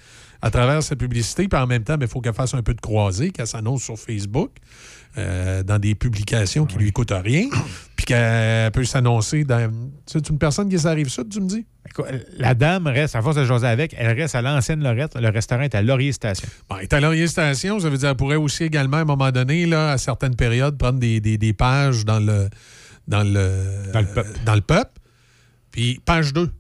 à travers sa publicité. Puis en même temps, il faut qu'elle fasse un peu de croisée, qu'elle s'annonce sur Facebook, euh, dans des publications qui lui coûtent rien. Puis qu'elle peut s'annoncer dans. C'est une personne qui s'arrive ça, tu me dis? La dame reste, à force de jaser avec, elle reste à l'ancienne Lorette. Le restaurant est à Laurier Station. Bon, elle est à Laurier Station, ça veut dire qu'elle pourrait aussi également, à un moment donné, là, à certaines périodes, prendre des, des- des pages dans le, dans le, dans le peuple. dans le peuple. Puis page 2.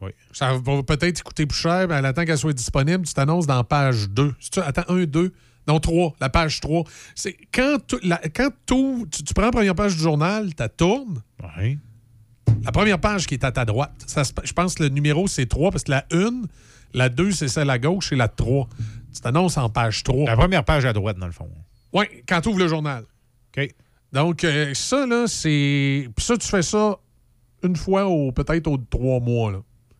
Oui. Ça va peut-être coûter plus cher, mais elle attend qu'elle soit disponible. Tu t'annonces dans page 2. Si tu attends 1, 2, non 3, la page 3. C'est quand, tu- la- quand tu, tu prends la première page du journal, tu la tournes. La première page qui est à ta droite, ça je pense que le numéro c'est 3 parce que la 1, la 2 c'est celle à gauche et la 3. Tu t'annonces en page 3. La première page à droite, dans le fond. Oui, quand tu ouvres le journal. OK. Donc, euh, ça, là, c'est. Puis ça, tu fais ça une fois au peut-être aux trois mois. Là.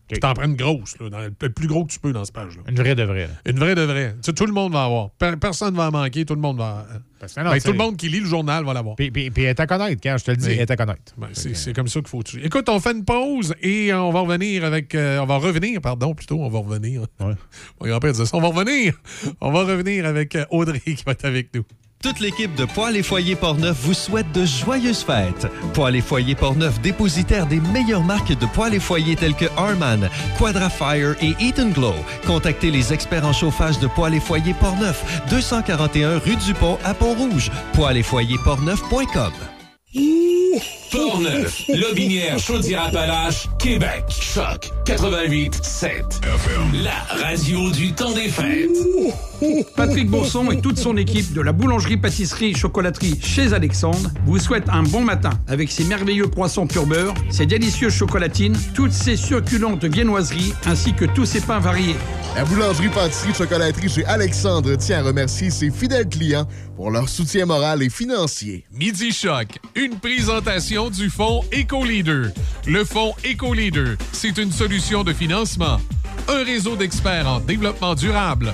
Tu t'en prends une grosse, là, dans le le plus gros que tu peux dans cette page-là. Une vraie de vraie. là. Une vraie de vraie. Tu sais, tout le monde va avoir. Per- personne ne va en manquer, tout le monde va. que non, Ben, tout le monde qui lit le journal va l'avoir. Puis, puis, puis elle est à connaître, quand je te le dis, est à connaître. Ben, c'est comme ça qu'il faut. Écoute, on fait une pause et on va revenir avec. euh, on va revenir, pardon, plutôt, on va revenir. Mon grand-père disait ça. On va revenir. On va revenir avec euh, Audrey qui va être avec nous. Toute l'équipe de Poêles et Foyers Portneuf vous souhaite de joyeuses fêtes. Poêles et Foyers Portneuf, dépositaire des meilleures marques de poêles et foyers telles que Harman, Quadrafire et Eaton Glow. Contactez les experts en chauffage de Poêles et Foyers Portneuf, 241 rue du Pont à Pont-Rouge. Poêles et Foyers Portneuf.com. Portneuf, Lobinière, Chaudière-Appalaches, Québec. Choc 88 7. La radio du temps des fêtes. Patrick Bourson et toute son équipe de la boulangerie-pâtisserie-chocolaterie chez Alexandre vous souhaitent un bon matin avec ses merveilleux poissons pur beurre, ses délicieuses chocolatines, toutes ses succulentes viennoiseries ainsi que tous ses pains variés. La boulangerie pâtisserie chocolaterie chez Alexandre tient à remercier ses fidèles clients pour leur soutien moral et financier. Midi Choc, une présentation du fonds EcoLeader. Le fonds EcoLeader, c'est une solution de financement. Un réseau d'experts en développement durable.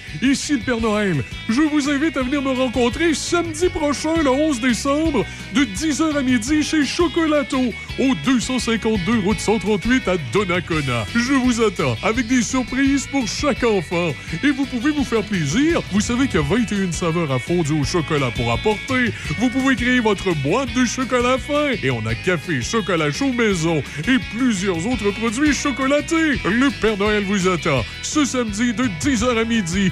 Ici le Père Noël. Je vous invite à venir me rencontrer samedi prochain, le 11 décembre, de 10h à midi chez Chocolato, au 252 route 138 à Donnacona. Je vous attends avec des surprises pour chaque enfant. Et vous pouvez vous faire plaisir. Vous savez qu'il y a 21 saveurs à fondue au chocolat pour apporter. Vous pouvez créer votre boîte de chocolat fin. Et on a café, chocolat chaud maison et plusieurs autres produits chocolatés. Le Père Noël vous attend ce samedi de 10h à midi.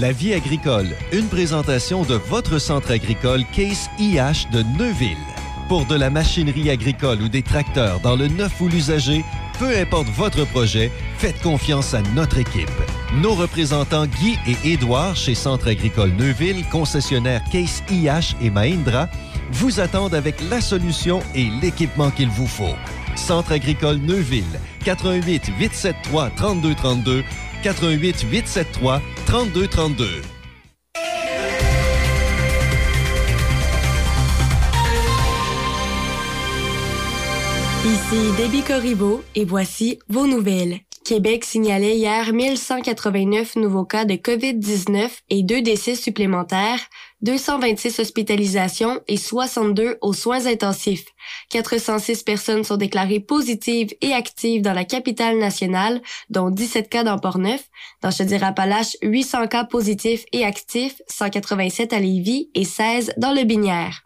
La vie agricole, une présentation de votre centre agricole Case IH de Neuville. Pour de la machinerie agricole ou des tracteurs dans le neuf ou l'usager, peu importe votre projet, faites confiance à notre équipe. Nos représentants Guy et Édouard chez Centre agricole Neuville, concessionnaire Case IH et Mahindra, vous attendent avec la solution et l'équipement qu'il vous faut. Centre agricole Neuville, 88 873 3232 88 873 3232. Ici Debbie Corriveau et voici vos nouvelles. Québec signalait hier 1189 nouveaux cas de COVID-19 et deux décès supplémentaires, 226 hospitalisations et 62 aux soins intensifs. 406 personnes sont déclarées positives et actives dans la capitale nationale, dont 17 cas dans Port-Neuf. Dans Chaudière-Appalaches, 800 cas positifs et actifs, 187 à Lévis et 16 dans le Binière.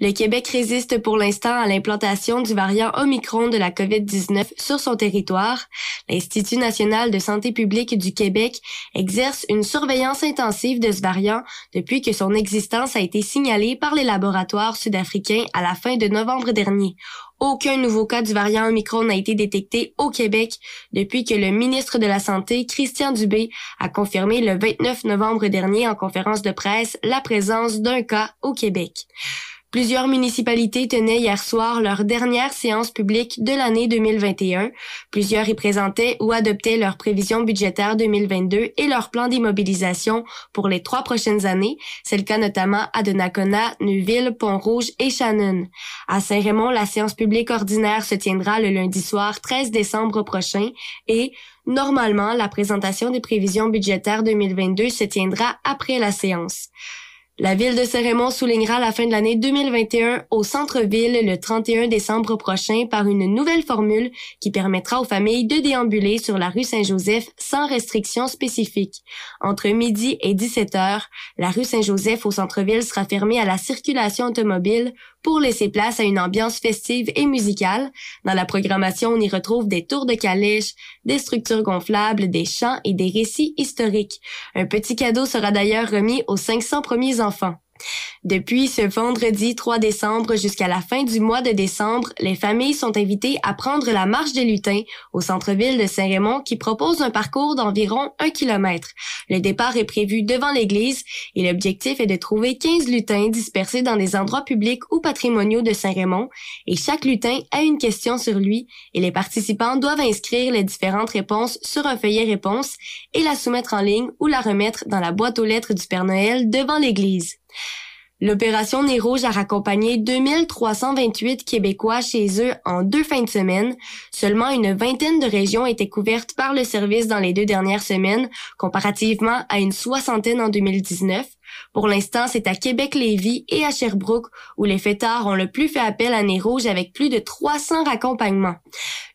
Le Québec résiste pour l'instant à l'implantation du variant Omicron de la COVID-19 sur son territoire. L'Institut national de santé publique du Québec exerce une surveillance intensive de ce variant depuis que son existence a été signalée par les laboratoires sud-africains à la fin de novembre dernier. Aucun nouveau cas du variant Omicron n'a été détecté au Québec depuis que le ministre de la Santé, Christian Dubé, a confirmé le 29 novembre dernier en conférence de presse la présence d'un cas au Québec. Plusieurs municipalités tenaient hier soir leur dernière séance publique de l'année 2021. Plusieurs y présentaient ou adoptaient leurs prévisions budgétaires 2022 et leur plan d'immobilisation pour les trois prochaines années. C'est le cas notamment à Donnacona, Neuville, Pont-Rouge et Shannon. À Saint-Raymond, la séance publique ordinaire se tiendra le lundi soir 13 décembre prochain et Normalement, la présentation des prévisions budgétaires 2022 se tiendra après la séance. La ville de Saint-Raymond soulignera la fin de l'année 2021 au centre-ville le 31 décembre prochain par une nouvelle formule qui permettra aux familles de déambuler sur la rue Saint-Joseph sans restrictions spécifiques. Entre midi et 17 heures, la rue Saint-Joseph au centre-ville sera fermée à la circulation automobile pour laisser place à une ambiance festive et musicale. Dans la programmation, on y retrouve des tours de calèche, des structures gonflables, des chants et des récits historiques. Un petit cadeau sera d'ailleurs remis aux 500 premiers enfants sans fin. Depuis ce vendredi 3 décembre jusqu'à la fin du mois de décembre, les familles sont invitées à prendre la marche des lutins au centre-ville de Saint-Raymond qui propose un parcours d'environ un kilomètre. Le départ est prévu devant l'église et l'objectif est de trouver 15 lutins dispersés dans des endroits publics ou patrimoniaux de Saint-Raymond et chaque lutin a une question sur lui et les participants doivent inscrire les différentes réponses sur un feuillet réponse et la soumettre en ligne ou la remettre dans la boîte aux lettres du Père Noël devant l'église. L'opération Nez Rouge a raccompagné 2328 Québécois chez eux en deux fins de semaine. Seulement une vingtaine de régions étaient couvertes par le service dans les deux dernières semaines, comparativement à une soixantaine en 2019. Pour l'instant, c'est à Québec-Lévis et à Sherbrooke où les fêtards ont le plus fait appel à Nez Rouge avec plus de 300 raccompagnements.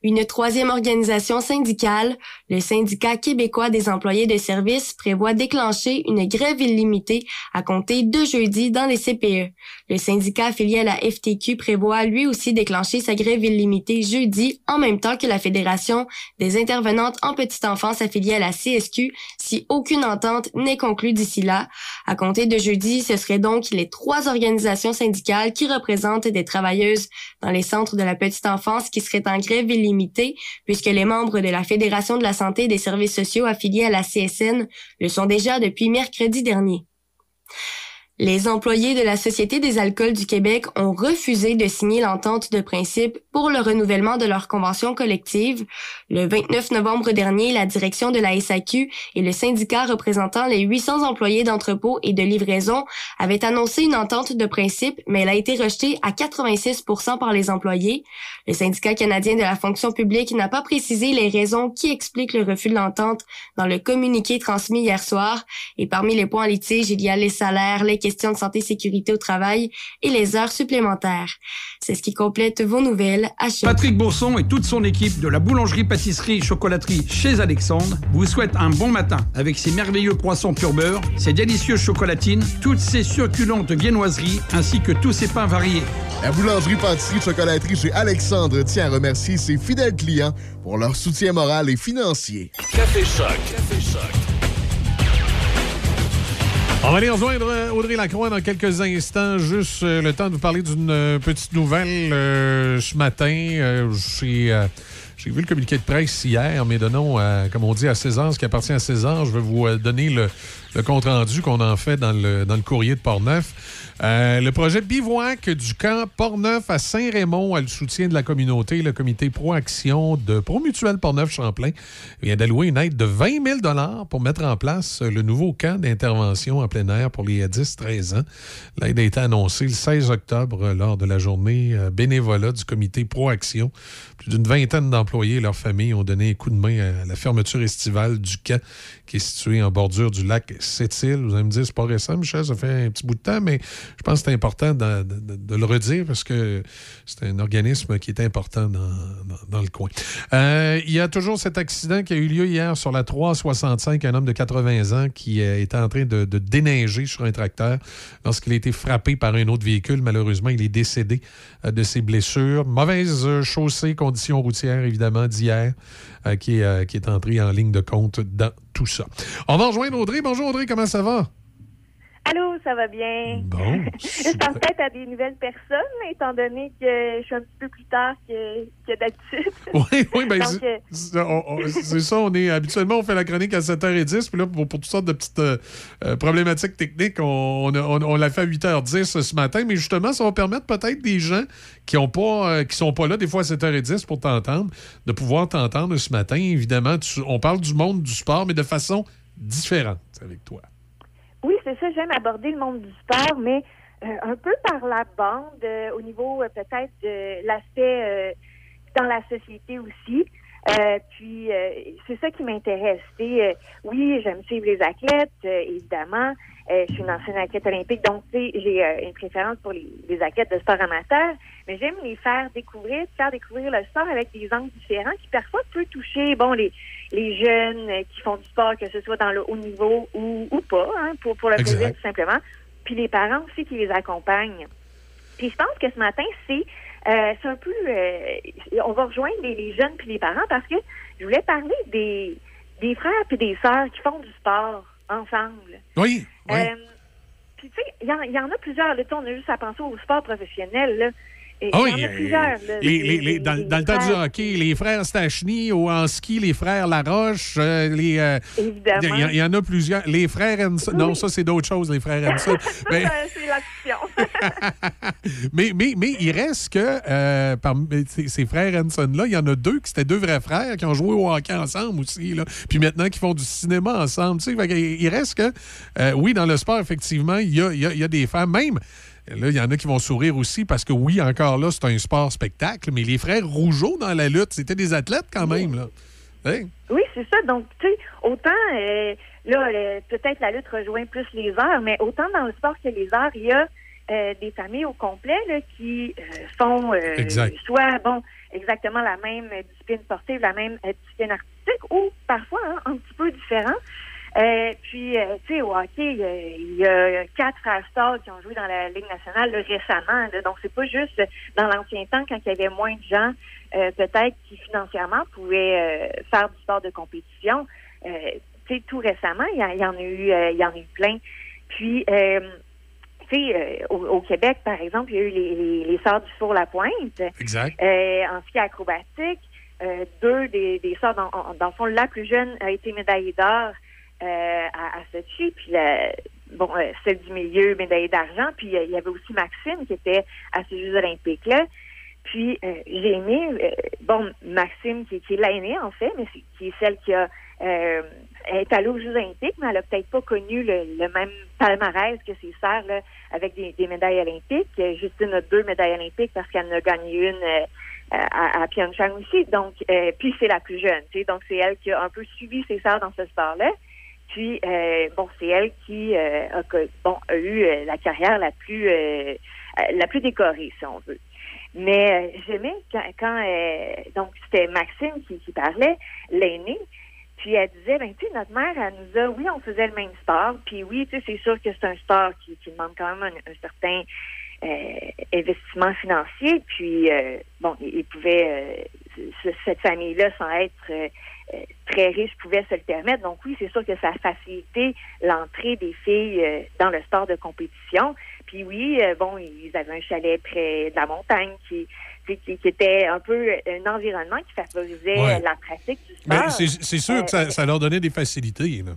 Une troisième organisation syndicale, le syndicat québécois des employés de services, prévoit déclencher une grève illimitée à compter de jeudi dans les CPE. Le syndicat affilié à la FTQ prévoit lui aussi déclencher sa grève illimitée jeudi en même temps que la Fédération des intervenantes en petite enfance affiliée à la CSQ si aucune entente n'est conclue d'ici là. À compter de jeudi, ce seraient donc les trois organisations syndicales qui représentent des travailleuses dans les centres de la petite enfance qui seraient en grève illimitée puisque les membres de la Fédération de la santé et des services sociaux affiliés à la CSN le sont déjà depuis mercredi dernier. Les employés de la Société des alcools du Québec ont refusé de signer l'entente de principe pour le renouvellement de leur convention collective. Le 29 novembre dernier, la direction de la SAQ et le syndicat représentant les 800 employés d'entrepôt et de livraison avaient annoncé une entente de principe, mais elle a été rejetée à 86% par les employés. Le syndicat canadien de la fonction publique n'a pas précisé les raisons qui expliquent le refus de l'entente dans le communiqué transmis hier soir. Et parmi les points en litige, il y a les salaires, les questions de santé et sécurité au travail et les heures supplémentaires. C'est ce qui complète vos nouvelles à chez Patrick Bourson et toute son équipe de la boulangerie-pâtisserie-chocolaterie chez Alexandre vous souhaitent un bon matin avec ses merveilleux poissons pur beurre, ses délicieuses chocolatines, toutes ses succulentes viennoiseries ainsi que tous ses pains variés. La boulangerie-pâtisserie-chocolaterie chez Alexandre tient à remercier ses fidèles clients pour leur soutien moral et financier. Café Choc. Café Choc. On va aller rejoindre euh, Audrey Lacroix dans quelques instants. Juste euh, le temps de vous parler d'une euh, petite nouvelle euh, ce matin. Euh, J'ai vu le communiqué de presse hier, mais donnons, comme on dit, à César, ce qui appartient à César. Je vais vous donner le, le compte-rendu qu'on en fait dans le, dans le courrier de Portneuf. Euh, le projet Bivouac du camp Portneuf à Saint-Raymond a le soutien de la communauté. Le comité Pro-Action de Promutuel Portneuf-Champlain vient d'allouer une aide de 20 000 pour mettre en place le nouveau camp d'intervention en plein air pour les 10-13 ans. L'aide a été annoncée le 16 octobre lors de la journée euh, bénévolat du comité Pro-Action. Plus d'une vingtaine d'employés et leurs familles ont donné un coup de main à la fermeture estivale du camp qui est situé en bordure du lac Sept-Îles. Vous allez me dire, c'est pas récent, Michel, ça fait un petit bout de temps, mais je pense que c'est important de, le redire parce que c'est un organisme qui est important dans, le coin. Euh, il y a toujours cet accident qui a eu lieu hier sur la 365, un homme de 80 ans qui euh, était en train de, déneiger sur un tracteur lorsqu'il a été frappé par un autre véhicule. Malheureusement, il est décédé euh, de ses blessures. Mauvaise euh, chaussée, conditions routières, évidemment, d'hier, euh, qui, est, euh, qui est entré en ligne de compte dans tout ça. On va rejoindre Audrey. Bonjour Audrey, comment ça va? Allô, ça va bien? Bon. je pense peut-être à des nouvelles personnes, étant donné que je suis un petit peu plus tard que, que d'habitude. Oui, oui, ben, c'est- euh, c'est ça. On est, habituellement, on fait la chronique à 7h10. Puis là, pour, pour toutes sortes de petites euh, euh, problématiques techniques, on, on, a- on- on l'a fait à 8h10 ce matin. Mais justement, ça va permettre peut-être des gens qui ont pas, euh, qui sont pas là des fois à 7h10 pour t'entendre, de pouvoir t'entendre ce matin. Évidemment, tu- on parle du monde du sport, mais de façon différente avec toi. Oui, c'est ça, j'aime aborder le monde du sport, mais euh, un peu par la bande, euh, au niveau euh, peut-être de l'aspect euh, dans la société aussi. Euh, puis c'est ça qui m'intéresse. Oui, j'aime suivre les athlètes, évidemment. Euh, je suis une ancienne athlète olympique, donc tu sais, j'ai euh, une préférence pour les, les athlètes de sport amateur, mais j'aime les faire découvrir, faire découvrir le sport avec des angles différents qui parfois peut toucher, bon, les les jeunes euh, qui font du sport, que ce soit dans le haut niveau ou, ou pas, hein, pour, pour le Exact. plaisir tout simplement. Puis les parents aussi qui les accompagnent. Puis je pense que ce matin, c'est euh, c'est un peu... euh, on va rejoindre les, les jeunes puis les parents parce que je voulais parler des, des frères puis des sœurs qui font du sport ensemble. Oui, oui. Euh, puis tu sais, il y, en- il y en a plusieurs. Là, on a juste à penser au sport professionnel. Là. Et Ah il oui, y en a plusieurs. là. les- Des- les- les- des- dans, le temps du hockey, les frères Stachny ou en ski, les frères Laroche, euh, les. euh, Évidemment. Il y, en a plusieurs. Les frères Henson. Non, ça, c'est d'autres choses, les frères Henson. Euh, c'est l'action. mais, mais, mais il reste que euh, parmi ces, frères Henson-là, il y en a deux qui étaient deux vrais frères qui ont joué au hockey ensemble aussi. Là. Puis maintenant, qui font du cinéma ensemble. Il reste que, euh, oui, dans le sport, effectivement, il y a, y a- y a des femmes, même. Là, il y en a qui vont sourire aussi parce que oui, encore là, c'est un sport spectacle, mais les frères Rougeau dans la lutte, c'était des athlètes quand même. Là. Hein? Oui, c'est ça. Donc, tu sais, autant euh, là, peut-être la lutte rejoint plus les heures, mais autant dans le sport que les heures, il y a euh, des familles au complet là, qui euh, font euh, soit bon exactement la même discipline sportive, la même euh, discipline artistique, ou parfois hein, un petit peu différent. Euh, puis, euh, tu sais, au hockey, il y, a, quatre frères stars qui ont joué dans la Ligue nationale là, récemment. là. donc, c'est pas juste dans l'ancien temps, quand il y avait moins de gens, euh, peut-être qui financièrement pouvaient euh, faire du sport de compétition. Euh, tu sais, tout récemment, il y, y en a eu, il y en a eu plein. Puis, euh, sais, euh, au, au Québec, par exemple, il y a eu les, les, les Sœurs du Four-la-Pointe. Exact. Euh, en ski acrobatique, euh, deux des, des sœurs, dans, dans le fond, la plus jeune a été médaillée d'or à, à Sochi, puis la, bon, celle du milieu, médaillée d'argent, puis il y avait aussi Maxime qui était à ces Jeux olympiques-là. Puis euh, j'ai aimé, euh, bon, Maxime qui, qui est l'aînée en fait, mais qui est celle qui a euh, elle est allée aux Jeux olympiques, mais elle a peut-être pas connu le, le même palmarès que ses sœurs là, avec des, des médailles olympiques. Justine a deux médailles olympiques parce qu'elle en a gagné une euh, à, à Pyeongchang aussi. Donc, euh, puis c'est la plus jeune, tu sais. Donc c'est elle qui a un peu suivi ses sœurs dans ce sport-là. Puis euh, bon, c'est elle qui euh, a, bon, a eu euh, la carrière la plus euh, la plus décorée, si on veut. Mais j'aimais quand, quand, donc c'était Maxime qui, qui parlait, l'aîné. Puis elle disait, ben tu sais, notre mère, elle nous a, oui, on faisait le même sport. Puis oui, tu sais, c'est sûr que c'est un sport qui, demande quand même un, certain euh, investissement financier. Puis euh, bon, il, il pouvait, euh, ce- cette famille-là, sans être très riche, pouvait se le permettre. Donc oui, c'est sûr que ça a facilité l'entrée des filles dans le sport de compétition. Puis oui, bon, ils avaient un chalet près de la montagne qui, qui, était un peu un environnement qui favorisait Ouais. la pratique du sport. Mais c'est sûr que Euh, ça, ça leur donnait des facilités. Là.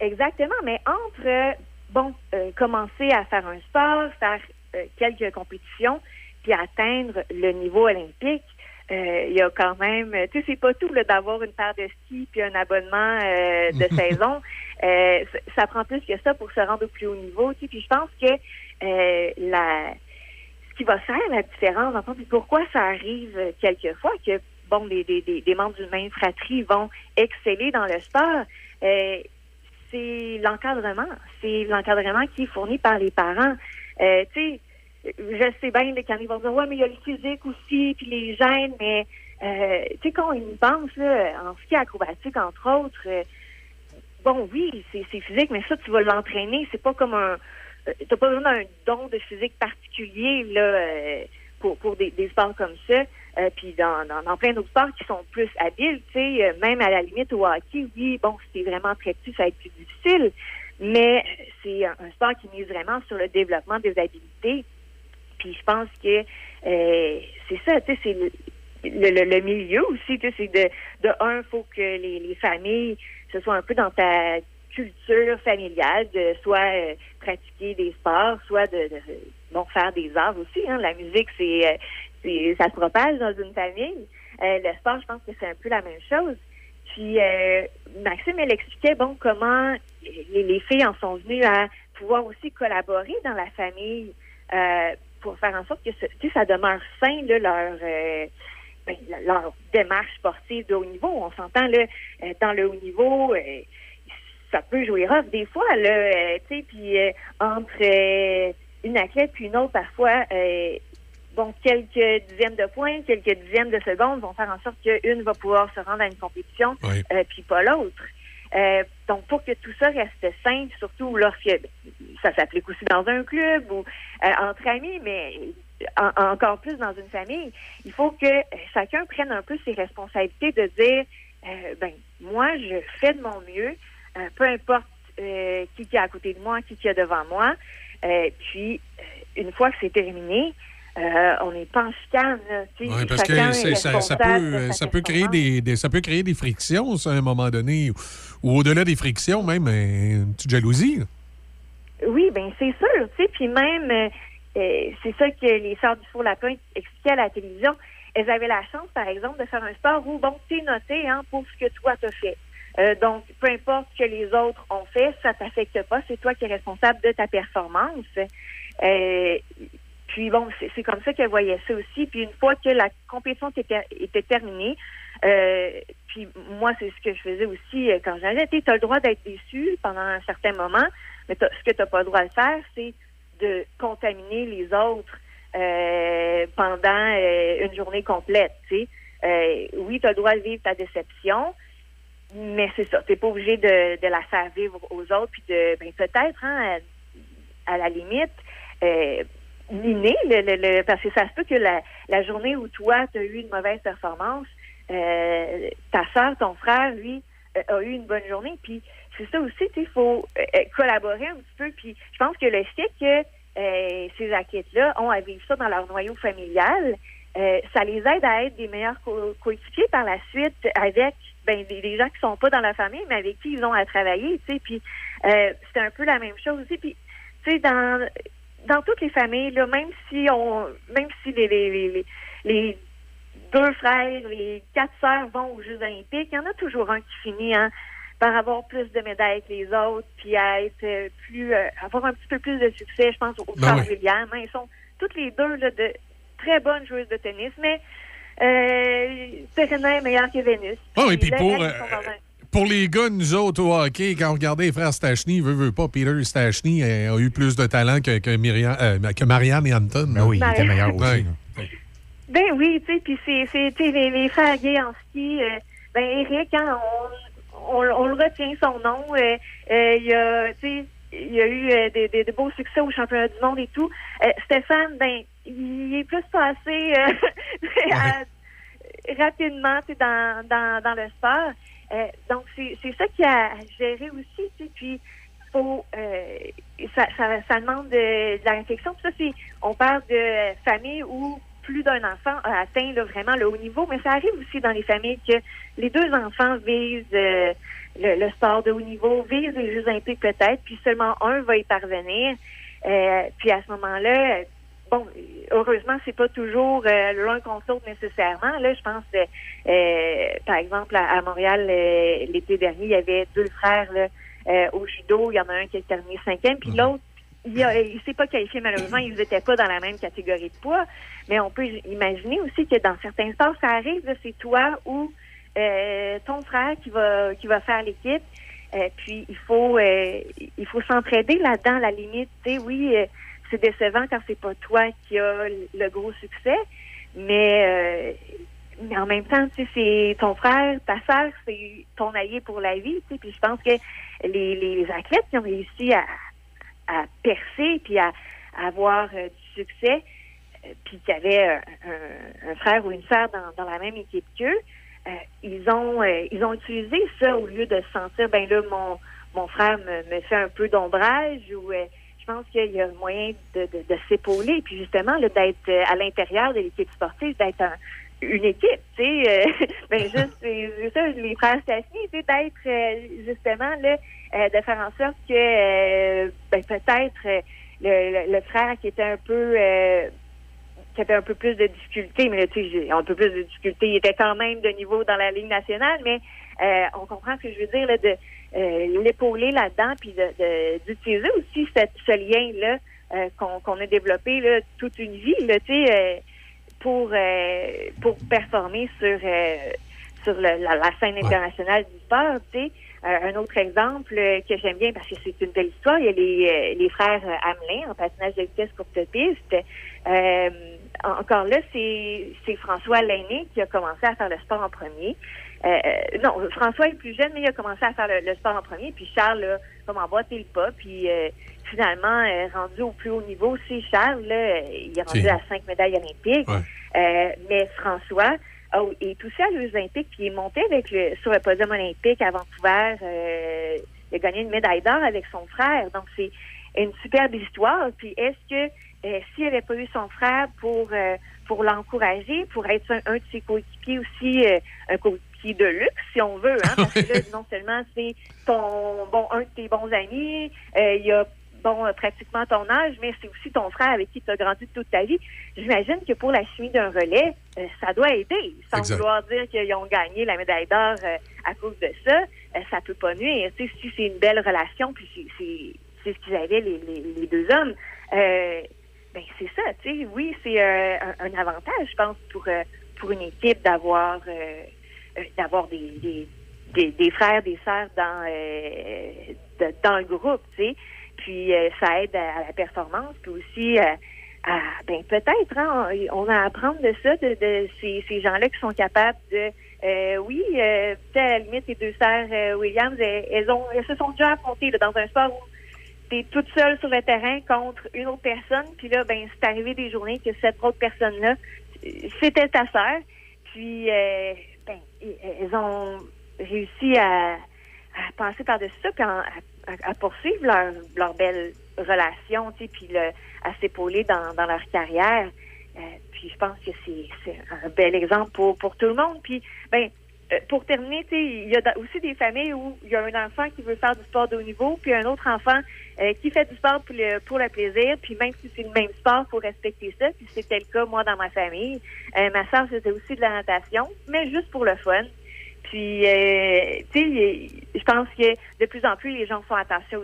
Exactement, mais entre, euh, bon, euh, commencer à faire un sport, faire euh, quelques compétitions, puis atteindre le niveau olympique, il y a quand même, tu sais, c'est pas tout d'avoir une paire de skis puis un abonnement de saison. Ça- prend plus que ça pour se rendre au plus haut niveau. Puis je pense que la, qui va faire la différence, en fait, pourquoi ça arrive euh, quelquefois que bon, des, des, des, membres d'une même fratrie vont exceller dans le sport. Euh, c'est l'encadrement. C'est l'encadrement qui est fourni par les parents. Euh, tu sais, je sais bien quand ils vont dire ouais mais il y a le physique aussi puis les gènes mais euh, tu sais quand ils pensent là en ski acrobatique entre autres bon oui c'est physique mais ça tu vas l'entraîner c'est pas comme un t'as pas besoin d'un don de physique particulier là euh, pour pour des, sports comme ça. Euh, puis dans, dans, plein d'autres sports qui sont plus habiles tu sais euh, même à la limite au hockey oui bon si t'es vraiment très petit ça va être plus difficile. Mais c'est un, sport qui mise vraiment sur le développement des habiletés. Puis je pense que euh, c'est ça, tu sais, c'est le- le milieu aussi, tu sais, c'est de, de un, faut que les, les familles, ce soit un peu dans ta culture familiale, de soit euh, pratiquer des sports, soit de, bon faire des arts aussi. Hein. La musique, c'est, euh, c'est ça se propage dans une famille. Euh, le sport, je pense que c'est un peu la même chose. Puis Maxime, elle expliquait bon comment les, les filles en sont venues à pouvoir aussi collaborer dans la famille pour faire en sorte que ça demeure sain leur ben, leur démarche sportive de haut niveau. On s'entend là dans le haut niveau. Ça peut jouer rough des fois, là, euh, tu sais, puis euh, entre euh, une athlète puis une autre, parfois, euh, bon, quelques dizaines de points, quelques dizaines de secondes vont faire en sorte qu'une va pouvoir se rendre à une compétition, euh, puis pas l'autre. Euh, donc, pour que tout ça reste simple, surtout lorsque ça s'applique aussi dans un club ou euh, entre amis, mais en- encore plus dans une famille, il faut que chacun prenne un peu ses responsabilités de dire, euh, ben, moi, je fais de mon mieux, euh, peu importe euh, qui qui est à côté de moi, qui qui est devant moi. Euh, puis, une fois que c'est terminé, on n'est pas en chicane. Ouais, parce que ça, peut, sa ça, peut créer des, des- ça peut créer des frictions, ça, à un moment donné, ou, au-delà des frictions, même une petite jalousie. Oui, ben c'est sûr, tu sais, puis même, c'est ça que les sœurs du four lapin expliquaient à la télévision. Elles avaient la chance, par exemple, de faire un sport où, bon, t'es noté hein, pour ce que toi t'as fait. Euh, donc, peu importe ce que les autres ont fait, ça t'affecte pas, c'est toi qui es responsable de ta performance. Euh, puis bon, c'est comme ça qu'elle voyait ça aussi. Puis une fois que la compétition était, terminée, Euh, puis moi, c'est ce que je faisais aussi euh, quand j'allais. Tu as le droit d'être déçu pendant un certain moment, mais ce que tu pas le droit de faire, c'est de contaminer les autres euh, pendant une journée complète. sais. Oui, tu as le droit de vivre ta déception, mais c'est ça. Tu n'es pas obligé de, de la faire vivre aux autres, puis de ben, peut-être, hein, à, à la limite, euh, miner, le, le- le- parce que ça se peut que la, la journée où toi, tu as eu une mauvaise performance, euh, ta soeur, ton frère, lui, euh, a eu une bonne journée. Puis c'est ça aussi, il faut euh, euh, collaborer un petit peu. Puis je pense que le fait que euh, ces athlètes-là ont à vivre ça dans leur noyau familial, euh, ça les aide à être des meilleurs co- par la suite avec ben, des, des gens qui sont pas dans la famille, mais avec qui ils ont à travailler. Tu sais, puis euh, c'est un peu la même chose aussi. Puis tu sais, dans dans toutes les familles, là, même si on, même si les, les, les, les- deux frères, les quatre sœurs vont aux Jeux Olympiques, il y en a toujours un qui finit hein, par avoir plus de médailles que les autres, puis à être euh, plus, euh, avoir un petit peu plus de succès. Je pense aux Ben frères oui. William. hein, ils sont toutes les deux là, de très bonnes joueuses de tennis, mais Serena est meilleure que Vénus. Ah oui, puis pour, euh, Pour les gars, nous autres au hockey, quand on regardait les frères Stachny, veut, veut pas, Peter Stachny euh, a eu plus de talent que, que, Myriam- euh, que Marianne et Anton. Ben oui, il était meilleur aussi, Ben oui, tu sais, puis c'est, les, les frères gays en ski. euh, ben Eric, hein, on, on, on le retient son nom. euh, euh, il y a, tu sais, il y a eu euh, des, des, des beaux succès au championnat du monde et tout. Euh, Stéphane, ben, il est plus passé euh, à- rapidement, dans, dans, dans le sport. Euh, donc c'est, ça qu'il y a à gérer aussi, tu sais, puis faut euh, ça, ça, ça demande de, de la réflexion. Puis ça, c'est on parle de famille où plus d'un enfant a atteint là, vraiment le haut niveau, mais ça arrive aussi dans les familles que les deux enfants visent euh, le, le sport de haut niveau, visent les Jeux olympiques peut-être, puis seulement un va y parvenir. Puis à ce moment-là, bon, heureusement, c'est pas toujours euh, l'un contre l'autre nécessairement. Là, je pense, euh, euh, par exemple, à, à Montréal, euh, l'été dernier, il y avait deux frères là, euh, au judo. Il y en a un qui a terminé cinquième, puis l'autre, il, a- il s'est pas qualifié malheureusement. Ils n'étaient pas dans la même catégorie de poids. Mais on peut imaginer aussi que dans certains sports, ça arrive. C'est toi ou euh, ton frère qui va qui va faire l'équipe. Euh, puis il faut euh, il faut s'entraider là-dedans. à La limite, tu sais, oui, euh, c'est décevant quand c'est pas toi qui a le gros succès, mais euh, mais en même temps, tu sais, c'est ton frère, ta sœur, c'est ton allié pour la vie. Tu sais, puis je pense que les, les athlètes qui ont réussi à, percer puis à, avoir euh, du succès, euh, puis qui avaient un, frère ou une sœur dans, la même équipe qu'eux, ils ont ils ont utilisé ça au lieu de se sentir ben là mon mon frère me, me fait un peu d'ombrage ou pense qu'il y a moyen de, de, de s'épauler puis justement d'être euh, à l'intérieur de l'équipe sportive d'être un- une équipe tu sais euh, ben juste c'est ça les frères Staffy tu sais d'être euh, justement là euh, de faire en sorte que ben peut-être le, le, le frère qui était un peu qui avait un peu plus de difficultés, mais tu sais, un peu plus de difficultés. Il était quand même de niveau dans la Ligue nationale, mais on comprend ce que je veux dire, là, de euh, l'épauler là-dedans, puis de- de- d'utiliser aussi cette- ce lien-là euh, qu'on a développé là, toute une vie, là, tu sais, euh, pour, euh, pour performer sur, euh, sur le- la, la scène internationale du sport, tu sais. Euh, un autre exemple euh, que j'aime bien parce que c'est une belle histoire, il y a les, euh, les frères Hamelin en patinage de vitesse courte piste. Euh, en- encore là, c'est François l'aîné qui a commencé à faire le sport en premier. Euh, non, François est plus jeune, mais il a commencé à faire le, le sport en premier. Puis Charles a comme emboîté le pas. Puis euh, finalement, euh, rendu au plus haut niveau, c'est Charles. Là, euh, il est rendu à cinq médailles olympiques. Euh, mais François a- est aussi à les Olympiques. Puis il est monté avec le, sur le podium olympique à Vancouver. Euh, il a gagné une médaille d'or avec son frère. Donc c'est une superbe histoire. Puis est-ce que euh, s'il n'avait pas eu son frère pour euh, pour l'encourager, pour être un, un de ses coéquipiers aussi, euh, un coéquipier de luxe, si on veut, hein, parce que là, non seulement c'est ton bon un de tes bons amis, euh, il y a bon euh, pratiquement ton âge, mais c'est aussi ton frère avec qui tu as grandi toute ta vie. J'imagine que pour la chimie d'un relais, euh, ça doit aider, sans Exact. vouloir dire qu'ils ont gagné la médaille d'or euh, à cause de ça. Euh, ça peut pas nuire. Tu sais, si c'est une belle relation, puis c'est- c'est c'est ce qu'ils avaient les, les, les deux hommes. Euh, ben c'est ça, tu sais, oui, c'est euh, un, un avantage, je pense, pour euh, pour une équipe d'avoir euh, euh, d'avoir des, des, des, frères, des sœurs dans, euh, dans le groupe, tu sais. Puis ça aide à, la performance, puis aussi à, ben peut-être, hein, on on apprendre de ça, de, de ces, ces gens-là qui sont capables de, euh, oui, euh, peut-être à la limite, les deux sœurs Williams, elles, elles ont, elles se sont déjà affrontées là, dans un sport où t'es toute seule sur le terrain contre une autre personne, puis là, ben, c'est arrivé des journées que cette autre personne-là, c'était ta sœur, puis euh, ben, elles ont réussi à, à passer par-dessus ça, puis en- à, à poursuivre leur, leur belle relation, tu sais, puis le, à s'épauler dans, dans leur carrière. Euh, puis je pense que c'est un bel exemple pour, pour tout le monde. Puis, ben, pour terminer, il y a aussi des familles où il y a un enfant qui veut faire du sport de haut niveau, puis un autre enfant euh, qui fait du sport pour le, pour le plaisir, puis même si c'est le même sport, faut respecter ça. Puis c'était le cas, moi, dans ma famille. Euh, ma soeur faisait aussi de la natation, mais juste pour le fun. Puis, euh, tu sais, je pense que de plus en plus, les gens font attention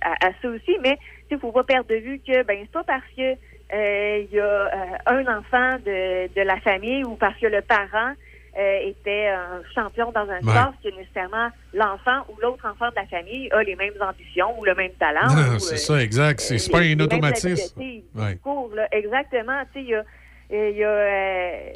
à- à ça aussi, mais il faut pas perdre de vue que, ben, c'est pas parce que euh, il y a euh, un enfant de, de la famille ou parce que le parent euh, était un champion dans un Ouais. sport que nécessairement l'enfant ou l'autre enfant de la famille a les mêmes ambitions ou le même talent. Non, c'est euh, ça, exact. C'est pas un automatisme. habiletés, Ouais. cours, là. Exactement. Tu sais, il y a, y a, euh,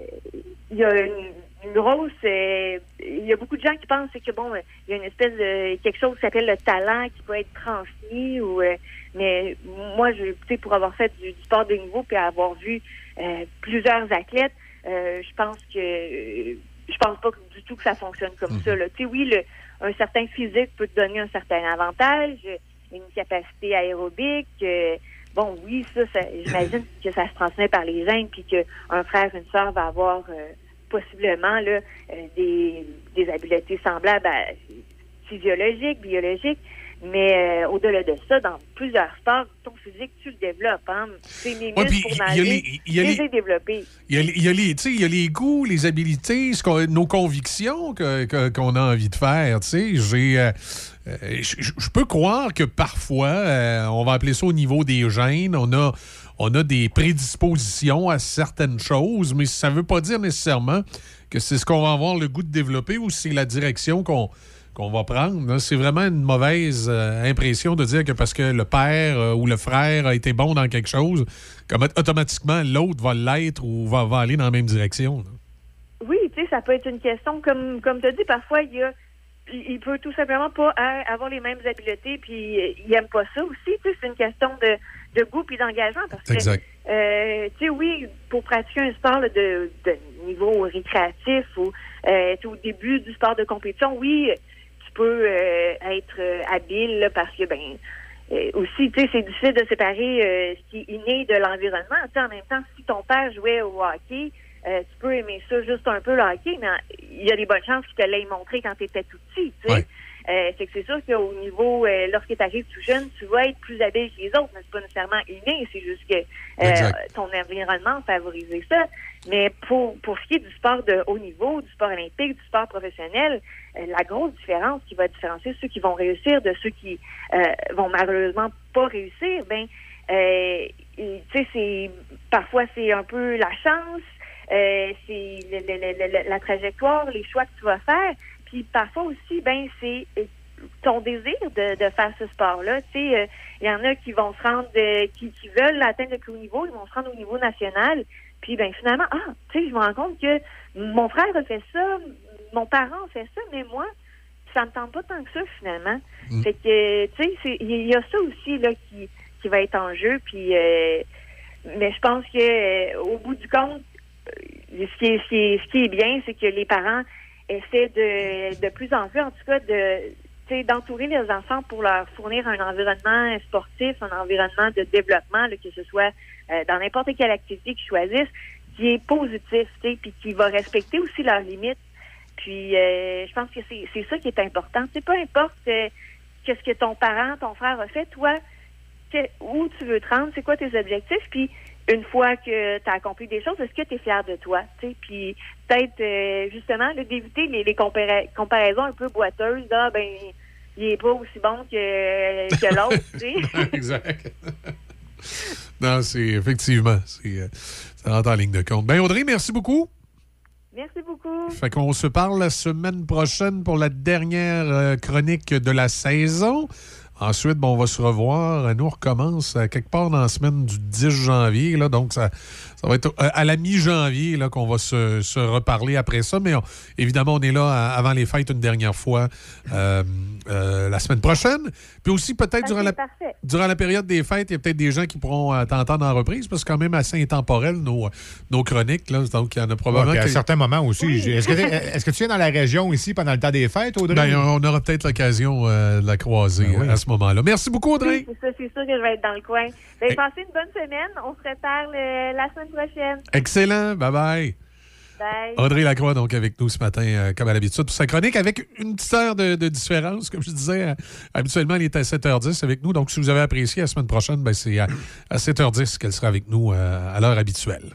y a une, une grosse. euh, il y a beaucoup de gens qui pensent que bon, euh, il y a une espèce de quelque chose qui s'appelle le talent qui peut être transmis ou. euh, mais moi, je, pour avoir fait du, du sport de niveau puis avoir vu euh, plusieurs athlètes, euh, je pense que euh, je pense pas du tout que ça fonctionne comme ça. Là. Tu sais, oui, le, un certain physique peut te donner un certain avantage, une capacité aérobique. euh, bon, oui, ça, ça j'imagine que ça se transmet par les gènes, puis qu'un frère, une sœur va avoir euh, possiblement là, euh, des, des habiletés semblables à physiologiques, biologiques. Mais euh, au-delà de ça, dans plusieurs sports, ton physique, tu le développes. Hein? C'est Ouais, puis pour il y a nager, les- il y a les-. Il y, a, il y a goûts, les ce qu'on- nos convictions que- que- qu'on a envie de faire. tu sais. J'ai, euh, euh, je peux croire que parfois, euh, on va appeler ça au niveau des gènes, on a, on a des prédispositions à certaines choses, mais ça ne veut pas dire nécessairement que c'est ce qu'on va avoir le goût de développer ou c'est la direction qu'on qu'on va prendre. C'est vraiment une mauvaise euh, impression de dire que parce que le père euh, ou le frère a été bon dans quelque chose, comme automatiquement l'autre va l'être ou va, va aller dans la même direction. là. Oui, tu sais, ça peut être une question, comme, comme tu as dit, parfois, il y a il peut tout simplement pas a- avoir les mêmes habiletés, puis il aime pas ça aussi. Tu sais, c'est une question de, de goût puis d'engagement. Parce que, Exact. euh, tu sais, oui, pour pratiquer un sport là, de, de niveau récréatif ou euh, au début du sport de compétition, oui, euh, être euh, habile là, parce que, ben, euh, aussi, tu sais, c'est difficile de séparer euh, ce qui est inné de l'environnement. Tu en même temps, si ton père jouait au hockey, euh, tu peux aimer ça juste un peu le hockey, mais il y a des bonnes chances qu'il te l'ait montré quand tu étais tout petit. Tu sais. Euh, c'est que c'est sûr qu'au niveau, euh, lorsque tu arrives tout jeune, tu vas être plus habile que les autres, mais c'est pas nécessairement inné, c'est juste que euh, ton environnement favorise ça. Mais pour, pour ce qui est du sport de haut niveau, du sport olympique, du sport professionnel, euh, la grosse différence qui va différencier ceux qui vont réussir de ceux qui euh, vont malheureusement pas réussir, ben euh, tu sais, c'est parfois c'est un peu la chance, euh, c'est la trajectoire, les choix que tu vas faire. Puis parfois aussi, ben c'est euh, ton désir de, de faire ce sport-là. Tu sais, euh, il y en a qui vont se rendre, euh, qui, qui veulent atteindre le plus haut niveau, ils vont se rendre au niveau national. Puis ben finalement, ah, tu sais, je me rends compte que mon frère a fait ça, mon parent a fait ça, mais moi, ça me tente pas tant que ça finalement. Fait que, tu sais, il y a ça aussi là qui, qui va être en jeu. Puis, euh, mais je pense que euh, au bout du compte, euh, ce qui est, ce qui est, ce qui est bien, c'est que les parents essaient de, de plus en plus, en tout cas, de d'entourer les enfants pour leur fournir un environnement sportif, un environnement de développement, là, que ce soit euh, dans n'importe quelle activité qu'ils choisissent, qui est positif, puis qui va respecter aussi leurs limites. Puis, euh, je pense que c'est ça qui est important. C'est peu importe euh, qu'est-ce que ton parent, ton frère a fait, toi, que- où tu veux te rendre, c'est quoi tes objectifs, puis une fois que tu as accompli des choses, est-ce que tu es fier de toi? tu sais? Puis peut-être euh, justement d'éviter les, les compara- comparaisons un peu boiteuses, ah ben il est pas aussi bon que, que l'autre, exact. non, c'est effectivement, c'est, euh, ça rentre en ligne de compte. Ben Audrey, merci beaucoup. Merci beaucoup. Fait qu'on se parle la semaine prochaine pour la dernière euh, chronique de la saison. Ensuite, on va se revoir. Nous, on recommence euh, quelque part dans la semaine du 10 janvier. Donc, ça, ça va être euh, à la mi-janvier là, qu'on va se, se reparler après ça. Mais on- évidemment, on est là à- avant les fêtes une dernière fois euh, euh, la semaine prochaine. Puis aussi, peut-être durant la, parfait. durant la période des fêtes, il y a peut-être des gens qui pourront euh, t'entendre en reprise parce que c'est quand même assez intemporel, nos, nos chroniques. Là. Donc, il y en a probablement Ouais, puis à certains moments aussi. Est-ce que, tu es dans la région ici pendant le temps des fêtes, Audrey? Ben, on aura peut-être l'occasion euh, de la croiser Ben oui. à ce moment-là. Merci beaucoup, Audrey. Oui, c'est ça, c'est sûr que je vais être dans le coin. Ben. Passez une bonne semaine. On se reparle euh, la semaine prochaine. Excellent. Bye-bye. Bye. Audrey Lacroix, donc, avec nous ce matin, euh, comme à l'habitude, pour sa chronique, avec une petite heure de, de différence. Comme je disais, euh, habituellement, elle est à 7h10 avec nous. Donc, si vous avez apprécié la semaine prochaine, ben, c'est à, à 7h10 qu'elle sera avec nous euh, à l'heure habituelle.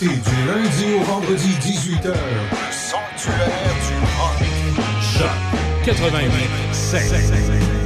du lundi au vendredi 18h le sanctuaire du rock. Choc 88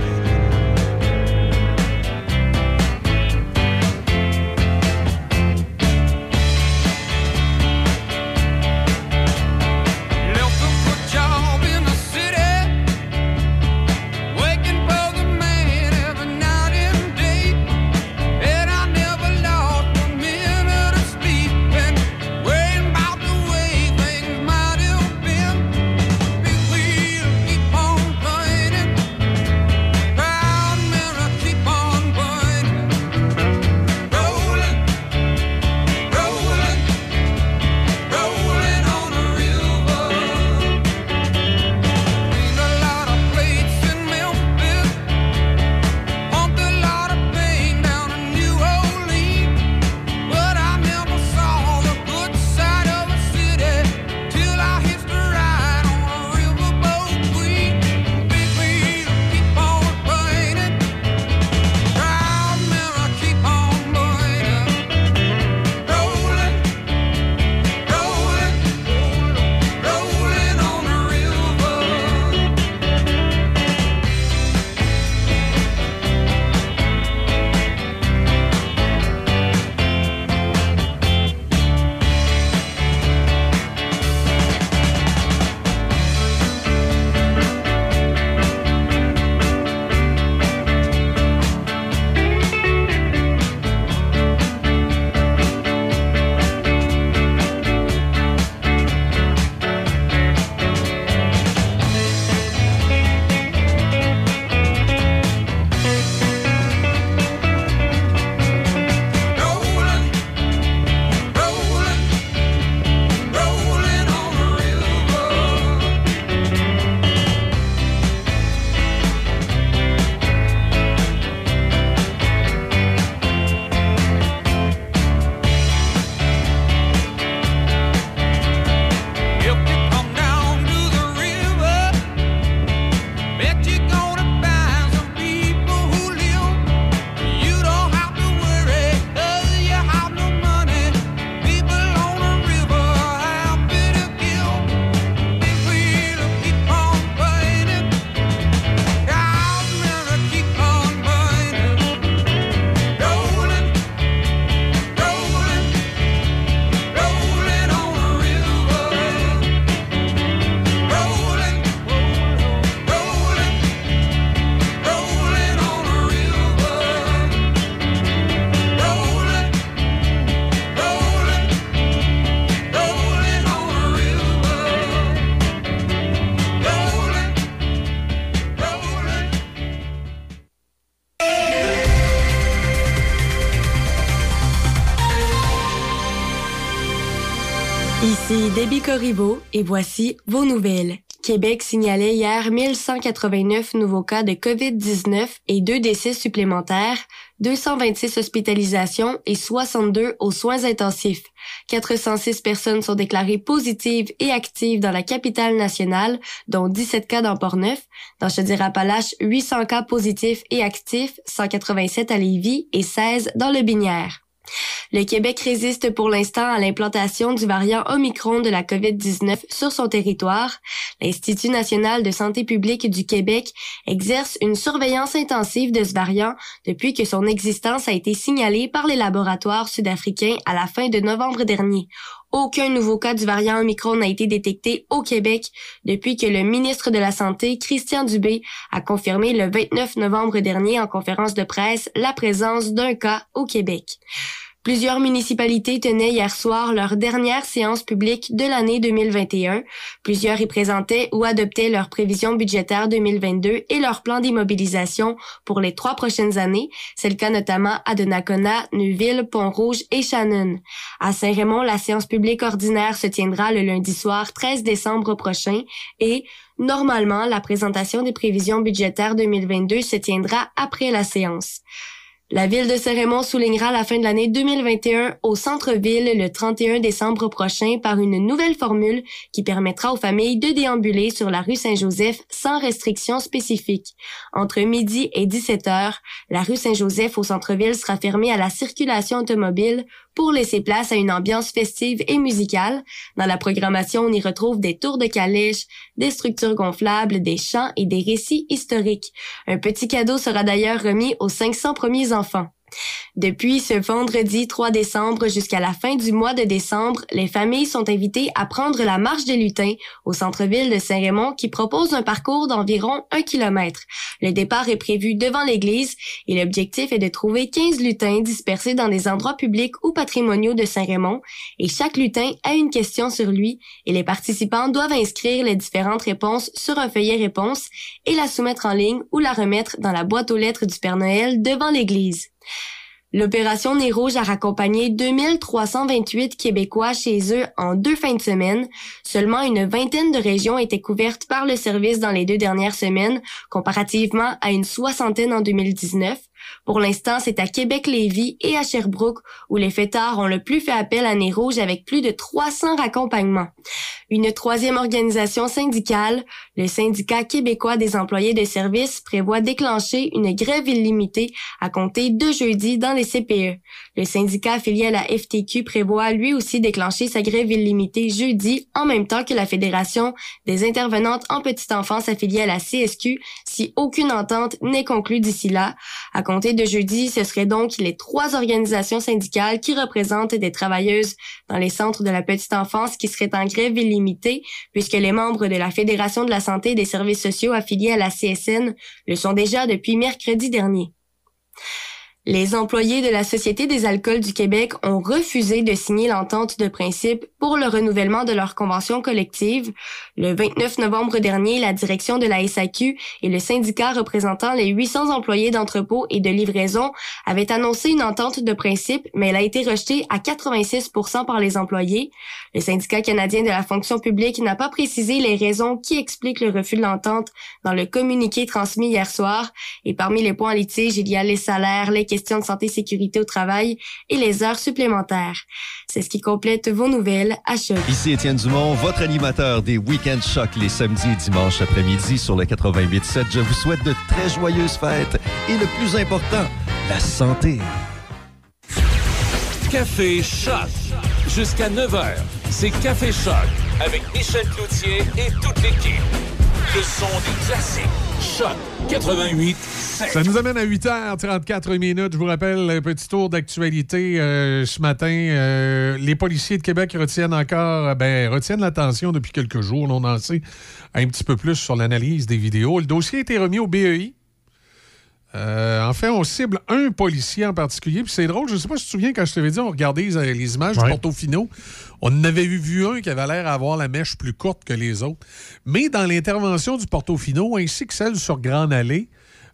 Corriveau et voici vos nouvelles. Québec signalait hier 1189 nouveaux cas de COVID-19 et deux décès supplémentaires, 226 hospitalisations et 62 aux soins intensifs. 406 personnes sont déclarées positives et actives dans la capitale nationale, dont 17 cas dans Port-Neuf. Dans Chaudière-Appalaches, 800 cas positifs et actifs, 187 à Lévis et 16 dans le Binière. Le Québec résiste pour l'instant à l'implantation du variant Omicron de la COVID-19 sur son territoire. L'Institut national de santé publique du Québec exerce une surveillance intensive de ce variant depuis que son existence a été signalée par les laboratoires sud-africains à la fin de novembre dernier. Aucun nouveau cas du variant Omicron n'a été détecté au Québec depuis que le ministre de la Santé, Christian Dubé, a confirmé le 29 novembre dernier en conférence de presse la présence d'un cas au Québec. Plusieurs municipalités tenaient hier soir leur dernière séance publique de l'année 2021. Plusieurs y présentaient ou adoptaient leurs prévisions budgétaires 2022 et leur plan d'immobilisation pour les trois prochaines années. C'est le cas notamment à Donnacona, Neuville, Pont-Rouge et Shannon. À Saint-Raymond, la séance publique ordinaire se tiendra le lundi soir 13 décembre prochain et Normalement, la présentation des prévisions budgétaires 2022 se tiendra après la séance. La ville de Saint-Raymond soulignera la fin de l'année 2021 au centre-ville le 31 décembre prochain par une nouvelle formule qui permettra aux familles de déambuler sur la rue Saint-Joseph sans restrictions spécifiques. Entre midi et 17 heures, la rue Saint-Joseph au centre-ville sera fermée à la circulation automobile pour laisser place à une ambiance festive et musicale. Dans la programmation, on y retrouve des tours de calèche, des structures gonflables, des chants et des récits historiques. Un petit cadeau sera d'ailleurs remis aux 500 premiers enfants. Depuis ce vendredi 3 décembre jusqu'à la fin du mois de décembre, les familles sont invitées à prendre la marche des lutins au centre-ville de Saint-Raymond qui propose un parcours d'environ un kilomètre. Le départ est prévu devant l'église et l'objectif est de trouver 15 lutins dispersés dans des endroits publics ou patrimoniaux de Saint-Raymond et chaque lutin a une question sur lui et les participants doivent inscrire les différentes réponses sur un feuillet réponse et la soumettre en ligne ou la remettre dans la boîte aux lettres du Père Noël devant l'église. L'opération Nez Rouge a raccompagné 2328 Québécois chez eux en deux fins de semaine. Seulement une vingtaine de régions étaient couvertes par le service dans les deux dernières semaines, comparativement à une soixantaine en 2019. Pour l'instant, c'est à Québec-Lévis et à Sherbrooke où les fêtards ont le plus fait appel à Nez Rouge avec plus de 300 raccompagnements. Une troisième organisation syndicale, le syndicat québécois des employés de service, prévoit déclencher une grève illimitée à compter de jeudi dans les CPE. Le syndicat affilié à la FTQ prévoit lui aussi déclencher sa grève illimitée jeudi en même temps que la Fédération des intervenantes en petite enfance affiliée à la CSQ si aucune entente n'est conclue d'ici là. À compter de jeudi, ce seraient donc les trois organisations syndicales qui représentent des travailleuses dans les centres de la petite enfance qui seraient en grève illimitée puisque les membres de la Fédération de la santé et des services sociaux affiliés à la CSN le sont déjà depuis mercredi dernier. Les employés de la Société des alcools du Québec ont refusé de signer l'entente de principe pour le renouvellement de leur convention collective. Le 29 novembre dernier, la direction de la SAQ et le syndicat représentant les 800 employés d'entrepôt et de livraison avaient annoncé une entente de principe, mais elle a été rejetée à 86% par les employés. Le syndicat canadien de la fonction publique n'a pas précisé les raisons qui expliquent le refus de l'entente dans le communiqué transmis hier soir. Et parmi les points en litige, il y a les salaires, les questions de santé et sécurité au travail et les heures supplémentaires. C'est ce qui complète vos nouvelles à Choc. Ici Étienne Dumont, votre animateur des Week-end Choc les samedis et dimanches après-midi sur le 88.7. Je vous souhaite de très joyeuses fêtes et le plus important, la santé. Café Choc. Jusqu'à 9h, c'est Café Choc avec Michel Cloutier et toute l'équipe. Le son des classiques. Choc 88 Ça nous amène à 8h34 minutes. Je vous rappelle un petit tour d'actualité euh, ce matin. Euh, les policiers de Québec retiennent encore, euh, ben, retiennent l'attention depuis quelques jours. On en sait un petit peu plus sur l'analyse des vidéos. Le dossier a été remis au BEI. Euh, en fait, on cible un policier en particulier. Puis c'est drôle, je ne sais pas si tu te souviens, quand je t'avais dit, on regardait les, les images Ouais. du Portofino, on en avait vu un qui avait l'air d'avoir la mèche plus courte que les autres. Mais dans l'intervention du Portofino, ainsi que celle sur Grande Allée,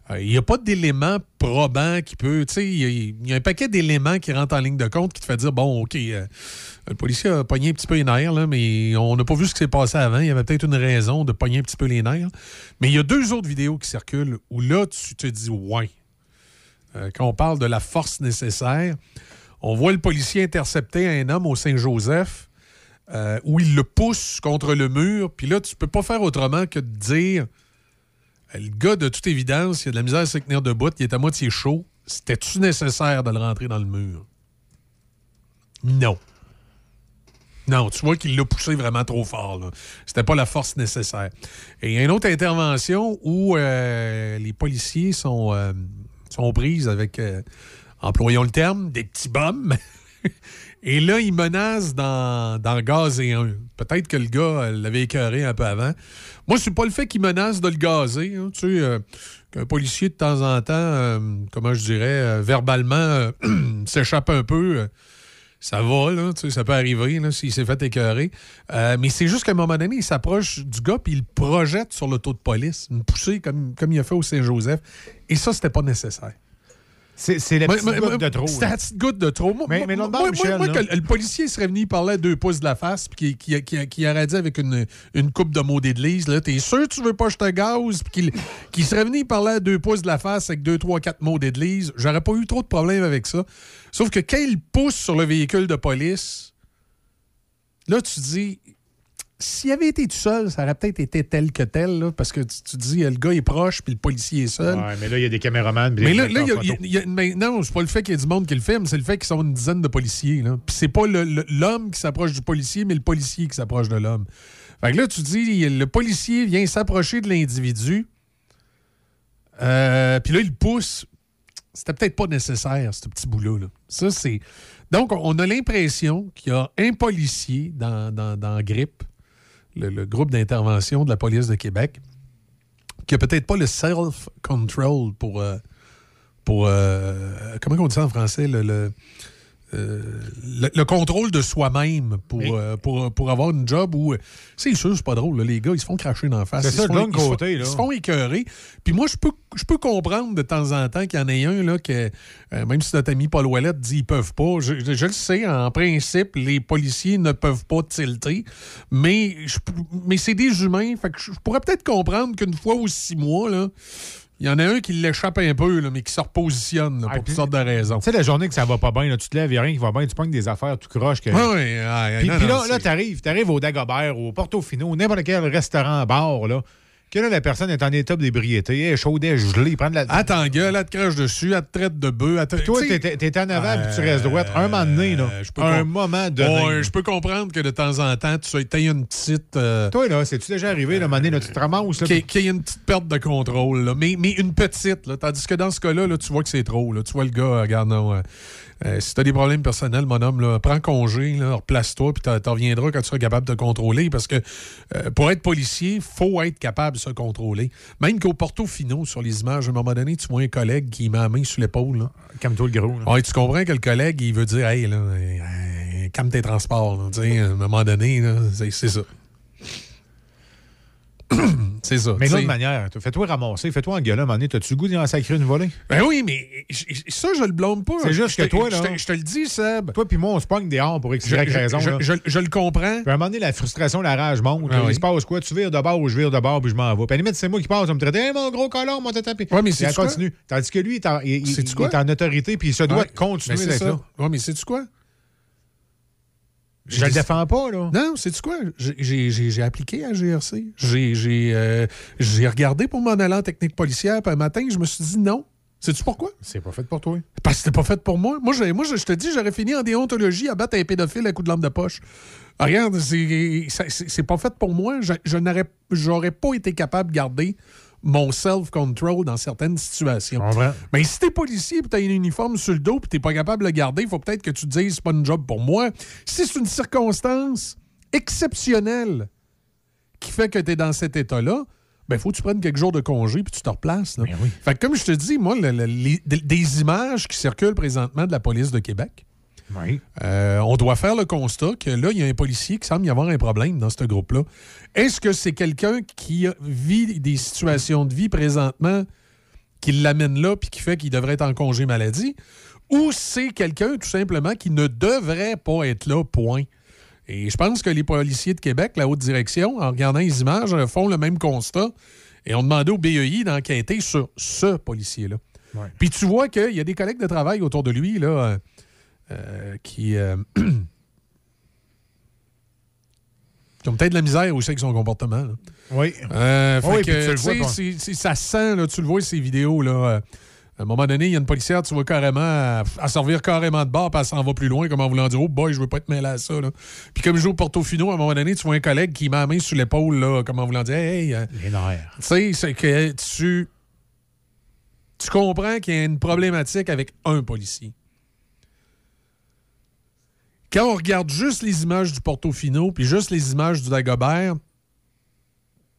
Euh, Il n'y a pas d'élément probant qui peut. Tu sais, il y, a- il y a un paquet d'éléments qui rentrent en ligne de compte qui te fait dire bon, OK, euh, le policier a pogné un petit peu les nerfs, là, mais on n'a pas vu ce qui s'est passé avant. Il y avait peut-être une raison de pogner un petit peu les nerfs. Mais il y a deux autres vidéos qui circulent où là, tu te dis ouais. Euh, quand on parle de la force nécessaire, on voit le policier intercepter un homme au Saint-Joseph euh, où il le pousse contre le mur. Puis là, tu peux pas faire autrement que de dire euh, le gars, de toute évidence, il a de la misère à se tenir debout, il est à moitié chaud. C'était-tu nécessaire de le rentrer dans le mur? Non. Non, tu vois qu'il l'a poussé vraiment trop fort. C'était pas la force nécessaire. Et il y a une autre intervention où euh, les policiers sont, euh, sont avec, euh, employons le terme, des petits bums. Et là, ils menacent d'en d'en gazer un. Peut-être que le gars euh, l'avait écœuré un peu avant. Moi, c'est pas le fait qu'il menace de le gazer. hein. Tu sais, qu'un policier, de temps en temps, comment je dirais, verbalement, s'échappe un peu. Ça va, là, tu sais, ça peut arriver là, s'il s'est fait écœurer. Euh, mais c'est juste qu'à un moment donné, il s'approche du gars puis il le projette sur l'auto de police, une poussée comme, comme il a fait au Saint-Joseph. Et ça, c'était pas nécessaire. C'est la petite goutte de trop. C'est la petite goutte de trop. Moi, Mais- mais moi- moi- Michel, moi, que le policier serait venu, il parlait à deux pouces de la face, puis qui, qui, qui, aurait dit avec une, une coupe de mots d'église, là, t'es sûr que tu veux pas que je te gaz, puis qu'il serait venu, il parlait à deux pouces de la face avec deux, trois, quatre mots d'église, j'aurais pas eu trop de problème avec ça. Sauf que quand il pousse sur le véhicule de police, là, tu dis, s'il avait été tout seul, ça aurait peut-être été tel que tel, là, parce que tu, tu dis, le gars est proche, puis le policier est seul. Ouais, mais là, il y a des caméramans. Mais là, là, il y a- y a- y a- mais non, c'est pas le fait qu'il y ait du monde qui le filme, c'est le fait qu'ils sont une dizaine de policiers. là. Puis c'est pas l'homme qui s'approche du policier, mais le policier qui s'approche de l'homme. Fait que là, tu dis, le policier vient s'approcher de l'individu, euh, puis là, il pousse. C'était peut-être pas nécessaire, ce petit bout-là. là. Ça, c'est. Donc, on a l'impression qu'il y a un policier dans, dans, dans GRIP, le, le groupe d'intervention de la police de Québec, qui a peut-être pas le self-control pour. euh, pour euh, comment on dit ça en français? Le, le, euh, le- le contrôle de soi-même pour, euh, pour, pour avoir une job où. euh, C'est sûr, c'est pas drôle. là, les gars, ils se font cracher dans la face. C'est Ils ça, se de ils se font- côté. Ils se font écœurer. Puis moi, je peux, je peux comprendre de temps en temps qu'il y en ait un, là, que, euh, même si notre ami Paul Ouellette dit qu'ils peuvent pas, je, je- je le sais, en principe, les policiers ne peuvent pas tilter, mais, je- mais c'est des humains. Fait que je, je pourrais peut-être comprendre qu'une fois ou six mois, là, il y en a un qui l'échappe un peu, là, mais qui se repositionne là, pour toutes sortes de raisons. Tu sais, la journée que ça va pas bien, là, tu te lèves, il n'y a rien qui va bien, tu pognes des affaires tout croche. Que... Ouais, ouais, Puis, là, là t'arrives, t'arrives au Dagobert, au Portofino, n'importe quel restaurant, bar, là, que là, la personne est en état d'ébriété, elle est chaude, elle est gelée, prend de la... Attends, gueule, elle te crache dessus, elle te traite de bœuf. elle te- Toi, t'es t'es en avant, puis tu restes droite. Un moment donné, là, Euh, peux un com- moment donné. Là. je peux comprendre que de temps en temps, tu aies une petite. euh, Toi, là, c'est-tu déjà arrivé, là, un moment donné, là, tu te ramasses, là, qu'il y ait- une petite perte de contrôle, là. Mais, mais une petite. Là. Tandis que dans ce cas-là, là, tu vois que c'est trop. Là. Tu vois le gars, euh, regarde, non. euh, euh, si tu as des problèmes personnels, mon homme, là, prends congé, replace-toi, puis tu reviendras quand tu seras capable de te contrôler. Parce que euh, pour être policier, il faut être capable de se contrôler. Même qu'au Portofino, sur les images, à un moment donné, tu vois un collègue qui met la main sur l'épaule. là. Comme toi, le gros. là. Ouais, tu comprends que le collègue, il veut dire, hey, là, euh, calme tes transports. à un moment donné, c'est ça. c'est ça. Mais tu d'autre manière, toi, fais-toi ramasser, fais-toi engueuler, à un moment donné, t'as-tu le goût d'en sacrer une volée? Ben oui, mais ça, je le blâme pas. C'est juste que toi, là. Je te le dis, Seb. Toi puis moi, on se pogne dehors pour X, raison. je- le comprends. Puis à un moment donné, la frustration, la rage monte. Ah. Il se passe quoi? Tu vires de bord ou je vire de bord puis je m'en vais. Puis à limite, c'est moi qui passe, on me traite Hey, mon gros colon, moi, t'as tapé. Ouais, mais c'est continue. Tandis que lui, il est en, autorité puis il se doit de continuer c'est d'être ça. là. Ouais, mais sais-tu quoi? Je le défends pas, là. Non, sais-tu quoi? J'ai- appliqué à GRC. J'ai euh, j'ai regardé pour m'en aller en technique policière, puis un matin, je me suis dit non. Sais-tu pourquoi? C'est pas fait pour toi. Parce que c'était pas fait pour moi. Moi, j'ai- moi je, je te dis, j'aurais fini en déontologie à battre un pédophile à coup de lampe de poche. Ah, regarde, c'est pas fait pour moi. Je, je n'aurais j'aurais pas été capable de garder mon self-control dans certaines situations. Mais si t'es policier et t'as un uniforme sur le dos et t'es pas capable de le garder, il faut peut-être que tu te dises c'est pas une job pour moi. Si c'est une circonstance exceptionnelle qui fait que tu es dans cet état-là, ben faut que tu prennes quelques jours de congé puis tu te replaces. là. Fait que comme je te dis, moi, le- le- les- des- des images qui circulent présentement de la police de Québec, euh, on doit faire le constat que là, il y a un policier qui semble y avoir un problème dans ce groupe-là. Est-ce que c'est quelqu'un qui vit des situations de vie présentement qui l'amène là puis qui fait qu'il devrait être en congé maladie, ou c'est quelqu'un tout simplement qui ne devrait pas être là, point. Et je pense que les policiers de Québec, la haute direction, en regardant les images, euh, font le même constat et ont demandé au BEI d'enquêter sur ce policier-là. Puis tu vois qu'il y a des collègues de travail autour de lui là, euh, qui, euh, qui ont peut-être de la misère aussi avec son comportement. là. Oui. Euh, fait Oui, que, puis tu le vois ça sent, là, tu le vois, ces vidéos. Là, à un moment donné, il y a une policière, tu vois carrément, à, servir carrément de bord, puis elle s'en va plus loin, comme en voulant dire Oh boy, je veux pas être mêlé à ça. Là. Puis comme je joue au Portofino, à un moment donné, tu vois un collègue qui met la main sur l'épaule, là, comme en voulant dire Hey, Les nerfs. tu sais, c'est que tu. Tu comprends qu'il y a une problématique avec un policier. Quand on regarde juste les images du Portofino, puis juste les images du Dagobert,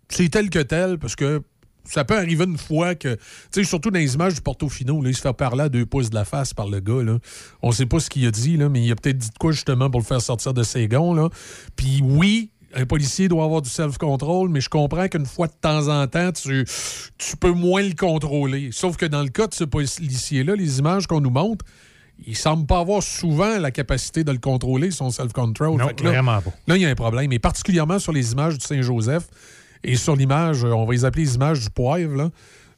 c'est tel que tel, parce que ça peut arriver une fois que, tu sais, surtout dans les images du Portofino, là, il se fait parler à deux pouces de la face par le gars, là. On sait pas ce qu'il a dit, là, mais il a peut-être dit de quoi, justement, pour le faire sortir de ses gonds, là. Puis oui, un policier doit avoir du self-control, mais je comprends qu'une fois de temps en temps, tu, tu peux moins le contrôler. Sauf que dans le cas de ce policier-là, les images qu'on nous montre, il semble pas avoir souvent la capacité de le contrôler, son self-control. Non, là- vraiment pas. Là, il y a un problème, et particulièrement sur les images du Saint-Joseph et sur l'image, euh, on va les appeler les images du poivre, là.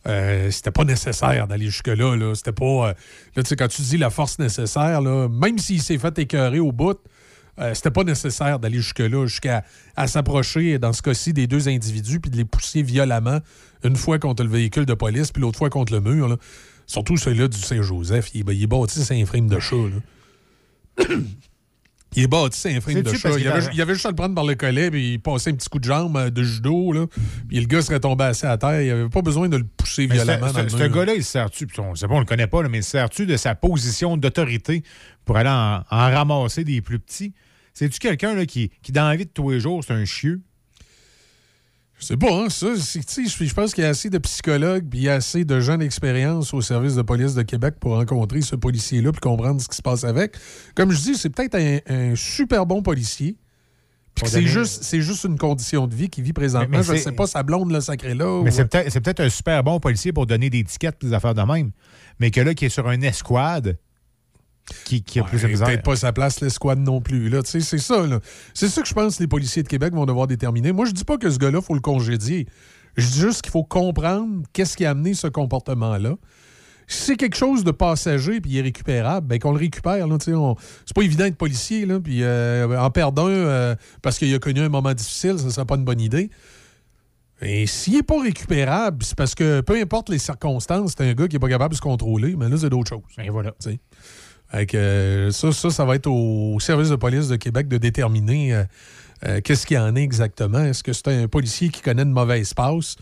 euh, c'était pas nécessaire d'aller jusque-là. Là. C'était pas. euh, là, tu sais, quand tu dis la force nécessaire, là, même s'il s'est fait écœurer au bout, euh, c'était pas nécessaire d'aller jusque-là, jusqu'à à s'approcher, dans ce cas-ci, des deux individus, puis de les pousser violemment, une fois contre le véhicule de police, puis l'autre fois contre le mur. là. Surtout celui-là du Saint-Joseph. Il, est- il est bâti, c'est un frame de chat. là. Il est bâti, c'est un frame de chat. Il avait, il avait juste à le prendre par le collet, puis il passait un petit coup de jambe euh, de judo, là, puis le gars serait tombé assis à terre. Il avait pas besoin de le pousser Mais violemment ce- dans le ce, ce gars-là, il se sert-tu, puis on sait pas, on le connaît pas, là, mais il se sert-tu de sa position d'autorité pour aller en, en ramasser des plus petits? C'est-tu quelqu'un qui, qui, dans la vie de tous les jours, c'est un chieux? Je sais pas, hein, ça. c'est- tu sais, Je pense qu'il y a assez de psychologues puis il y a assez de gens d'expérience au service de police de Québec pour rencontrer ce policier-là puis comprendre ce qui se passe avec. Comme je dis, c'est peut-être un, un super bon policier. Puis c'est juste, c'est juste une condition de vie qu'il vit présentement. Mais- mais je ne c'est- sais pas, sa blonde le sacré là. Mais ou- c'est peut-être c'est un super bon policier pour donner des tickets et des affaires de même. Mais que là, qui est sur un escouade, qui, qui a plus de misère. peut-être pas sa place l'escouade non plus. Là. C'est ça. là. C'est ça que je pense que les policiers de Québec vont devoir déterminer. Moi, je dis pas que ce gars-là, il faut le congédier. Je dis juste qu'il faut comprendre qu'est-ce qui a amené ce comportement-là. Si c'est quelque chose de passager puis irrécupérable, ben qu'on le récupère. Là, on- c'est pas évident d'être policier. Là, puis euh, en perdre un euh, parce qu'il a connu un moment difficile, ça serait pas une bonne idée. Et s'il n'est pas récupérable, c'est parce que peu importe les circonstances, c'est un gars qui n'est pas capable de se contrôler, mais là, c'est d'autres choses. Et voilà. Tu euh, ça, ça, ça va être au service de police de Québec de déterminer euh, euh, qu'est-ce qu'il y en est exactement. Est-ce que c'est un policier qui connaît une mauvaise passe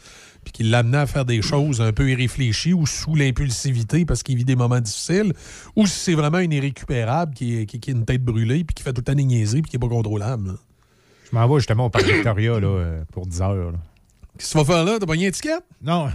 puis qui l'amenait à faire des choses un peu irréfléchies ou sous l'impulsivité parce qu'il vit des moments difficiles, ou si c'est vraiment une irrécupérable qui, qui, qui a une tête brûlée puis qui fait tout le temps des niaiseries puis qui n'est pas contrôlable. là? Je m'en vais justement au Parc Victoria là, pour 10 heures. Qu'est-ce que tu vas faire là? T'as pogné un ticket? Non.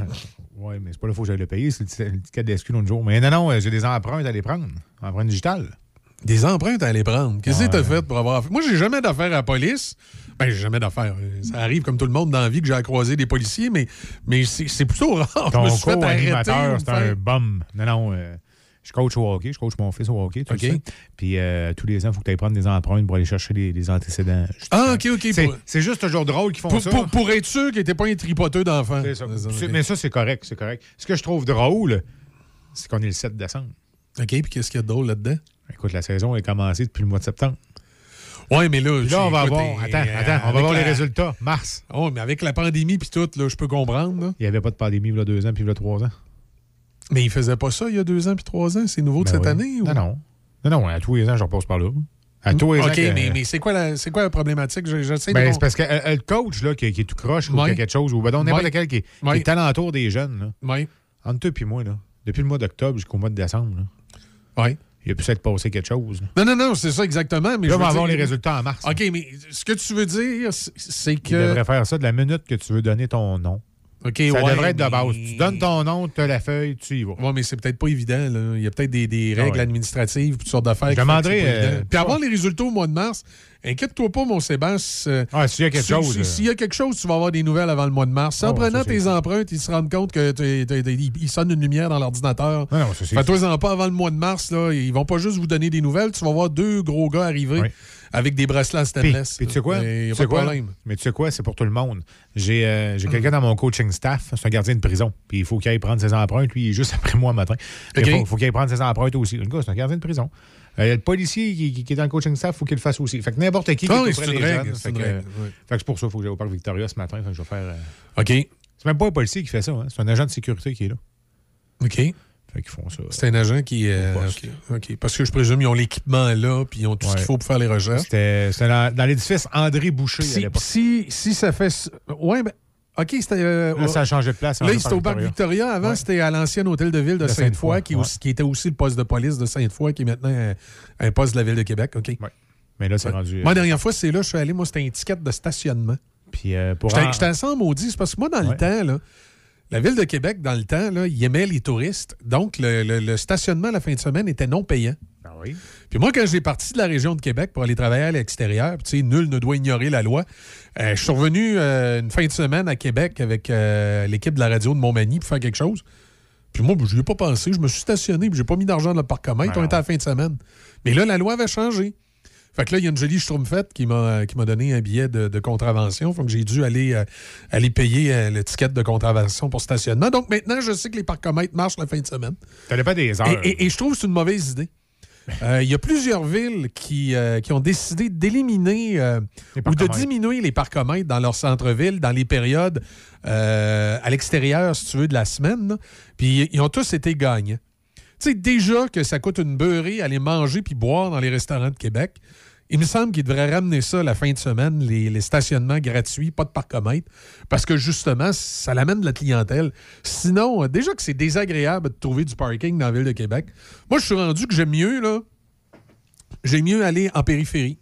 Oui, mais c'est pas là qu'il faut que j'aille le payer. C'est le tic- le ticket d'SQ l'autre jour. Mais non, non, euh, j'ai des empreintes à aller prendre. Empreintes digitales. Des empreintes à aller prendre? Qu'est-ce que Ouais. t'as fait pour avoir. Moi, j'ai jamais d'affaires à la police. Ben, j'ai jamais d'affaires. Ça arrive comme tout le monde dans la vie que j'ai à croiser des policiers, mais, mais c'est plutôt rare. Ton co-animateur, c'est un bum. Non, non. euh, je coach au hockey. Je coach mon fils au hockey. Tu OK. le sais. Puis euh, tous les ans, il faut que tu ailles prendre des empreintes pour aller chercher des, des antécédents. Ah, OK, OK. C'est Pour, juste toujours drôle qu'ils font pour, ça. pour- pour être sûr qu'il n'était pas un tripoteux d'enfants. Mais ça, c'est correct, c'est correct. Ce que je trouve drôle, c'est qu'on est le 7 décembre. OK, puis qu'est-ce qu'il y a de drôle là-dedans? Écoute, la saison est commencée depuis le mois de septembre. Ouais, mais là. Là, on va écoute, voir. Attends, euh, attends, on va voir les résultats. Mars. Oh, mais avec la pandémie puis tout, là, je peux comprendre. là. Il n'y avait pas de pandémie il y a deux ans puis il y a trois ans. Mais il faisait pas ça il y a deux ans puis trois ans? C'est nouveau de Ben cette oui. année? ou- Non, non. Non, non, à tous les ans, je repasse par là. À tous les ans. OK, que- mais, mais c'est quoi, quoi la problématique? Je- J'essaie Ben, c'est parce que euh, le coach là, qui, qui est tout croche ou Ouais. qui a quelque chose, ou ben, n'importe Ouais. quel qui, est- qui est alentour des jeunes, là, Oui. entre toi et moi, là, depuis le mois d'octobre jusqu'au mois de décembre, là, Oui. il a pu s'être passé quelque chose. là. Non, non, non, c'est ça exactement. Mais Là, je on va avoir dire- les résultats en mars. OK, mais ce que tu veux dire, c'est- que. devrait faire ça de la minute que tu veux donner ton nom. OK, Ça ouais, devrait être de mais- base. Tu donnes ton nom, tu as la feuille, tu y vas. Oui, mais c'est peut-être pas évident. là. Il y a peut-être des, des Ah règles ouais. administratives, toutes sortes d'affaires. Je demanderai, euh. Puis avoir les résultats au mois de mars, inquiète-toi pas, mon Sébastien. Ah, s'il y a quelque Si- chose, si- euh. S'il y a quelque chose, tu vas avoir des nouvelles avant le mois de mars. En Ah ouais, prenant ça, c'est tes empreintes, ils se rendent compte que t'es- t'es- t'es- ils sonnent une lumière dans l'ordinateur. Non, non, c'est- Fais-toi-en pas avant le mois de mars. Là. Ils vont pas juste vous donner des nouvelles. Tu vas voir deux gros gars arriver avec des bracelets en stainless. puis tu sais quoi? A Tu pas sais quoi? problème. Mais tu sais quoi? C'est pour tout le monde. J'ai euh, quelqu'un dans mon coaching staff, c'est un gardien de prison. Puis il faut qu'il aille prendre ses empreintes. Lui, il est juste après moi le matin. Il faut, faut qu'il aille prendre ses empreintes aussi. Le gars, c'est un gardien de prison. Euh, Il y a le policier qui, qui- qui est dans le coaching staff, il faut qu'il le fasse aussi. Fait que n'importe qui qui est une des règle, jeunes, que, euh, oui. fait que c'est pour ça qu'il faut que j'aille au parc Victoria ce matin. Fait que je vais faire. euh, OK. C'est même pas un policier qui fait ça. hein. C'est un agent de sécurité qui est là. OK. Fait qu'ils font ça. C'est un agent qui. euh. OK. Parce que je présume qu'ils ont l'équipement là, puis ils ont tout ce qu'il faut pour faire les recherches. C'était c'était dans, dans l'édifice André Boucher à Si, l'époque. si, si ça fait. Ouais, ben. OK, c'était. euh, Là, ça a changé de place. Là, c'était au parc Victoria. Avant, Ouais. c'était à l'ancien hôtel de ville de De Sainte-Foy, Sainte-Foy, qui, est ouais. aussi- qui était aussi le poste de police de Sainte-Foy, qui est maintenant un, un poste de la ville de Québec. OK. Mais là, c'est Ouais. rendu. euh, Moi, la dernière fois, c'est là, je suis allé. Moi, c'était un ticket de stationnement. Puis euh, pour J'étais en- j'étais assez en maudit. C'est parce que moi, dans le temps, là, la ville de Québec, dans le temps, là, il aimait les touristes. Donc, le, le- le stationnement à la fin de semaine était non payant. Ah oui? Puis moi, quand j'ai parti de la région de Québec pour aller travailler à l'extérieur, tu sais, nul ne doit ignorer la loi, euh, je suis revenu euh, une fin de semaine à Québec avec euh, l'équipe de la radio de Montmagny pour faire quelque chose. Puis moi, je n'y ai pas pensé. Je me suis stationné, puis j'ai pas mis d'argent dans le parcomètre. Ben On était à la fin de semaine. Mais là, la loi avait changé. Fait que là, il y a une jolie schtroumpfette qui m'a qui m'a donné un billet de, de contravention. Fait que j'ai dû aller, euh, aller payer euh, le ticket de contravention pour stationnement. Donc maintenant, je sais que les parcomètres marchent la fin de semaine. Ça dépend des heures. Et, et- et je trouve que c'est une mauvaise idée. Euh, Il y a plusieurs villes qui, euh, qui ont décidé d'éliminer euh, ou de diminuer les parcomètres dans leur centre-ville dans les périodes à l'extérieur, si tu veux, de la semaine. Puis ils ont tous été gagnants. Tu sais, déjà que ça coûte une beurrée aller manger puis boire dans les restaurants de Québec. Il me semble qu'ils devraient ramener ça la fin de semaine, les, stationnements gratuits, pas de parcomètre, parce que justement, ça l'amène de la clientèle. Sinon, euh, déjà que c'est désagréable de trouver du parking dans la ville de Québec, moi, je suis rendu que j'aime mieux, là, j'aime mieux aller en périphérie.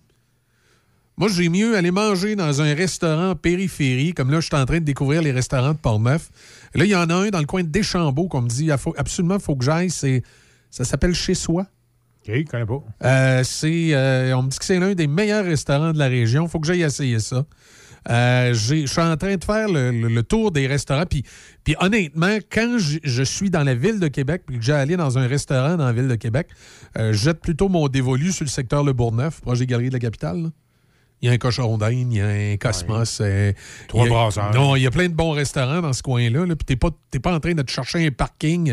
Moi, j'ai mieux aller manger dans un restaurant périphérie, comme là, je suis en train de découvrir les restaurants de Portneuf. Là, il y en a un dans le coin de Deschambault qu'on me dit, faut, absolument, il faut que j'aille. C'est, ça s'appelle Chez Soi. OK, je connais pas. Euh, c'est, euh, on me dit que c'est l'un des meilleurs restaurants de la région. Il faut que j'aille essayer ça. Euh, je suis en train de faire le, le- le tour des restaurants. Puis, puis honnêtement, quand je, je suis dans la ville de Québec puis que j'ai allé dans un restaurant dans la ville de Québec, euh, je jette plutôt mon dévolu sur le secteur Le Bourgneuf, proche des Galeries de la Capitale. Il y a un cochon d'Inde, il y a un Cosmos. euh, Trois brasseurs. Non, il y a plein de bons restaurants dans ce coin-là. Là, puis t'es pas, t'es pas en train de te chercher un parking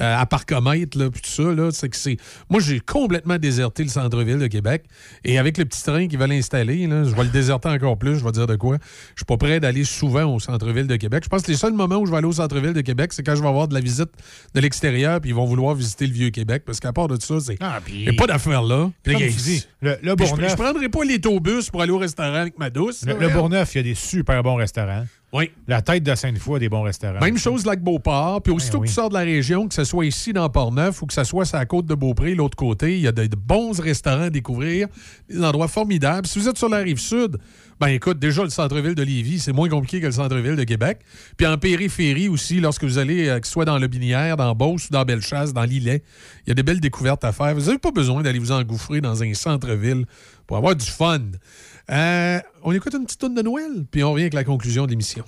euh, à parcomètre, là, puis tout ça. Là, c'est que c'est... Moi, j'ai complètement déserté le centre-ville de Québec. Et avec le petit train qu'ils veulent installer, là, je vais le déserter encore plus. Je vais dire de quoi. Je suis pas prêt d'aller souvent au centre-ville de Québec. Je pense que les seuls moments où je vais aller au centre-ville de Québec, c'est quand je vais avoir de la visite de l'extérieur, puis ils vont vouloir visiter le vieux Québec. Parce qu'à part de ça, c'est... il n'y a pas d'affaires là. Puis Comme là, tu dis, le- le puis je- Je prendrai pas l'autobus pour aller au restaurant avec ma douce. Le, là, le. Bourgneuf, il y a des super bons restaurants. Oui. La tête de Sainte-Foy a des bons restaurants. Même chose Lac Beauport. Puis aussitôt Ben oui. que tu sors de la région, que ce soit ici dans Port-Neuf ou que ce soit sur la côte de Beaupré, l'autre côté, il y a de, de bons restaurants à découvrir, des endroits formidables. Si vous êtes sur la rive sud, ben écoute, déjà le centre-ville de Lévis, c'est moins compliqué que le centre-ville de Québec. Puis en périphérie aussi, lorsque vous allez, euh, que ce soit dans le Binière, dans Beauce ou dans Bellechasse, dans l'Îlet, il y a des belles découvertes à faire. Vous n'avez pas besoin d'aller vous engouffrer dans un centre-ville pour avoir du fun. Euh, on écoute une petite tourne de Noël, puis on revient avec la conclusion de l'émission.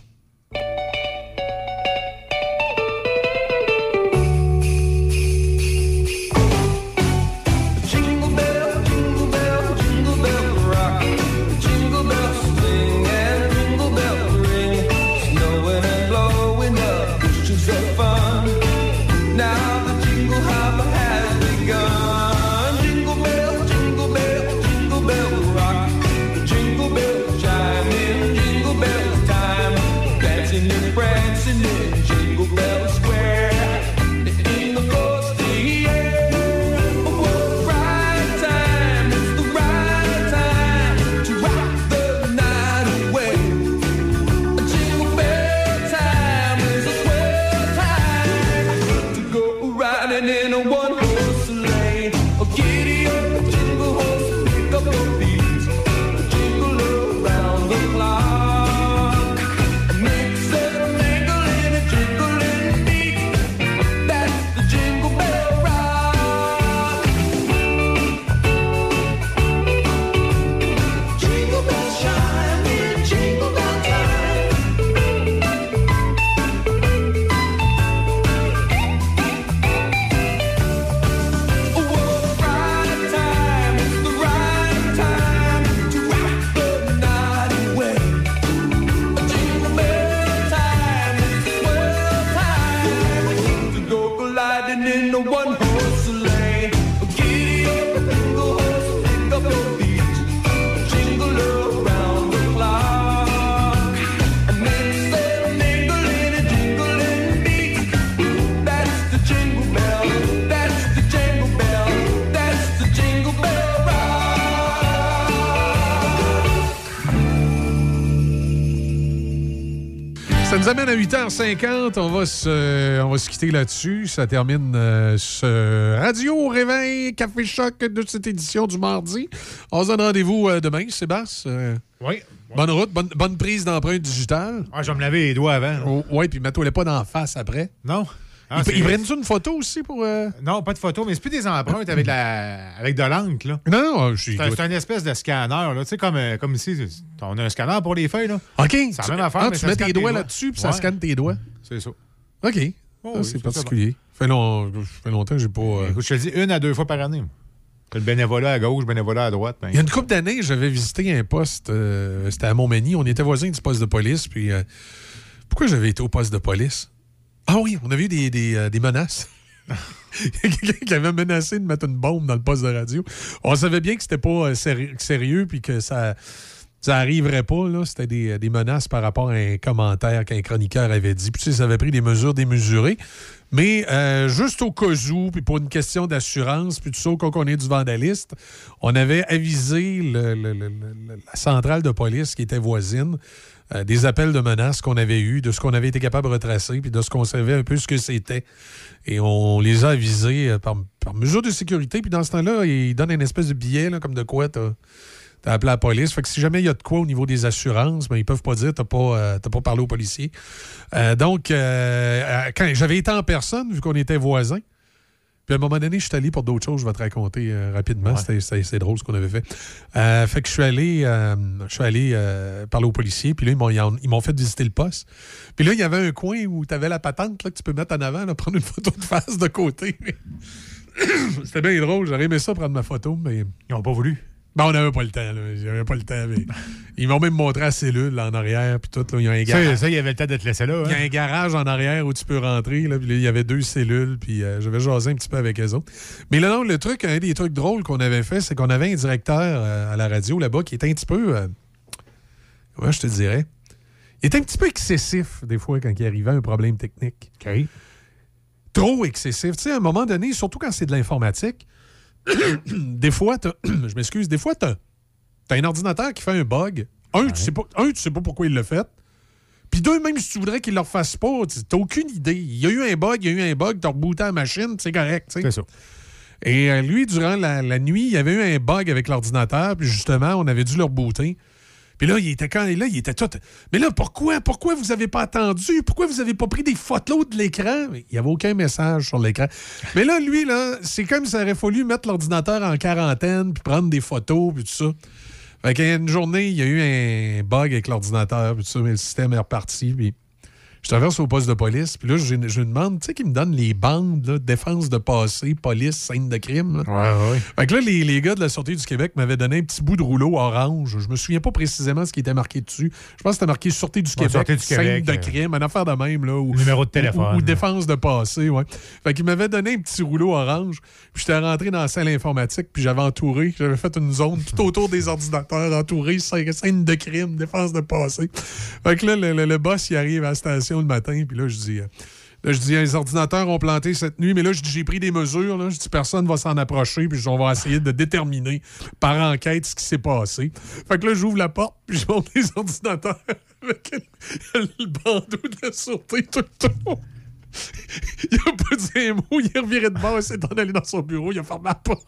Nous amène à 8h50. On va se, on va se quitter là-dessus. Ça termine euh, ce Radio Réveil Café Choc de cette édition du mardi. On se donne rendez-vous euh, demain, Sébastien. Euh, oui. Bonne route, bonne, bonne prise d'empreinte digitale. Ah, je vais me laver les doigts avant. Oh, oui, puis mets-toi pas d'en face après. Non. Ah, ils ils prennent-tu une photo aussi pour. euh? Non, pas de photo, mais c'est plus des empreintes avec, de la... avec de l'encre. là. Non, non, je suis. C'est un, c'est un espèce de scanner. là. Tu sais, comme, euh, comme ici, on a un scanner pour les feuilles. Là. OK. C'est la même affaire. Ah, mais tu ça mets tes doigts là-dessus, puis ça scanne tes doigts. C'est ça. OK. Oh Ah, oui, c'est ça, particulier. Fait, long- fait longtemps que j'ai pas. euh, Écoute, je te le dis une à deux fois par année. Le bénévolat à gauche, bénévolat à droite. ben. Il y a une couple d'années, j'avais visité un poste, euh, c'était à Montmagny, on était voisins du poste de police, puis pourquoi j'avais été au poste de police? Ah oui, on avait eu des, des, euh, des menaces. Quelqu'un qui avait menacé de mettre une bombe dans le poste de radio. On savait bien que c'était pas euh, séri- sérieux, puis que ça ça arriverait pas, là. C'était des, des menaces par rapport à un commentaire qu'un chroniqueur avait dit. Puis, tu sais, ça avait pris des mesures démesurées. Mais euh, juste au cas où, puis pour une question d'assurance, puis tout ça, quand on est du vandaliste, on avait avisé le- le- le- le- la centrale de police qui était voisine euh, des appels de menaces qu'on avait eus, de ce qu'on avait été capable de retracer, puis de ce qu'on savait un peu ce que c'était. Et on les a avisés euh, par, mesure de sécurité. Puis dans ce temps-là, ils donnent une espèce de billet, là, comme de quoi t'as T'as appelé la police. Fait que si jamais il y a de quoi au niveau des assurances, ben, ils peuvent pas dire t'as pas, euh, pas parlé aux policiers. Euh, donc, quand j'avais été en personne, vu qu'on était voisins, puis à un moment donné, je suis allé pour d'autres choses, je vais te raconter euh, rapidement. C'était- c'était- C'est drôle ce qu'on avait fait. Euh, fait que je suis allé, euh, je suis allé parler aux policiers, puis là, ils m'ont fait visiter le poste. Puis là, il y avait un coin où tu avais la patente là, que tu peux mettre en avant, là, prendre une photo de face de côté. C'était bien drôle, j'aurais aimé ça prendre ma photo, mais. Ils n'ont pas voulu. Ben, on n'avait pas le temps, là. J'avais pas le temps. mais Ils m'ont même montré la cellule là, en arrière, puis tout. Là, il y a un garage. ça, il y avait le temps de te laisser là. Il y a hein. un garage en arrière où tu peux rentrer. Là, puis là, il y avait deux cellules, puis euh, j'avais jasé un petit peu avec eux autres. Mais là, non, le truc, un des trucs drôles qu'on avait fait, c'est qu'on avait un directeur euh, à la radio là-bas qui était un petit peu. euh, comment je te dirais? Il était un petit peu excessif, des fois, quand il arrivait un problème technique. Trop excessif. Tu sais, à un moment donné, surtout quand c'est de l'informatique, des fois, je m'excuse, des fois, t'as as un ordinateur qui fait un bug. Un, tu sais pas, un, tu sais pas pourquoi il l'a fait. Puis deux, même si tu voudrais qu'il le refasse pas, tu t'as aucune idée. Il y a eu un bug, il y a eu un bug, t'as rebooté la machine, c'est correct. C'est ça. Et euh, lui, durant la, la nuit, il y avait eu un bug avec l'ordinateur, puis justement, on avait dû le rebooter. Puis là, il était quand là, il était tout. Mais là, pourquoi, pourquoi vous avez pas attendu? Pourquoi vous avez pas pris des photos de l'écran? Il n'y avait aucun message sur l'écran. Mais là, lui, là, c'est comme si ça aurait fallu mettre l'ordinateur en quarantaine, puis prendre des photos, puis tout ça. Fait qu'une journée, il y a eu un bug avec l'ordinateur, puis tout ça, mais le système est reparti, puis je traverse au poste de police, puis là, je, je lui demande, tu sais, qu'il me donne les bandes, là, défense de passé, police, scène de crime. là. Ouais, ouais. Fait que là, les, les gars de la Sûreté du Québec m'avaient donné un petit bout de rouleau orange. Je me souviens pas précisément ce qui était marqué dessus. Je pense que c'était marqué Sûreté du Ouais, Québec, Sûreté du scène Québec, de euh, crime, une affaire de même. Là, ou, Numéro de téléphone, Ou, défense de passé, ouais. Fait qu'ils m'avaient donné un petit rouleau orange. Puis j'étais rentré dans la salle informatique, puis j'avais entouré, j'avais fait une zone tout autour des ordinateurs, entouré, scène scène de crime, défense de passé. Fait que là, le, le- le boss, il arrive à la station le matin, puis là, je dis... euh, Là, je dis, les ordinateurs ont planté cette nuit, mais là, j'ai pris des mesures. Là. Je dis, personne va s'en approcher, puis on va essayer de déterminer par enquête ce qui s'est passé. Fait que là, j'ouvre la porte, puis je monte les ordinateurs avec le, le bandeau de la sûreté tout le tour. Il a pas dit un mot, il est reviré de bord, il s'est en allé dans son bureau, il a fermé la porte.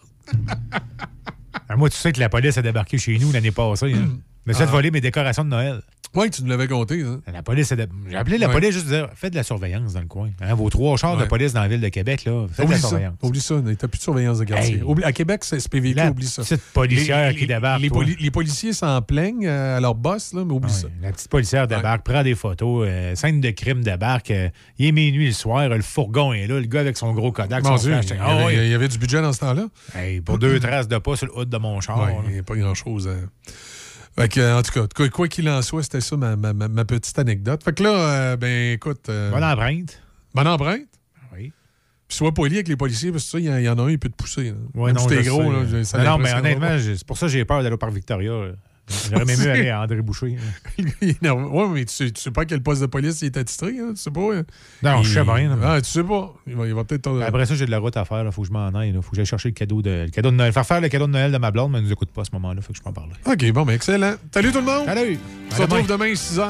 Ah, Moi, tu sais que la police a débarqué chez nous l'année passée. Hein. Me suis fait Ah. voler mes décorations de Noël. Oui, tu nous l'avais compté. Hein? La police dé- J'ai appelé la Ouais. police juste pour dire faites de la surveillance dans le coin. Hein, vos trois chars de police dans la ville de Québec, là, faites de la ça. surveillance. Oublie ça. T'as plus de surveillance de quartier. Hey. Oublie- à Québec, c'est SPVQ, La oublie ça. petite policière Les- qui les- débarque, Les, poli- les policiers s'en plaignent euh, à leur boss, là, mais oublie ça. La petite policière débarque, prend des photos, euh, scène de crime débarque. euh, il est minuit le soir, le fourgon est là, le gars avec son gros Kodak, Mon son Dieu, flash. il y, Ah avait, ouais. il y avait du budget dans ce temps-là. Hey, pour deux traces de pas sur le haut de mon char. Il n'y a pas grand-chose. Fait que, en tout cas, quoi- qu'il en soit, c'était ça ma, ma- ma- ma petite anecdote. Fait que là, euh, ben écoute. euh, Bonne empreinte. Bonne empreinte? Oui. Puis sois poli avec les policiers, parce que ça, il y, en- il y en a un, il peut te pousser. Même non, si t'es gros, là, non, mais honnêtement, c'est pour ça que j'ai peur d'aller au Parc Victoria. là. J'aurais même mieux aller à André Boucher. Il est nerveux. Ouais, mais tu sais, tu sais pas à quel poste de police il est attitré, hein, tu sais pas. hein? Non, Il- je sais pas rien. Ah, tu sais pas. Il va, peut-être. t'en- Après ça, j'ai de la route à faire. Il faut que je m'en aille. Il faut que j'aille chercher le cadeau, de, le cadeau de Noël. Faire faire le cadeau de Noël de ma blonde, mais elle nous écoute pas à ce moment-là. Faut que je m'en parle. OK, bon, mais excellent. Salut tout le monde. Salut. On se retrouve demain, 6 h.